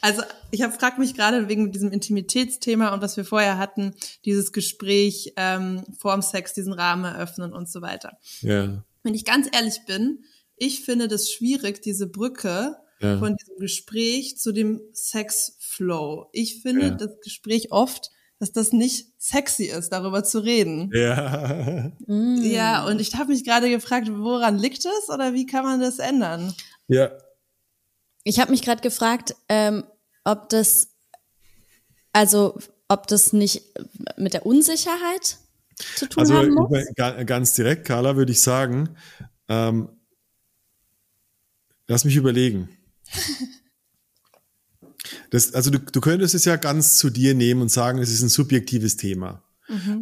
also ich habe frag mich gerade wegen diesem Intimitätsthema und was wir vorher hatten, dieses Gespräch ähm, vorm Sex, diesen Rahmen eröffnen und so weiter. Ja. Wenn ich ganz ehrlich bin, ich finde das schwierig, diese Brücke Ja. von diesem Gespräch zu dem Sexflow. Ich finde Ja. das Gespräch oft, dass das nicht sexy ist, darüber zu reden. Ja. Ja, und ich habe mich gerade gefragt, woran liegt es oder wie kann man das ändern? ja. Ich habe mich gerade gefragt, ähm, ob das, also ob das nicht mit der Unsicherheit zu tun Also haben muss. ga- ganz direkt, Carla, würde ich sagen, ähm, lass mich überlegen. Das, also du, du könntest es ja ganz zu dir nehmen und sagen, es ist ein subjektives Thema.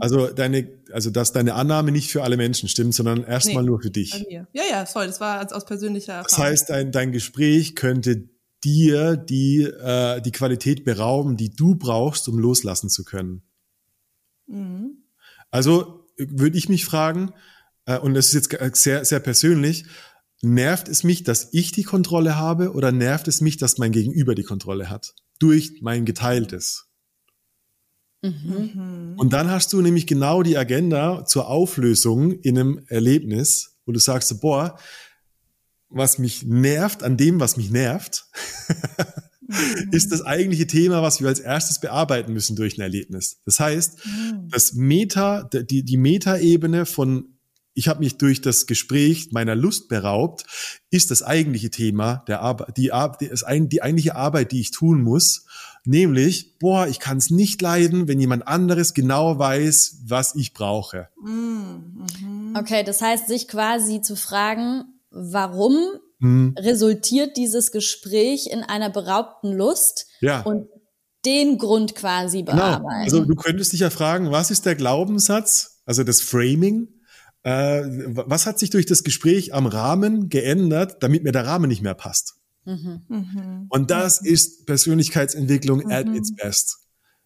Also deine, also dass deine Annahme nicht für alle Menschen stimmt, sondern erstmal Nee, nur für dich. Ja, ja, voll. Das war aus persönlicher Erfahrung. Das heißt, dein, dein Gespräch könnte dir die, äh, die Qualität berauben, die du brauchst, um loslassen zu können. Also äh, würde ich mich fragen, äh, und das ist jetzt sehr, sehr persönlich, nervt es mich, dass ich die Kontrolle habe oder nervt es mich, dass mein Gegenüber die Kontrolle hat? Durch mein Geteiltes. Und dann hast du nämlich genau die Agenda zur Auflösung in einem Erlebnis, wo du sagst, so, boah, was mich nervt an dem, was mich nervt, ist das eigentliche Thema, was wir als erstes bearbeiten müssen durch ein Erlebnis. Das heißt, das Meta, die, die Metaebene von ich habe mich durch das Gespräch meiner Lust beraubt, ist das eigentliche Thema der Arbeit, die, Arbeit, die eigentliche Arbeit, die ich tun muss, nämlich, boah, ich kann es nicht leiden, wenn jemand anderes genau weiß, was ich brauche. Mhm. Okay, das heißt, sich quasi zu fragen, warum mhm. resultiert dieses Gespräch in einer beraubten Lust ja. und den Grund quasi bearbeiten. Genau. Also du könntest dich ja fragen, was ist der Glaubenssatz, also das Framing, äh, was hat sich durch das Gespräch am Rahmen geändert, damit mir der Rahmen nicht mehr passt? Mhm. Und das ist Persönlichkeitsentwicklung mhm. at its best.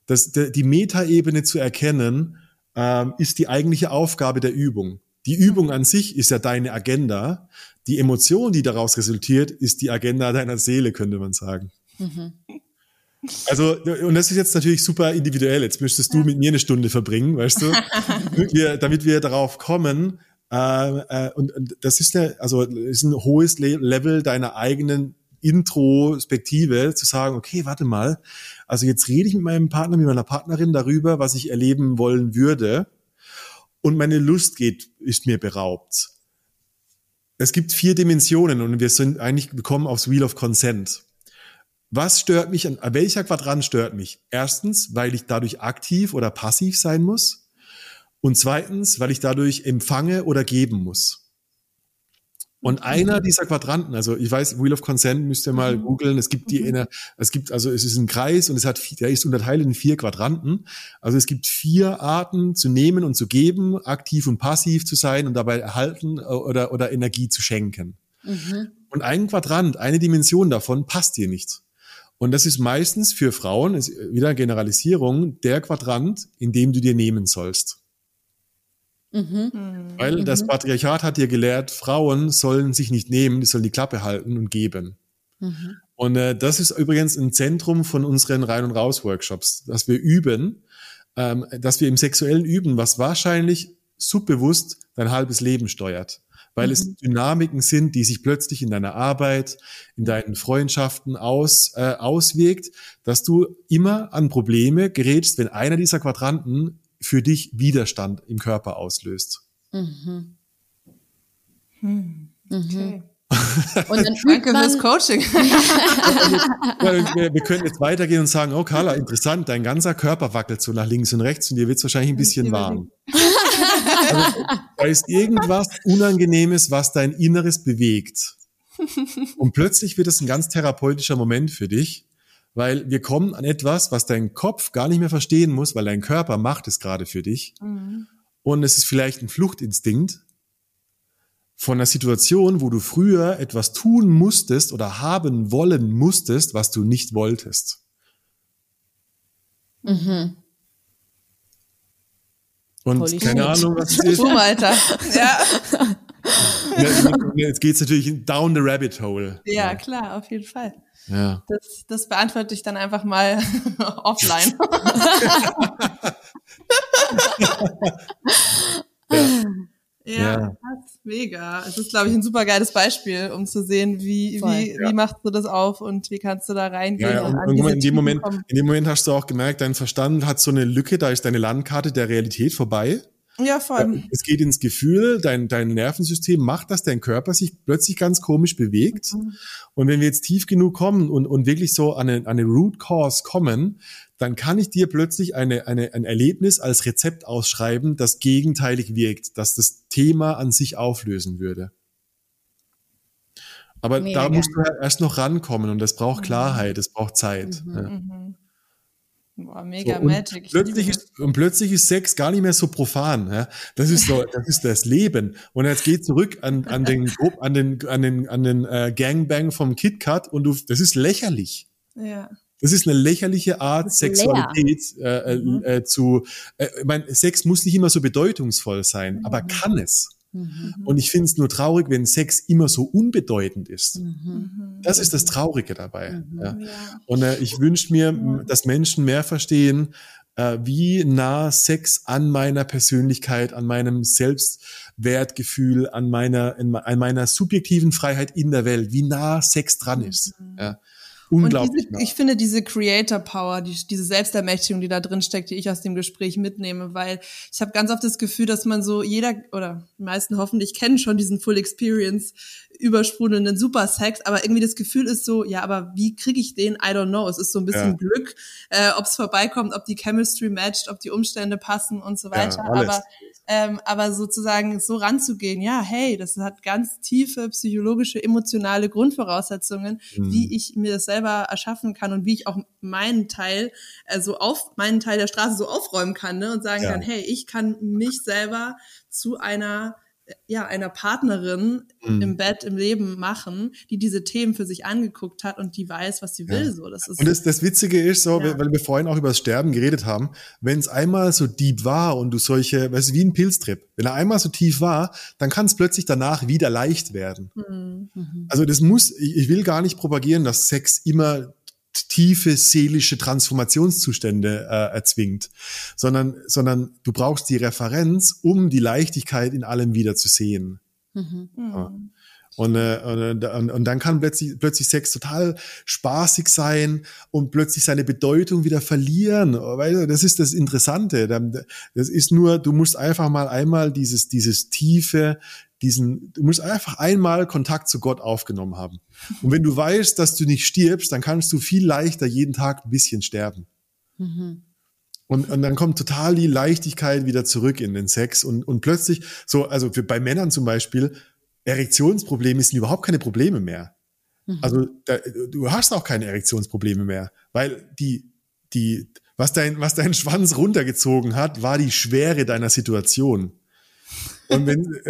Das, die Metaebene zu erkennen, ähm, ist die eigentliche Aufgabe der Übung. Die Übung an sich ist ja deine Agenda. Die Emotion, die daraus resultiert, ist die Agenda deiner Seele, könnte man sagen. Mhm. Also, und das ist jetzt natürlich super individuell. Jetzt müsstest du mit mir eine Stunde verbringen, weißt du, damit wir, damit wir darauf kommen. Äh, äh, und, und das ist ja, also ist ein hohes Level deiner eigenen Introspektive zu sagen, okay, warte mal, also jetzt rede ich mit meinem Partner, mit meiner Partnerin darüber, was ich erleben wollen würde und meine Lust geht, ist mir beraubt. Es gibt vier Dimensionen und wir sind eigentlich gekommen aufs Wheel of Consent. Was stört mich an, welcher Quadrant stört mich? Erstens, weil ich dadurch aktiv oder passiv sein muss. Und zweitens, weil ich dadurch empfange oder geben muss. Und einer dieser Quadranten, also ich weiß, Wheel of Consent müsst ihr mal mhm. googeln. Es gibt die, mhm. es gibt, also es ist ein Kreis und es hat, der ist unterteilt in vier Quadranten. Also es gibt vier Arten zu nehmen und zu geben, aktiv und passiv zu sein und dabei erhalten oder, oder Energie zu schenken. Mhm. Und ein Quadrant, eine Dimension davon passt dir nicht. Und das ist meistens für Frauen, ist wieder Generalisierung, der Quadrant, in dem du dir nehmen sollst. Mhm. Weil mhm. das Patriarchat hat dir gelehrt, Frauen sollen sich nicht nehmen, die sollen die Klappe halten und geben. Mhm. Und äh, das ist übrigens ein Zentrum von unseren Rein- und Raus-Workshops, dass wir üben, ähm, dass wir im Sexuellen üben, was wahrscheinlich subbewusst dein halbes Leben steuert. Weil mhm. es Dynamiken sind, die sich plötzlich in deiner Arbeit, in deinen Freundschaften aus, äh, auswirkt, dass du immer an Probleme gerätst, wenn einer dieser Quadranten für dich Widerstand im Körper auslöst. Mhm. Hm. Okay. Und dann Danke fürs Coaching. wir, wir, können jetzt weitergehen und sagen, oh Carla, interessant, dein ganzer Körper wackelt so nach links und rechts und dir wird es wahrscheinlich ein bisschen warm. Also, da ist irgendwas Unangenehmes, was dein Inneres bewegt. Und plötzlich wird es ein ganz therapeutischer Moment für dich weil wir kommen an etwas, was dein Kopf gar nicht mehr verstehen muss, weil dein Körper macht es gerade für dich. Mhm. Und es ist vielleicht ein Fluchtinstinkt von einer Situation, wo du früher etwas tun musstest oder haben wollen musstest, was du nicht wolltest. Mhm. Und Holy keine shit. Ahnung, was es ist. Boom, Alter. ja. Jetzt geht's natürlich down the rabbit hole. Ja, ja, klar, auf jeden Fall. Ja. Das, das beantworte ich dann einfach mal offline. ja. Ja, ja. mega. Es ist, glaube ich, ein super geiles Beispiel, um zu sehen, wie, wie, ja. wie machst du das auf und wie kannst du da reingehen. Ja, und, und in, dem Moment, in dem Moment hast du auch gemerkt, dein Verstand hat so eine Lücke, da ist deine Landkarte der Realität vorbei. Ja, vor allem. Es geht ins Gefühl, dein, dein Nervensystem macht, dass dein Körper sich plötzlich ganz komisch bewegt. Mhm. Und wenn wir jetzt tief genug kommen und, und wirklich so an eine, an eine Root Cause kommen, dann kann ich dir plötzlich eine, eine, ein Erlebnis als Rezept ausschreiben, das gegenteilig wirkt, das das Thema an sich auflösen würde. Aber Mega. da musst du ja erst noch rankommen und das braucht mhm. Klarheit, es braucht Zeit. Mhm, ja. Boah, mega so, und Magic. Plötzlich ist, und plötzlich ist Sex gar nicht mehr so profan. Ja? Das ist so, das ist das Leben. Und jetzt geht zurück an, an den, an den, an den, an den äh, Gangbang vom KitKat und du, das ist lächerlich. Ja. Das ist eine lächerliche Art, Sexualität äh, äh, mhm. äh, zu. Äh, ich mein, Sex muss nicht immer so bedeutungsvoll sein, mhm. aber kann es. Mhm. Und ich finde es nur traurig, wenn Sex immer so unbedeutend ist. Mhm. Das ist das Traurige dabei. Mhm. Ja. Und äh, ich wünsche mir, dass Menschen mehr verstehen, äh, wie nah Sex an meiner Persönlichkeit, an meinem Selbstwertgefühl, an meiner, in, an meiner subjektiven Freiheit in der Welt, wie nah Sex dran ist. Mhm. Ja. Unglaublich. Diese, ich finde diese Creator Power, die, diese Selbstermächtigung, die da drin steckt, die ich aus dem Gespräch mitnehme, weil ich habe ganz oft das Gefühl, dass man so jeder oder die meisten hoffentlich kennen schon diesen Full Experience übersprudelnden Supersex, aber irgendwie das Gefühl ist so, ja, aber wie kriege ich den? I don't know. Es ist so ein bisschen ja. Glück, äh, ob es vorbeikommt, ob die Chemistry matcht, ob die Umstände passen und so weiter. Ja, aber ähm, aber sozusagen so ranzugehen, ja, hey, das hat ganz tiefe psychologische, emotionale Grundvoraussetzungen, mhm. wie ich mir das selber erschaffen kann und wie ich auch meinen Teil, also auf meinen Teil der Straße so aufräumen kann ne, und sagen ja. kann, hey, ich kann mich selber zu einer ja, einer Partnerin mhm. im Bett, im Leben machen, die diese Themen für sich angeguckt hat und die weiß, was sie will. Ja. So, das ist und das, das Witzige ist so, ja. weil wir vorhin auch über das Sterben geredet haben, wenn es einmal so deep war und du solche, weißt du, wie ein Pilztrip, wenn er einmal so tief war, dann kann es plötzlich danach wieder leicht werden. Mhm. mhm. Also das muss, ich, ich will gar nicht propagieren, dass Sex immer tiefe seelische Transformationszustände äh, erzwingt, sondern, sondern du brauchst die Referenz, um die Leichtigkeit in allem wieder zu sehen. Mhm. Ja. Und, äh, und, und dann kann plötzlich, plötzlich Sex total spaßig sein und plötzlich seine Bedeutung wieder verlieren. Weil das ist das Interessante. Das ist nur, du musst einfach mal einmal dieses, dieses tiefe, diesen, du musst einfach einmal Kontakt zu Gott aufgenommen haben. Und wenn du weißt, dass du nicht stirbst, dann kannst du viel leichter jeden Tag ein bisschen sterben. Mhm. Und, und dann kommt total die Leichtigkeit wieder zurück in den Sex und, und plötzlich, so, also für, bei Männern zum Beispiel, Erektionsprobleme sind überhaupt keine Probleme mehr. Mhm. Also da, du hast auch keine Erektionsprobleme mehr, weil die, die, was dein, was dein Schwanz runtergezogen hat, war die Schwere deiner Situation. Und wenn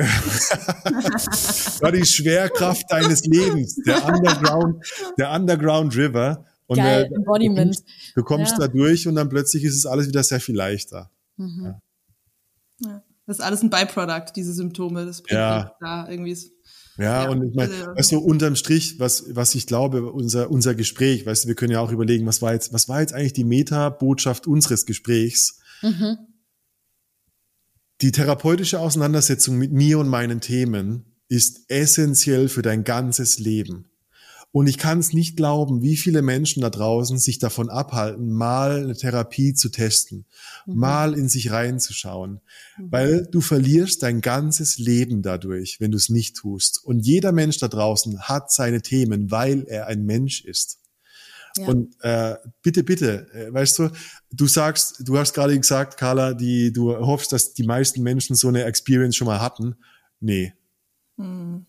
war die Schwerkraft deines Lebens, der Underground, der Underground River. Und Geil, der, Embodiment. Du kommst, du kommst ja. da durch und dann plötzlich ist es alles wieder sehr viel leichter. Mhm. Ja. ja. Das ist alles ein Byproduct, diese Symptome. Das bringt ja. da irgendwie. Ja, ja, und ich meine, also, weißt du, unterm Strich, was, was ich glaube, unser, unser Gespräch, weißt du, wir können ja auch überlegen, was war jetzt, was war jetzt eigentlich die Meta-Botschaft unseres Gesprächs? Mhm. Die therapeutische Auseinandersetzung mit mir und meinen Themen ist essentiell für dein ganzes Leben. Und ich kann es nicht glauben, wie viele Menschen da draußen sich davon abhalten, mal eine Therapie zu testen, mhm. mal in sich reinzuschauen, mhm. weil du verlierst dein ganzes Leben dadurch, wenn du es nicht tust. Und jeder Mensch da draußen hat seine Themen, weil er ein Mensch ist. Ja. Und äh, bitte, bitte, äh, weißt du, du sagst, du hast gerade gesagt, Carla, die, du hoffst, dass die meisten Menschen so eine Experience schon mal hatten. Nee. Hm.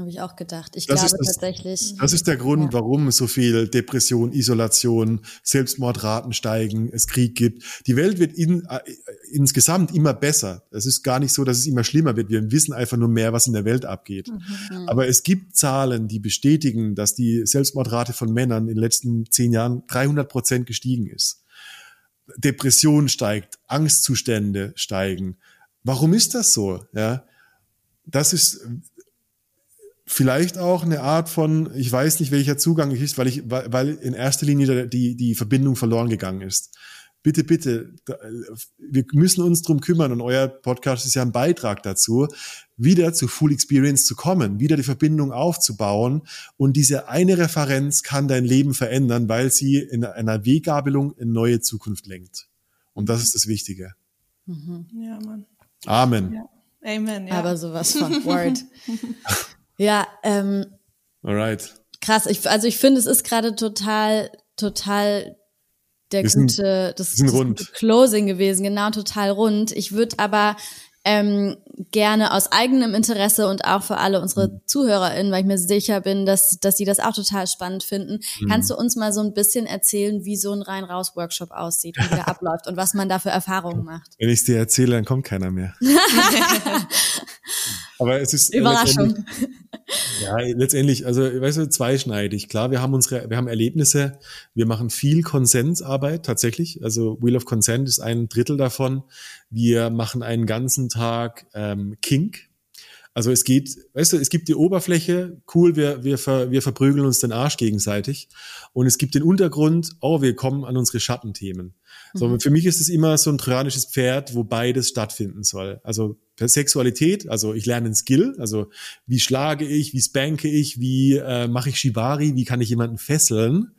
Habe ich auch gedacht. Ich das glaube das, tatsächlich. Das ist der Grund, ja. warum so viel Depression, Isolation, Selbstmordraten steigen, es Krieg gibt. Die Welt wird in, äh, insgesamt immer besser. Es ist gar nicht so, dass es immer schlimmer wird. Wir wissen einfach nur mehr, was in der Welt abgeht. Mhm. Aber es gibt Zahlen, die bestätigen, dass die Selbstmordrate von Männern in den letzten zehn Jahren 300 Prozent gestiegen ist. Depression steigt, Angstzustände steigen. Warum ist das so? Ja, das ist vielleicht auch eine Art von, ich weiß nicht, welcher Zugang ist, weil ich, weil in erster Linie die, die Verbindung verloren gegangen ist. Bitte, bitte, wir müssen uns drum kümmern und euer Podcast ist ja ein Beitrag dazu, wieder zu Full Experience zu kommen, wieder die Verbindung aufzubauen und diese eine Referenz kann dein Leben verändern, weil sie in einer Weggabelung in neue Zukunft lenkt. Und das ist das Wichtige. Mhm. Ja, Mann. Amen. Ja. Amen, ja. Aber sowas von Word. Ja, ähm, Alright. krass. Ich, also ich finde, es ist gerade total, total der wir gute, sind, das, das rund. gute Closing gewesen, genau, total rund. Ich würde aber ähm, gerne aus eigenem Interesse und auch für alle unsere mhm. ZuhörerInnen, weil ich mir sicher bin, dass, dass sie das auch total spannend finden. Mhm. Kannst du uns mal so ein bisschen erzählen, wie so ein Rein-Raus-Workshop aussieht wie der abläuft und was man da für Erfahrungen macht? Wenn ich es dir erzähle, dann kommt keiner mehr. Aber es ist Überraschung. Ja, letztendlich, also weißt du, zweischneidig. Klar, wir haben unsere, wir haben Erlebnisse, wir machen viel Konsensarbeit tatsächlich. Also Wheel of Consent ist ein Drittel davon. Wir machen einen ganzen Tag ähm, Kink. Also es geht, weißt du, es gibt die Oberfläche, cool, wir, wir, ver, wir verprügeln uns den Arsch gegenseitig. Und es gibt den Untergrund, oh, wir kommen an unsere Schattenthemen. So, mhm. für mich ist es immer so ein trojanisches Pferd, wo beides stattfinden soll. Also Sexualität, also ich lerne einen Skill, also wie schlage ich, wie spanke ich, wie äh, mache ich Shibari, wie kann ich jemanden fesseln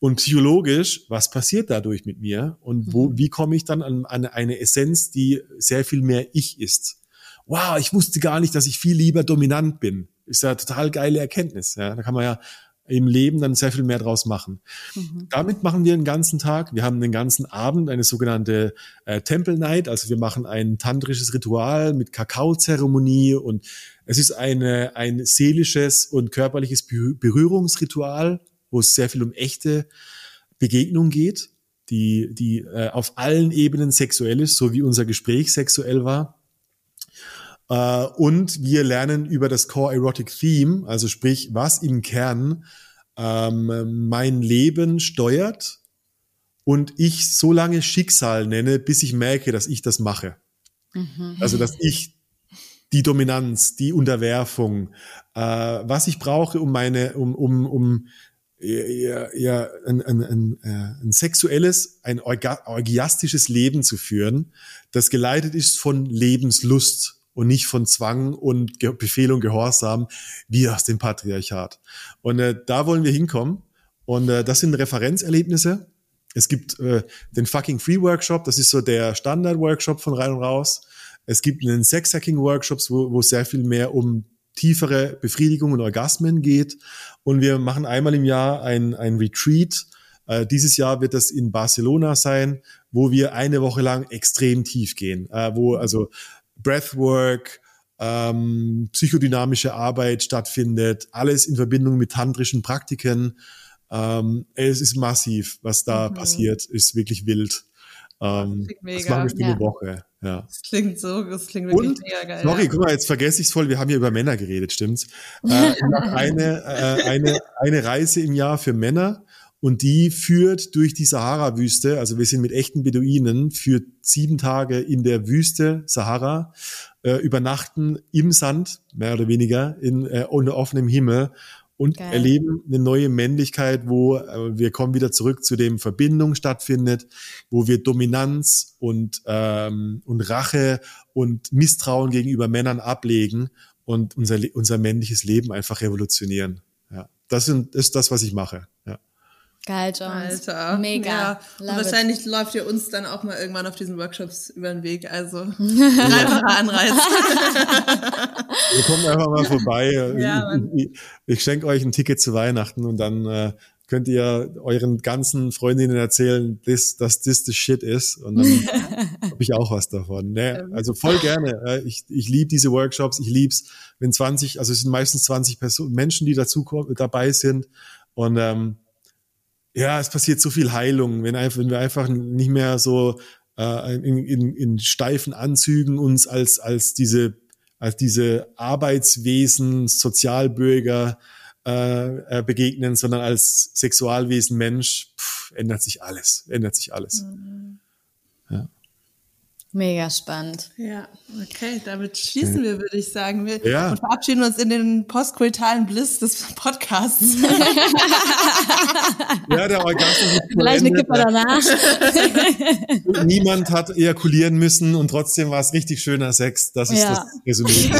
und psychologisch, was passiert dadurch mit mir und wo, mhm. wie komme ich dann an, an eine Essenz, die sehr viel mehr ich ist. Wow, ich wusste gar nicht, dass ich viel lieber dominant bin. Ist ja total geile Erkenntnis. Ja, da kann man ja im Leben dann sehr viel mehr draus machen. Mhm. Damit machen wir den ganzen Tag. Wir haben den ganzen Abend eine sogenannte äh, Temple Night. Also wir machen ein tantrisches Ritual mit Kakaozeremonie und es ist eine, ein seelisches und körperliches Berührungsritual, wo es sehr viel um echte Begegnung geht, die, die äh, auf allen Ebenen sexuell ist, so wie unser Gespräch sexuell war. Uh, und wir lernen über das Core Erotic Theme, also sprich, was im Kern ähm, mein Leben steuert und ich so lange Schicksal nenne, bis ich merke, dass ich das mache. Mhm. Also, dass ich die Dominanz, die Unterwerfung, äh, was ich brauche, um meine, um, um, um ja, ja, ein, ein, ein, äh, ein sexuelles, ein orgiastisches Leben zu führen, das geleitet ist von Lebenslust und nicht von Zwang und Befehl und Gehorsam wie aus dem Patriarchat. Und äh, da wollen wir hinkommen. Und äh, das sind Referenzerlebnisse. Es gibt äh, den fucking Free Workshop, das ist so der Standard-Workshop von rein und raus. Es gibt einen Sex-Hacking-Workshops, wo, wo sehr viel mehr um tiefere Befriedigung und Orgasmen geht. Und wir machen einmal im Jahr ein, ein Retreat. Äh, dieses Jahr wird das in Barcelona sein, wo wir eine Woche lang extrem tief gehen, äh, wo also Breathwork, ähm, psychodynamische Arbeit stattfindet, alles in Verbindung mit tantrischen Praktiken. Ähm, es ist massiv, was da mhm. passiert, ist wirklich wild. Ähm, das, das machen wir für ja. eine Woche. Ja. Das klingt so, das klingt wirklich Und, mega geil. Sorry, ja. guck mal, jetzt vergesse ich es voll, wir haben hier über Männer geredet, stimmt's? äh, eine, äh, eine, eine Reise im Jahr für Männer und die führt durch die Sahara-Wüste, also wir sind mit echten Beduinen, führt sieben Tage in der Wüste Sahara, äh, übernachten im Sand, mehr oder weniger, in, äh, unter offenem Himmel und Geil. erleben eine neue Männlichkeit, wo äh, wir kommen wieder zurück zu dem Verbindung stattfindet, wo wir Dominanz und, ähm, und Rache und Misstrauen gegenüber Männern ablegen und unser, unser männliches Leben einfach revolutionieren. Ja, das, sind, das ist das, was ich mache. Geil, Jones. Alter. Mega. Ja. Und wahrscheinlich läuft ihr uns dann auch mal irgendwann auf diesen Workshops über den Weg. Also dreifacher Anreiz. Wir kommen einfach mal vorbei. Ja, ich, ich, ich schenke euch ein Ticket zu Weihnachten und dann äh, könnt ihr euren ganzen Freundinnen erzählen, dass das das the shit ist. Und dann habe ich auch was davon. Ne? Also voll gerne. Ich, ich liebe diese Workshops. Ich lieb's, wenn 20, also es sind meistens 20 Personen, Menschen, die dazu dabei sind. Und ähm, ja, es passiert so viel Heilung, wenn, wenn wir einfach nicht mehr so äh, in, in, in steifen Anzügen uns als, als diese, als diese Arbeitswesen, Sozialbürger äh, äh, begegnen, sondern als Sexualwesen Mensch, pff, ändert sich alles, ändert sich alles. Mhm. Mega spannend. Ja, okay, damit schließen wir, würde ich sagen. Wir ja. und verabschieden uns in den postkultalen Bliss des Podcasts. ja, der Orgasmus Vielleicht eine Kippe danach. Niemand hat ejakulieren müssen und trotzdem war es richtig schöner Sex. Das ist ja. das Resümee.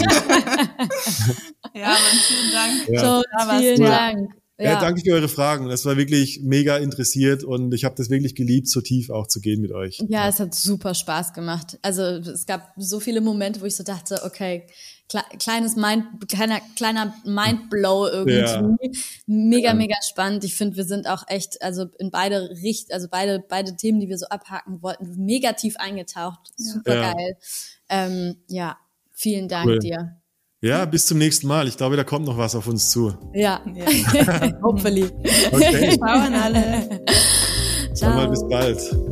ja, man, vielen Dank. Ja. So, vielen Dank. Ja. ja, danke für eure Fragen. Das war wirklich mega interessiert und ich habe das wirklich geliebt, so tief auch zu gehen mit euch. Ja, ja, es hat super Spaß gemacht. Also es gab so viele Momente, wo ich so dachte, okay, kleines Mind, kleiner, kleiner Mindblow irgendwie. Ja. Mega, mega spannend. Ich finde, wir sind auch echt, also in beide Richt, also beide, beide Themen, die wir so abhaken wollten, mega tief eingetaucht. Super geil. Ähm, ja, vielen Dank cool. dir. Ja, bis zum nächsten Mal. Ich glaube, da kommt noch was auf uns zu. Ja, ja. hopefully. Okay. Ciao an alle. Ciao. Mal bis bald.